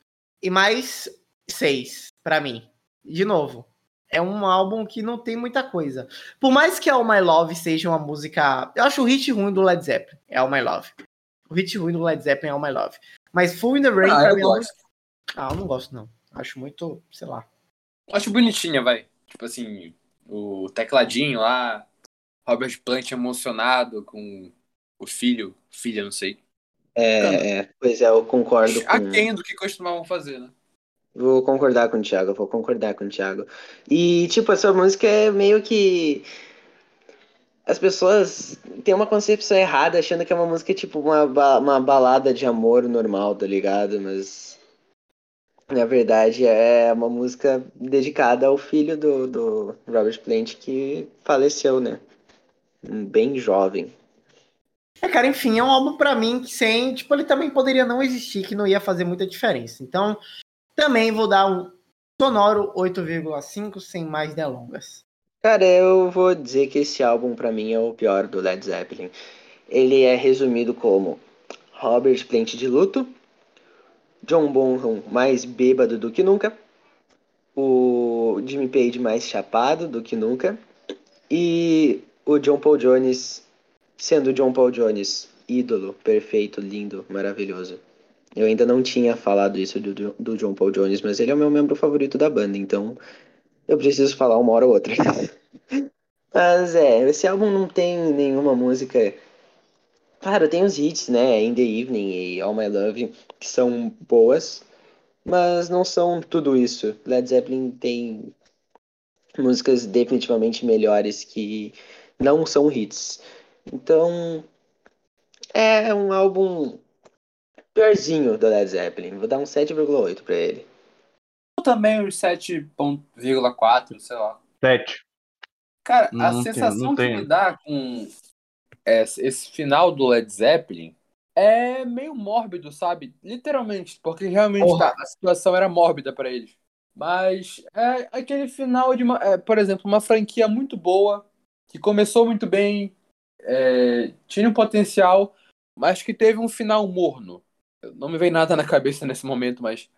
e mais seis para mim. De novo, é um álbum que não tem muita coisa. Por mais que All My Love seja uma música. Eu acho o hit ruim do Led Zeppelin, é All My Love. O hit ruim do Led Zeppelin é All My Love. Mas Full in the Rain ah, eu mim é gosto. É Ah, eu não gosto, não. Acho muito, sei lá. Acho bonitinha, vai. Tipo assim, o tecladinho lá, Robert Plant emocionado com o filho, filha, não sei. É, é pois é, eu concordo. Com... Aquém do que costumavam fazer, né? Vou concordar com o Thiago, vou concordar com o Thiago. E, tipo, essa música é meio que. As pessoas têm uma concepção errada, achando que é uma música, tipo, uma, uma balada de amor normal, tá ligado? Mas. Na verdade, é uma música dedicada ao filho do, do Robert Plant que faleceu, né? Bem jovem. É, cara, enfim, é um álbum para mim que sem, tipo, ele também poderia não existir, que não ia fazer muita diferença. Então, também vou dar um sonoro 8,5 sem mais delongas. Cara, eu vou dizer que esse álbum para mim é o pior do Led Zeppelin. Ele é resumido como Robert Plant de luto, John Bonham mais bêbado do que nunca, o Jimmy Page mais chapado do que nunca e o John Paul Jones sendo John Paul Jones ídolo, perfeito, lindo, maravilhoso. Eu ainda não tinha falado isso do, do John Paul Jones, mas ele é o meu membro favorito da banda, então eu preciso falar uma hora ou outra. mas é, esse álbum não tem nenhuma música. Claro, tem os hits, né? In the Evening e All My Love, que são boas, mas não são tudo isso. Led Zeppelin tem músicas definitivamente melhores que não são hits. Então, é um álbum piorzinho do Led Zeppelin. Vou dar um 7,8 para ele. Também uns 7,4, sei lá. 7. Cara, não a sensação tem, que me dá com esse final do Led Zeppelin é meio mórbido, sabe? Literalmente, porque realmente tá, a situação era mórbida para eles. Mas é aquele final de uma, é, por exemplo, uma franquia muito boa, que começou muito bem, é, tinha um potencial, mas que teve um final morno. Não me vem nada na cabeça nesse momento, mas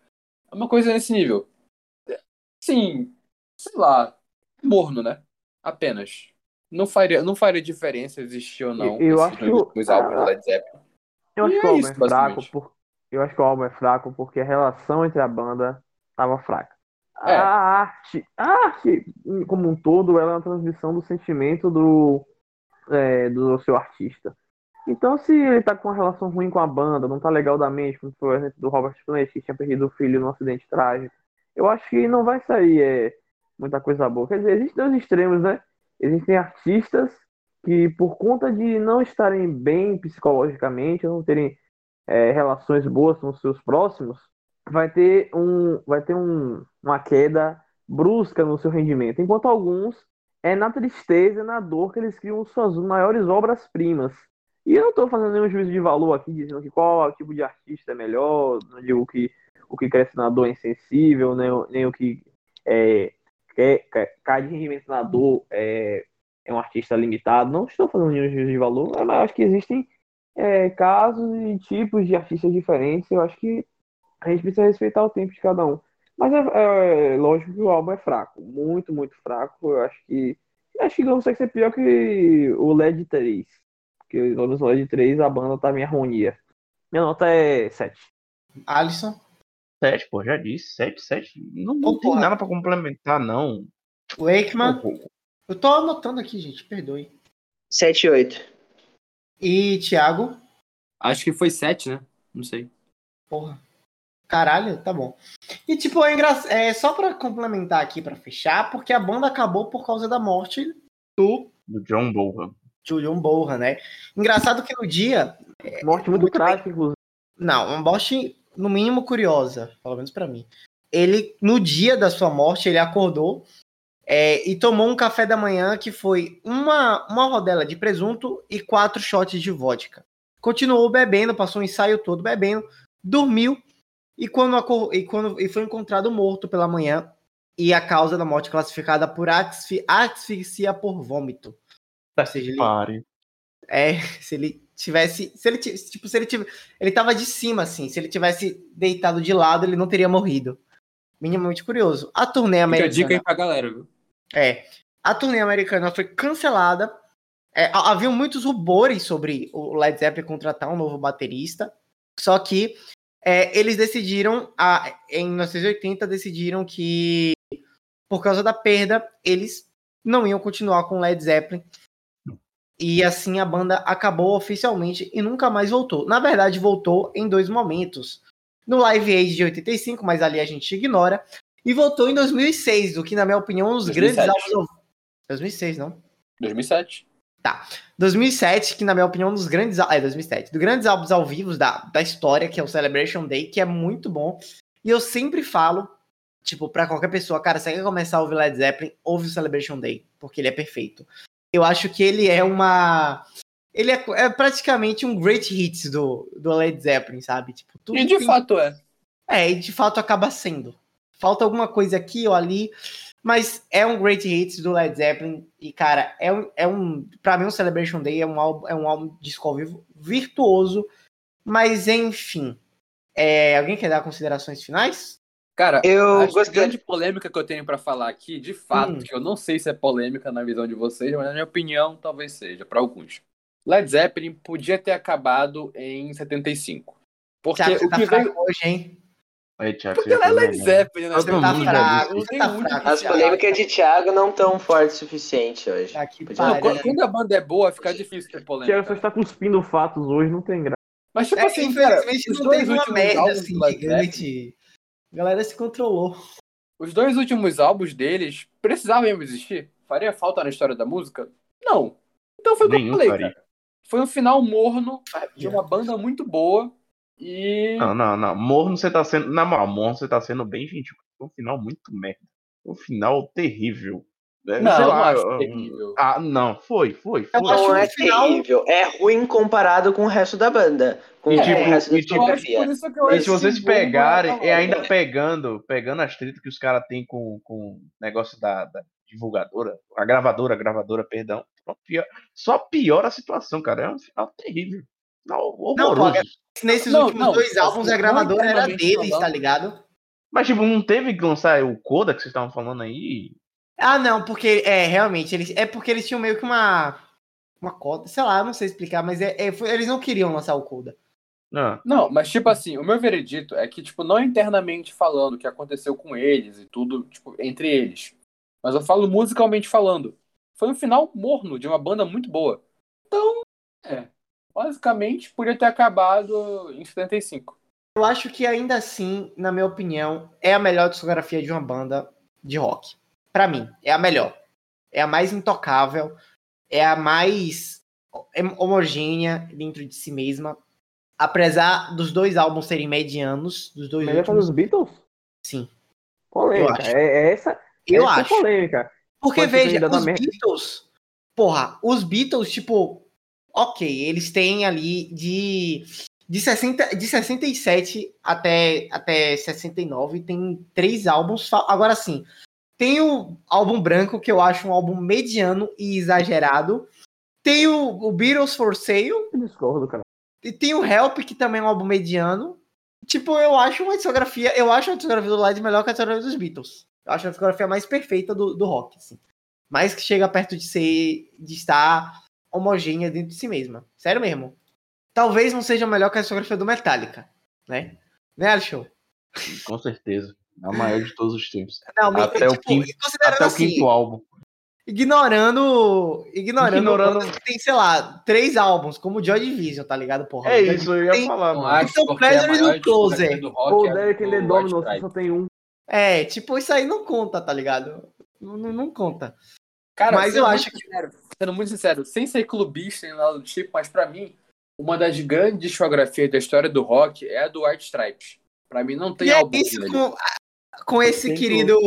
é uma coisa nesse nível. Sim, sei lá, morno, né? Apenas. Não faria, não faria diferença existir ou não. Eu acho que o é álbum é fraco por... Eu acho que o álbum é fraco porque a relação entre a banda estava fraca. É. A arte, a arte como um todo, ela é uma transmissão do sentimento do, é, do seu artista. Então, se ele tá com uma relação ruim com a banda, não tá legal da mente, como foi o exemplo do Robert Plant, que tinha perdido o filho num acidente trágico, eu acho que não vai sair é, muita coisa boa. Quer dizer, existem dois extremos, né? Existem artistas que, por conta de não estarem bem psicologicamente, não terem é, relações boas com os seus próximos, vai ter, um, vai ter um, uma queda brusca no seu rendimento. Enquanto alguns é na tristeza, na dor que eles criam suas maiores obras-primas. E eu não estou fazendo nenhum juízo de valor aqui, dizendo que qual tipo de artista é melhor, não digo que o que cresce na dor é insensível, nem, nem o que é, quer, cai de rendimento na dor é, é um artista limitado. Não estou fazendo nenhum juízo de valor, mas acho que existem é, casos e tipos de artistas diferentes. Eu acho que a gente precisa respeitar o tempo de cada um. Mas é, é lógico que o álbum é fraco, muito, muito fraco. Eu acho que. Acho que não consegue ser pior que o LED 3. Porque menos o LED 3 a banda tá em harmonia. Minha nota é 7. Alisson? 7, pô, já disse. 7, 7. Não, não tem nada pra complementar, não. Wakeman? Eu tô anotando aqui, gente, perdoe. 7 e 8. E Thiago? Acho que foi 7, né? Não sei. Porra. Caralho, tá bom. E tipo, é, engra... é só para complementar aqui para fechar, porque a banda acabou por causa da morte do do John Bonham. Do John Bonham, né? Engraçado que no dia é, morte muito, muito trágica, inclusive. Não, uma morte no mínimo curiosa, pelo menos para mim. Ele no dia da sua morte, ele acordou é, e tomou um café da manhã que foi uma uma rodela de presunto e quatro shots de vodka. Continuou bebendo, passou o ensaio todo bebendo, dormiu e quando, e quando e foi encontrado morto pela manhã e a causa da morte classificada por asfixia, asfixia por vômito. Ou seja, ele, Pare. É, se ele tivesse, se ele tipo, se ele tivesse, ele tava de cima assim, se ele tivesse deitado de lado, ele não teria morrido. Minimamente curioso. A turnê americana. Fica dica aí pra galera, viu? É. A turnê americana foi cancelada. É, havia muitos rumores sobre o Led Zeppelin contratar um novo baterista. Só que é, eles decidiram, a, em 1980, decidiram que, por causa da perda, eles não iam continuar com Led Zeppelin. E assim a banda acabou oficialmente e nunca mais voltou. Na verdade, voltou em dois momentos. No Live Aid de 85, mas ali a gente ignora. E voltou em 2006, o que, na minha opinião, é um dos 2007. grandes álbuns. 2006, não? 2007. Tá. 2007, que na minha opinião, é um dos grandes. É, 2007. Dos grandes álbuns ao vivo da, da história, que é o Celebration Day, que é muito bom. E eu sempre falo, tipo, pra qualquer pessoa, cara, você quer começar a ouvir Led Zeppelin, ouve o Celebration Day, porque ele é perfeito. Eu acho que ele é uma. Ele é, é praticamente um great hits do, do Led Zeppelin, sabe? Tipo, e de tem... fato é. É, e de fato acaba sendo. Falta alguma coisa aqui ou ali, mas é um great hits do Led Zeppelin. E, cara, é um. É um pra mim, o Celebration Day é um álbum, é um álbum disco ao vivo virtuoso. Mas, enfim. É, alguém quer dar considerações finais? Cara, eu acho gostei... que a grande polêmica que eu tenho para falar aqui, de fato, hum. que eu não sei se é polêmica na visão de vocês, mas na minha opinião, talvez seja, para alguns. Led Zeppelin podia ter acabado em 75. Porque Thiago, o tá que tá veio hoje, hein? Aí, Thiago, Porque ela é Led Zeppelin, né? Você tá fraco, tá fraco. As polêmicas de Thiago não tão fortes o suficiente hoje. Tá não, quando a banda é boa, fica difícil ter polêmica. Thiago só está cuspindo fatos hoje, não tem graça. Mas, tipo é, assim, infelizmente não teve uma merda assim gigante. A galera se controlou. os dois últimos álbuns deles precisavam mesmo existir? Faria falta na história da música? Não. Então foi o que eu falei, cara. Foi um final morno de uma banda muito boa e. Não, não, não. Morno você tá sendo. Na moral, morno você tá sendo bem gentil. Foi um final muito merda. Um final terrível. É, não, não lá, acho terrível. Ah, não, foi, foi, foi. Não é final... terrível, é ruim comparado com o resto da banda. Com e, tipo, o resto da e, tipo, e se vocês pegarem, e ainda pegando, pegando as tretas que os caras têm com, com o negócio da, da, divulgadora, a gravadora, a gravadora, perdão, só piora a situação, cara. É um final terrível. Não, horroroso. Não, nesses não, últimos não, dois álbuns a gravadora era deles, tá ligado? Mas, tipo, não teve que lançar o Coda que vocês estavam falando aí? Ah, não, porque é realmente eles é porque eles tinham meio que uma uma cota, sei lá, não sei explicar, mas é, é eles não queriam lançar o Coda. Ah. Não, mas tipo assim, o meu veredito é que tipo não internamente falando o que aconteceu com eles e tudo, tipo, entre eles. Mas eu falo musicalmente falando. Foi um final morno de uma banda muito boa. Então, é, basicamente podia ter acabado em 75. Eu acho que ainda assim, na minha opinião, é a melhor discografia de uma banda de rock para mim, é a melhor. É a mais intocável, é a mais homogênea dentro de si mesma. Apesar dos dois álbuns serem medianos, dos dois Melhor últimos... dos Beatles? Sim. Polêmica. É, é, essa, eu essa é acho. É polêmica. Porque, Pode veja, os Beatles... Porra, os Beatles, tipo... Ok, eles têm ali de... De, 60, de 67 até, até 69 tem três álbuns. Agora sim, tem o álbum branco, que eu acho um álbum mediano e exagerado. Tem o, o Beatles for Sale. Eu discordo, cara. E tem o Help, que também é um álbum mediano. Tipo, eu acho uma discografia. Eu acho a discografia do Led melhor que a discografia dos Beatles. Eu acho a discografia mais perfeita do, do rock, assim. Mais que chega perto de ser. de estar homogênea dentro de si mesma. Sério mesmo. Talvez não seja melhor que a discografia do Metallica, né? Né, Alexandre? Com certeza. A maior de todos os tempos. Não, até, tipo, o, quinto, até assim, o quinto álbum. Ignorando. Ignorando. ignorando... Tem, sei lá, três álbuns, como Joy Division, tá ligado? Porra, é isso, eu ia tem, falar, mano. Então, Pleasure e o Closer. O Derek and the Dominos só tem um. É, tipo, isso aí não conta, tá ligado? Não, não, não conta. Cara, mas eu acho que. Sincero, sendo muito sincero, sem ser clubista nem nada do tipo, mas pra mim, uma das grandes discografias da história do rock é a do White Stripes. Pra mim não tem e é álbum. É isso com, com esse querido.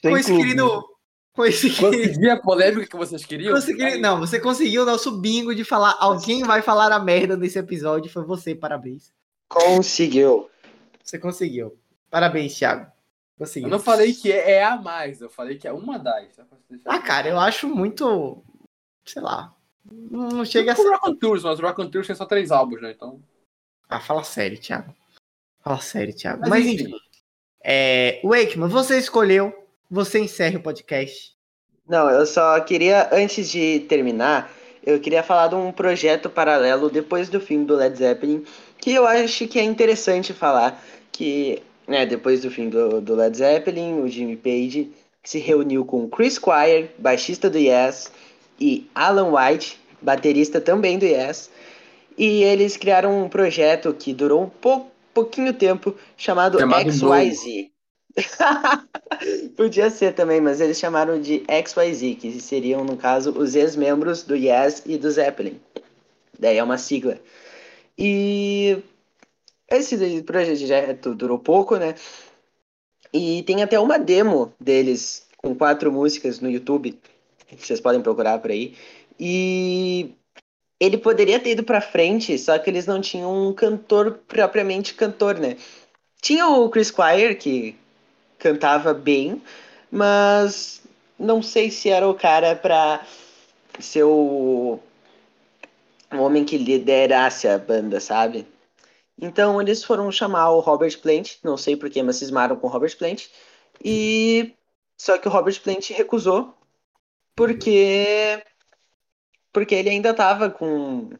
Com esse clube. querido. Com esse Consegui a polêmica que vocês queriam? Consegui... Não, você conseguiu o nosso bingo de falar. Alguém vai falar a merda nesse episódio. Foi você, parabéns. Conseguiu. Você conseguiu. Parabéns, Thiago. Conseguiu. Eu não falei que é, é a mais, eu falei que é uma das. Ah, cara, eu acho muito. Sei lá. Não chega a ser. Rock on Tours, mas o Rock on Tours tem só três álbuns, né? Então. Ah, fala sério, Thiago. Fala sério, Thiago. Mas, mas enfim. É, Wakeman, você escolheu, você encerra o podcast. Não, eu só queria, antes de terminar, eu queria falar de um projeto paralelo depois do fim do Led Zeppelin, que eu acho que é interessante falar, que né, depois do fim do, do Led Zeppelin, o Jimmy Page se reuniu com Chris Squire, baixista do Yes, e Alan White, baterista também do Yes, e eles criaram um projeto que durou um pouco pouquinho tempo chamado, chamado XYZ. Podia ser também, mas eles chamaram de XYZ, que seriam, no caso, os ex-membros do Yes e do Zeppelin. Daí é uma sigla. E esse projeto durou pouco, né? E tem até uma demo deles com quatro músicas no YouTube, vocês podem procurar por aí. E ele poderia ter ido pra frente, só que eles não tinham um cantor propriamente cantor, né? Tinha o Chris Squire, que cantava bem, mas não sei se era o cara pra ser o, o homem que liderasse a banda, sabe? Então eles foram chamar o Robert Plant, não sei porquê, mas cismaram com o Robert Plant, e só que o Robert Plant recusou, porque porque ele ainda tava com.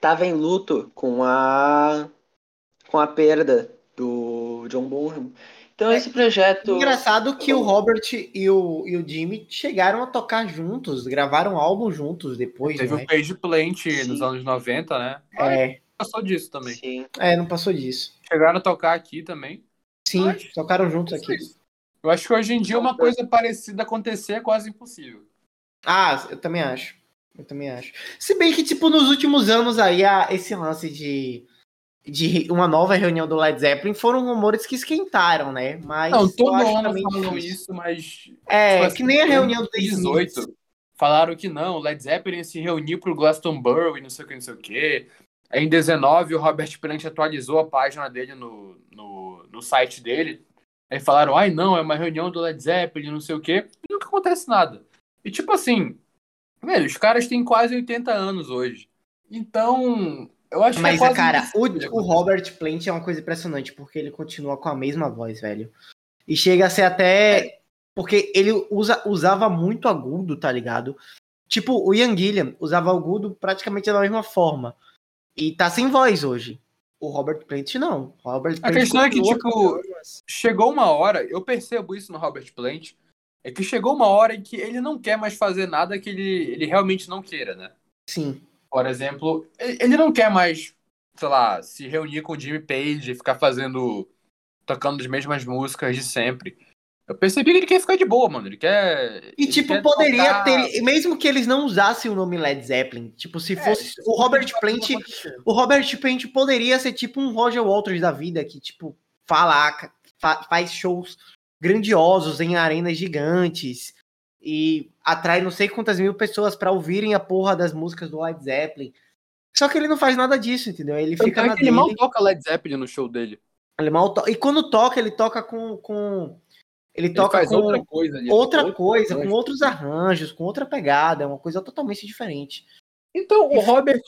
tava em luto com a. com a perda do John Bonham. Então, esse projeto. Engraçado que o Robert e o, e o Jimmy chegaram a tocar juntos, gravaram álbum juntos depois. Teve né? o Page Plant Sim. nos anos 90, né? É. Não passou disso também. Sim. É, não passou disso. Chegaram a tocar aqui também. Sim, mas... tocaram juntos aqui. Eu acho que hoje em dia uma coisa parecida acontecer é quase impossível. Ah, eu também acho. Eu também acho. Se bem que, tipo, nos últimos anos aí, esse lance de, de uma nova reunião do Led Zeppelin foram rumores que esquentaram, né? Mas não, todo ano falam isso, mas. É, tipo, assim, que nem a reunião do 2018. Falaram que não, o Led Zeppelin se reuniu pro Glastonbury, não sei o que, não sei o que. Em 19, o Robert Plant atualizou a página dele no, no, no site dele. Aí falaram, ai não, é uma reunião do Led Zeppelin, não sei o que. E nunca acontece nada. E tipo assim, velho, os caras têm quase 80 anos hoje. Então, eu acho Mas, que é cara, o, o Robert Plant é uma coisa impressionante, porque ele continua com a mesma voz, velho. E chega a ser até. Porque ele usa, usava muito agudo, tá ligado? Tipo, o Ian Gilliam usava agudo praticamente da mesma forma. E tá sem voz hoje. O Robert Plant não. Robert Plant a questão é que, tipo, chegou uma hora, eu percebo isso no Robert Plant, é que chegou uma hora em que ele não quer mais fazer nada que ele, ele realmente não queira, né? Sim. Por exemplo, ele não quer mais, sei lá, se reunir com o Jimmy Page e ficar fazendo. tocando as mesmas músicas de sempre. Eu percebi que ele quer ficar de boa, mano. Ele quer. E, tipo, quer poderia tocar... ter. Mesmo que eles não usassem o nome Led Zeppelin, tipo, se é, fosse. o Robert Plant. O Robert Plant poderia ser tipo um Roger Walters da vida, que, tipo, fala, faz shows grandiosos em arenas gigantes e atrai não sei quantas mil pessoas para ouvirem a porra das músicas do Led Zeppelin. Só que ele não faz nada disso, entendeu? Ele Eu fica na dele. Ele mal toca Led Zeppelin no show dele. Ele mal to... E quando toca, ele toca com. com... Ele, ele toca com outra coisa, ali, outra coisa com outros arranjos, com outra pegada, é uma coisa totalmente diferente. Então, o Robert,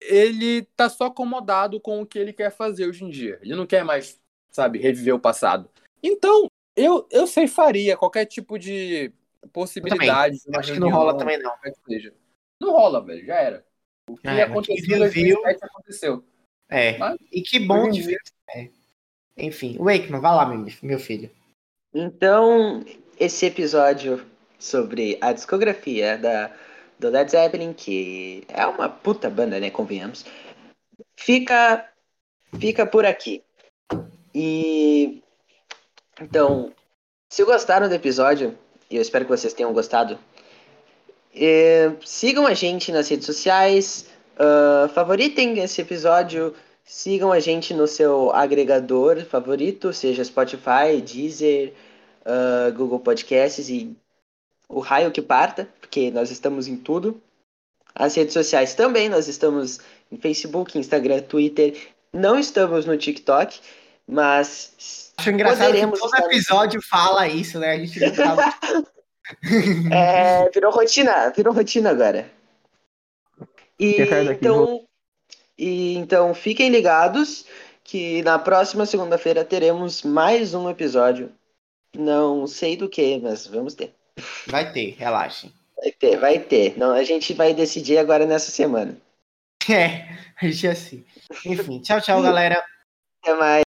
ele tá só acomodado com o que ele quer fazer hoje em dia. Ele não quer mais, sabe, reviver o passado. Então, eu, eu sei faria qualquer tipo de possibilidade. De Acho que não rola também, não. Seja. Não rola, velho, já era. O que é, aconteceu viu, aconteceu. É, Mas, e que bom de ver. É. Enfim, Wakeman, vai lá, meu, meu filho. Então, esse episódio sobre a discografia da, do Led Zeppelin, que é uma puta banda, né, convenhamos, fica, fica por aqui. E então, se gostaram do episódio, e eu espero que vocês tenham gostado, é, sigam a gente nas redes sociais, uh, favoritem esse episódio, sigam a gente no seu agregador favorito, seja Spotify, Deezer, uh, Google Podcasts e o raio que parta, porque nós estamos em tudo. As redes sociais também, nós estamos em Facebook, Instagram, Twitter, não estamos no TikTok, mas Acho engraçado que todo episódio fala isso, né? A gente não fala. é, virou rotina, virou rotina agora. E então, e então fiquem ligados que na próxima segunda-feira teremos mais um episódio. Não sei do que, mas vamos ter. Vai ter, relaxem. Vai ter, vai ter. Não, a gente vai decidir agora nessa semana. É, a gente é assim. Enfim, tchau, tchau, galera. Até mais.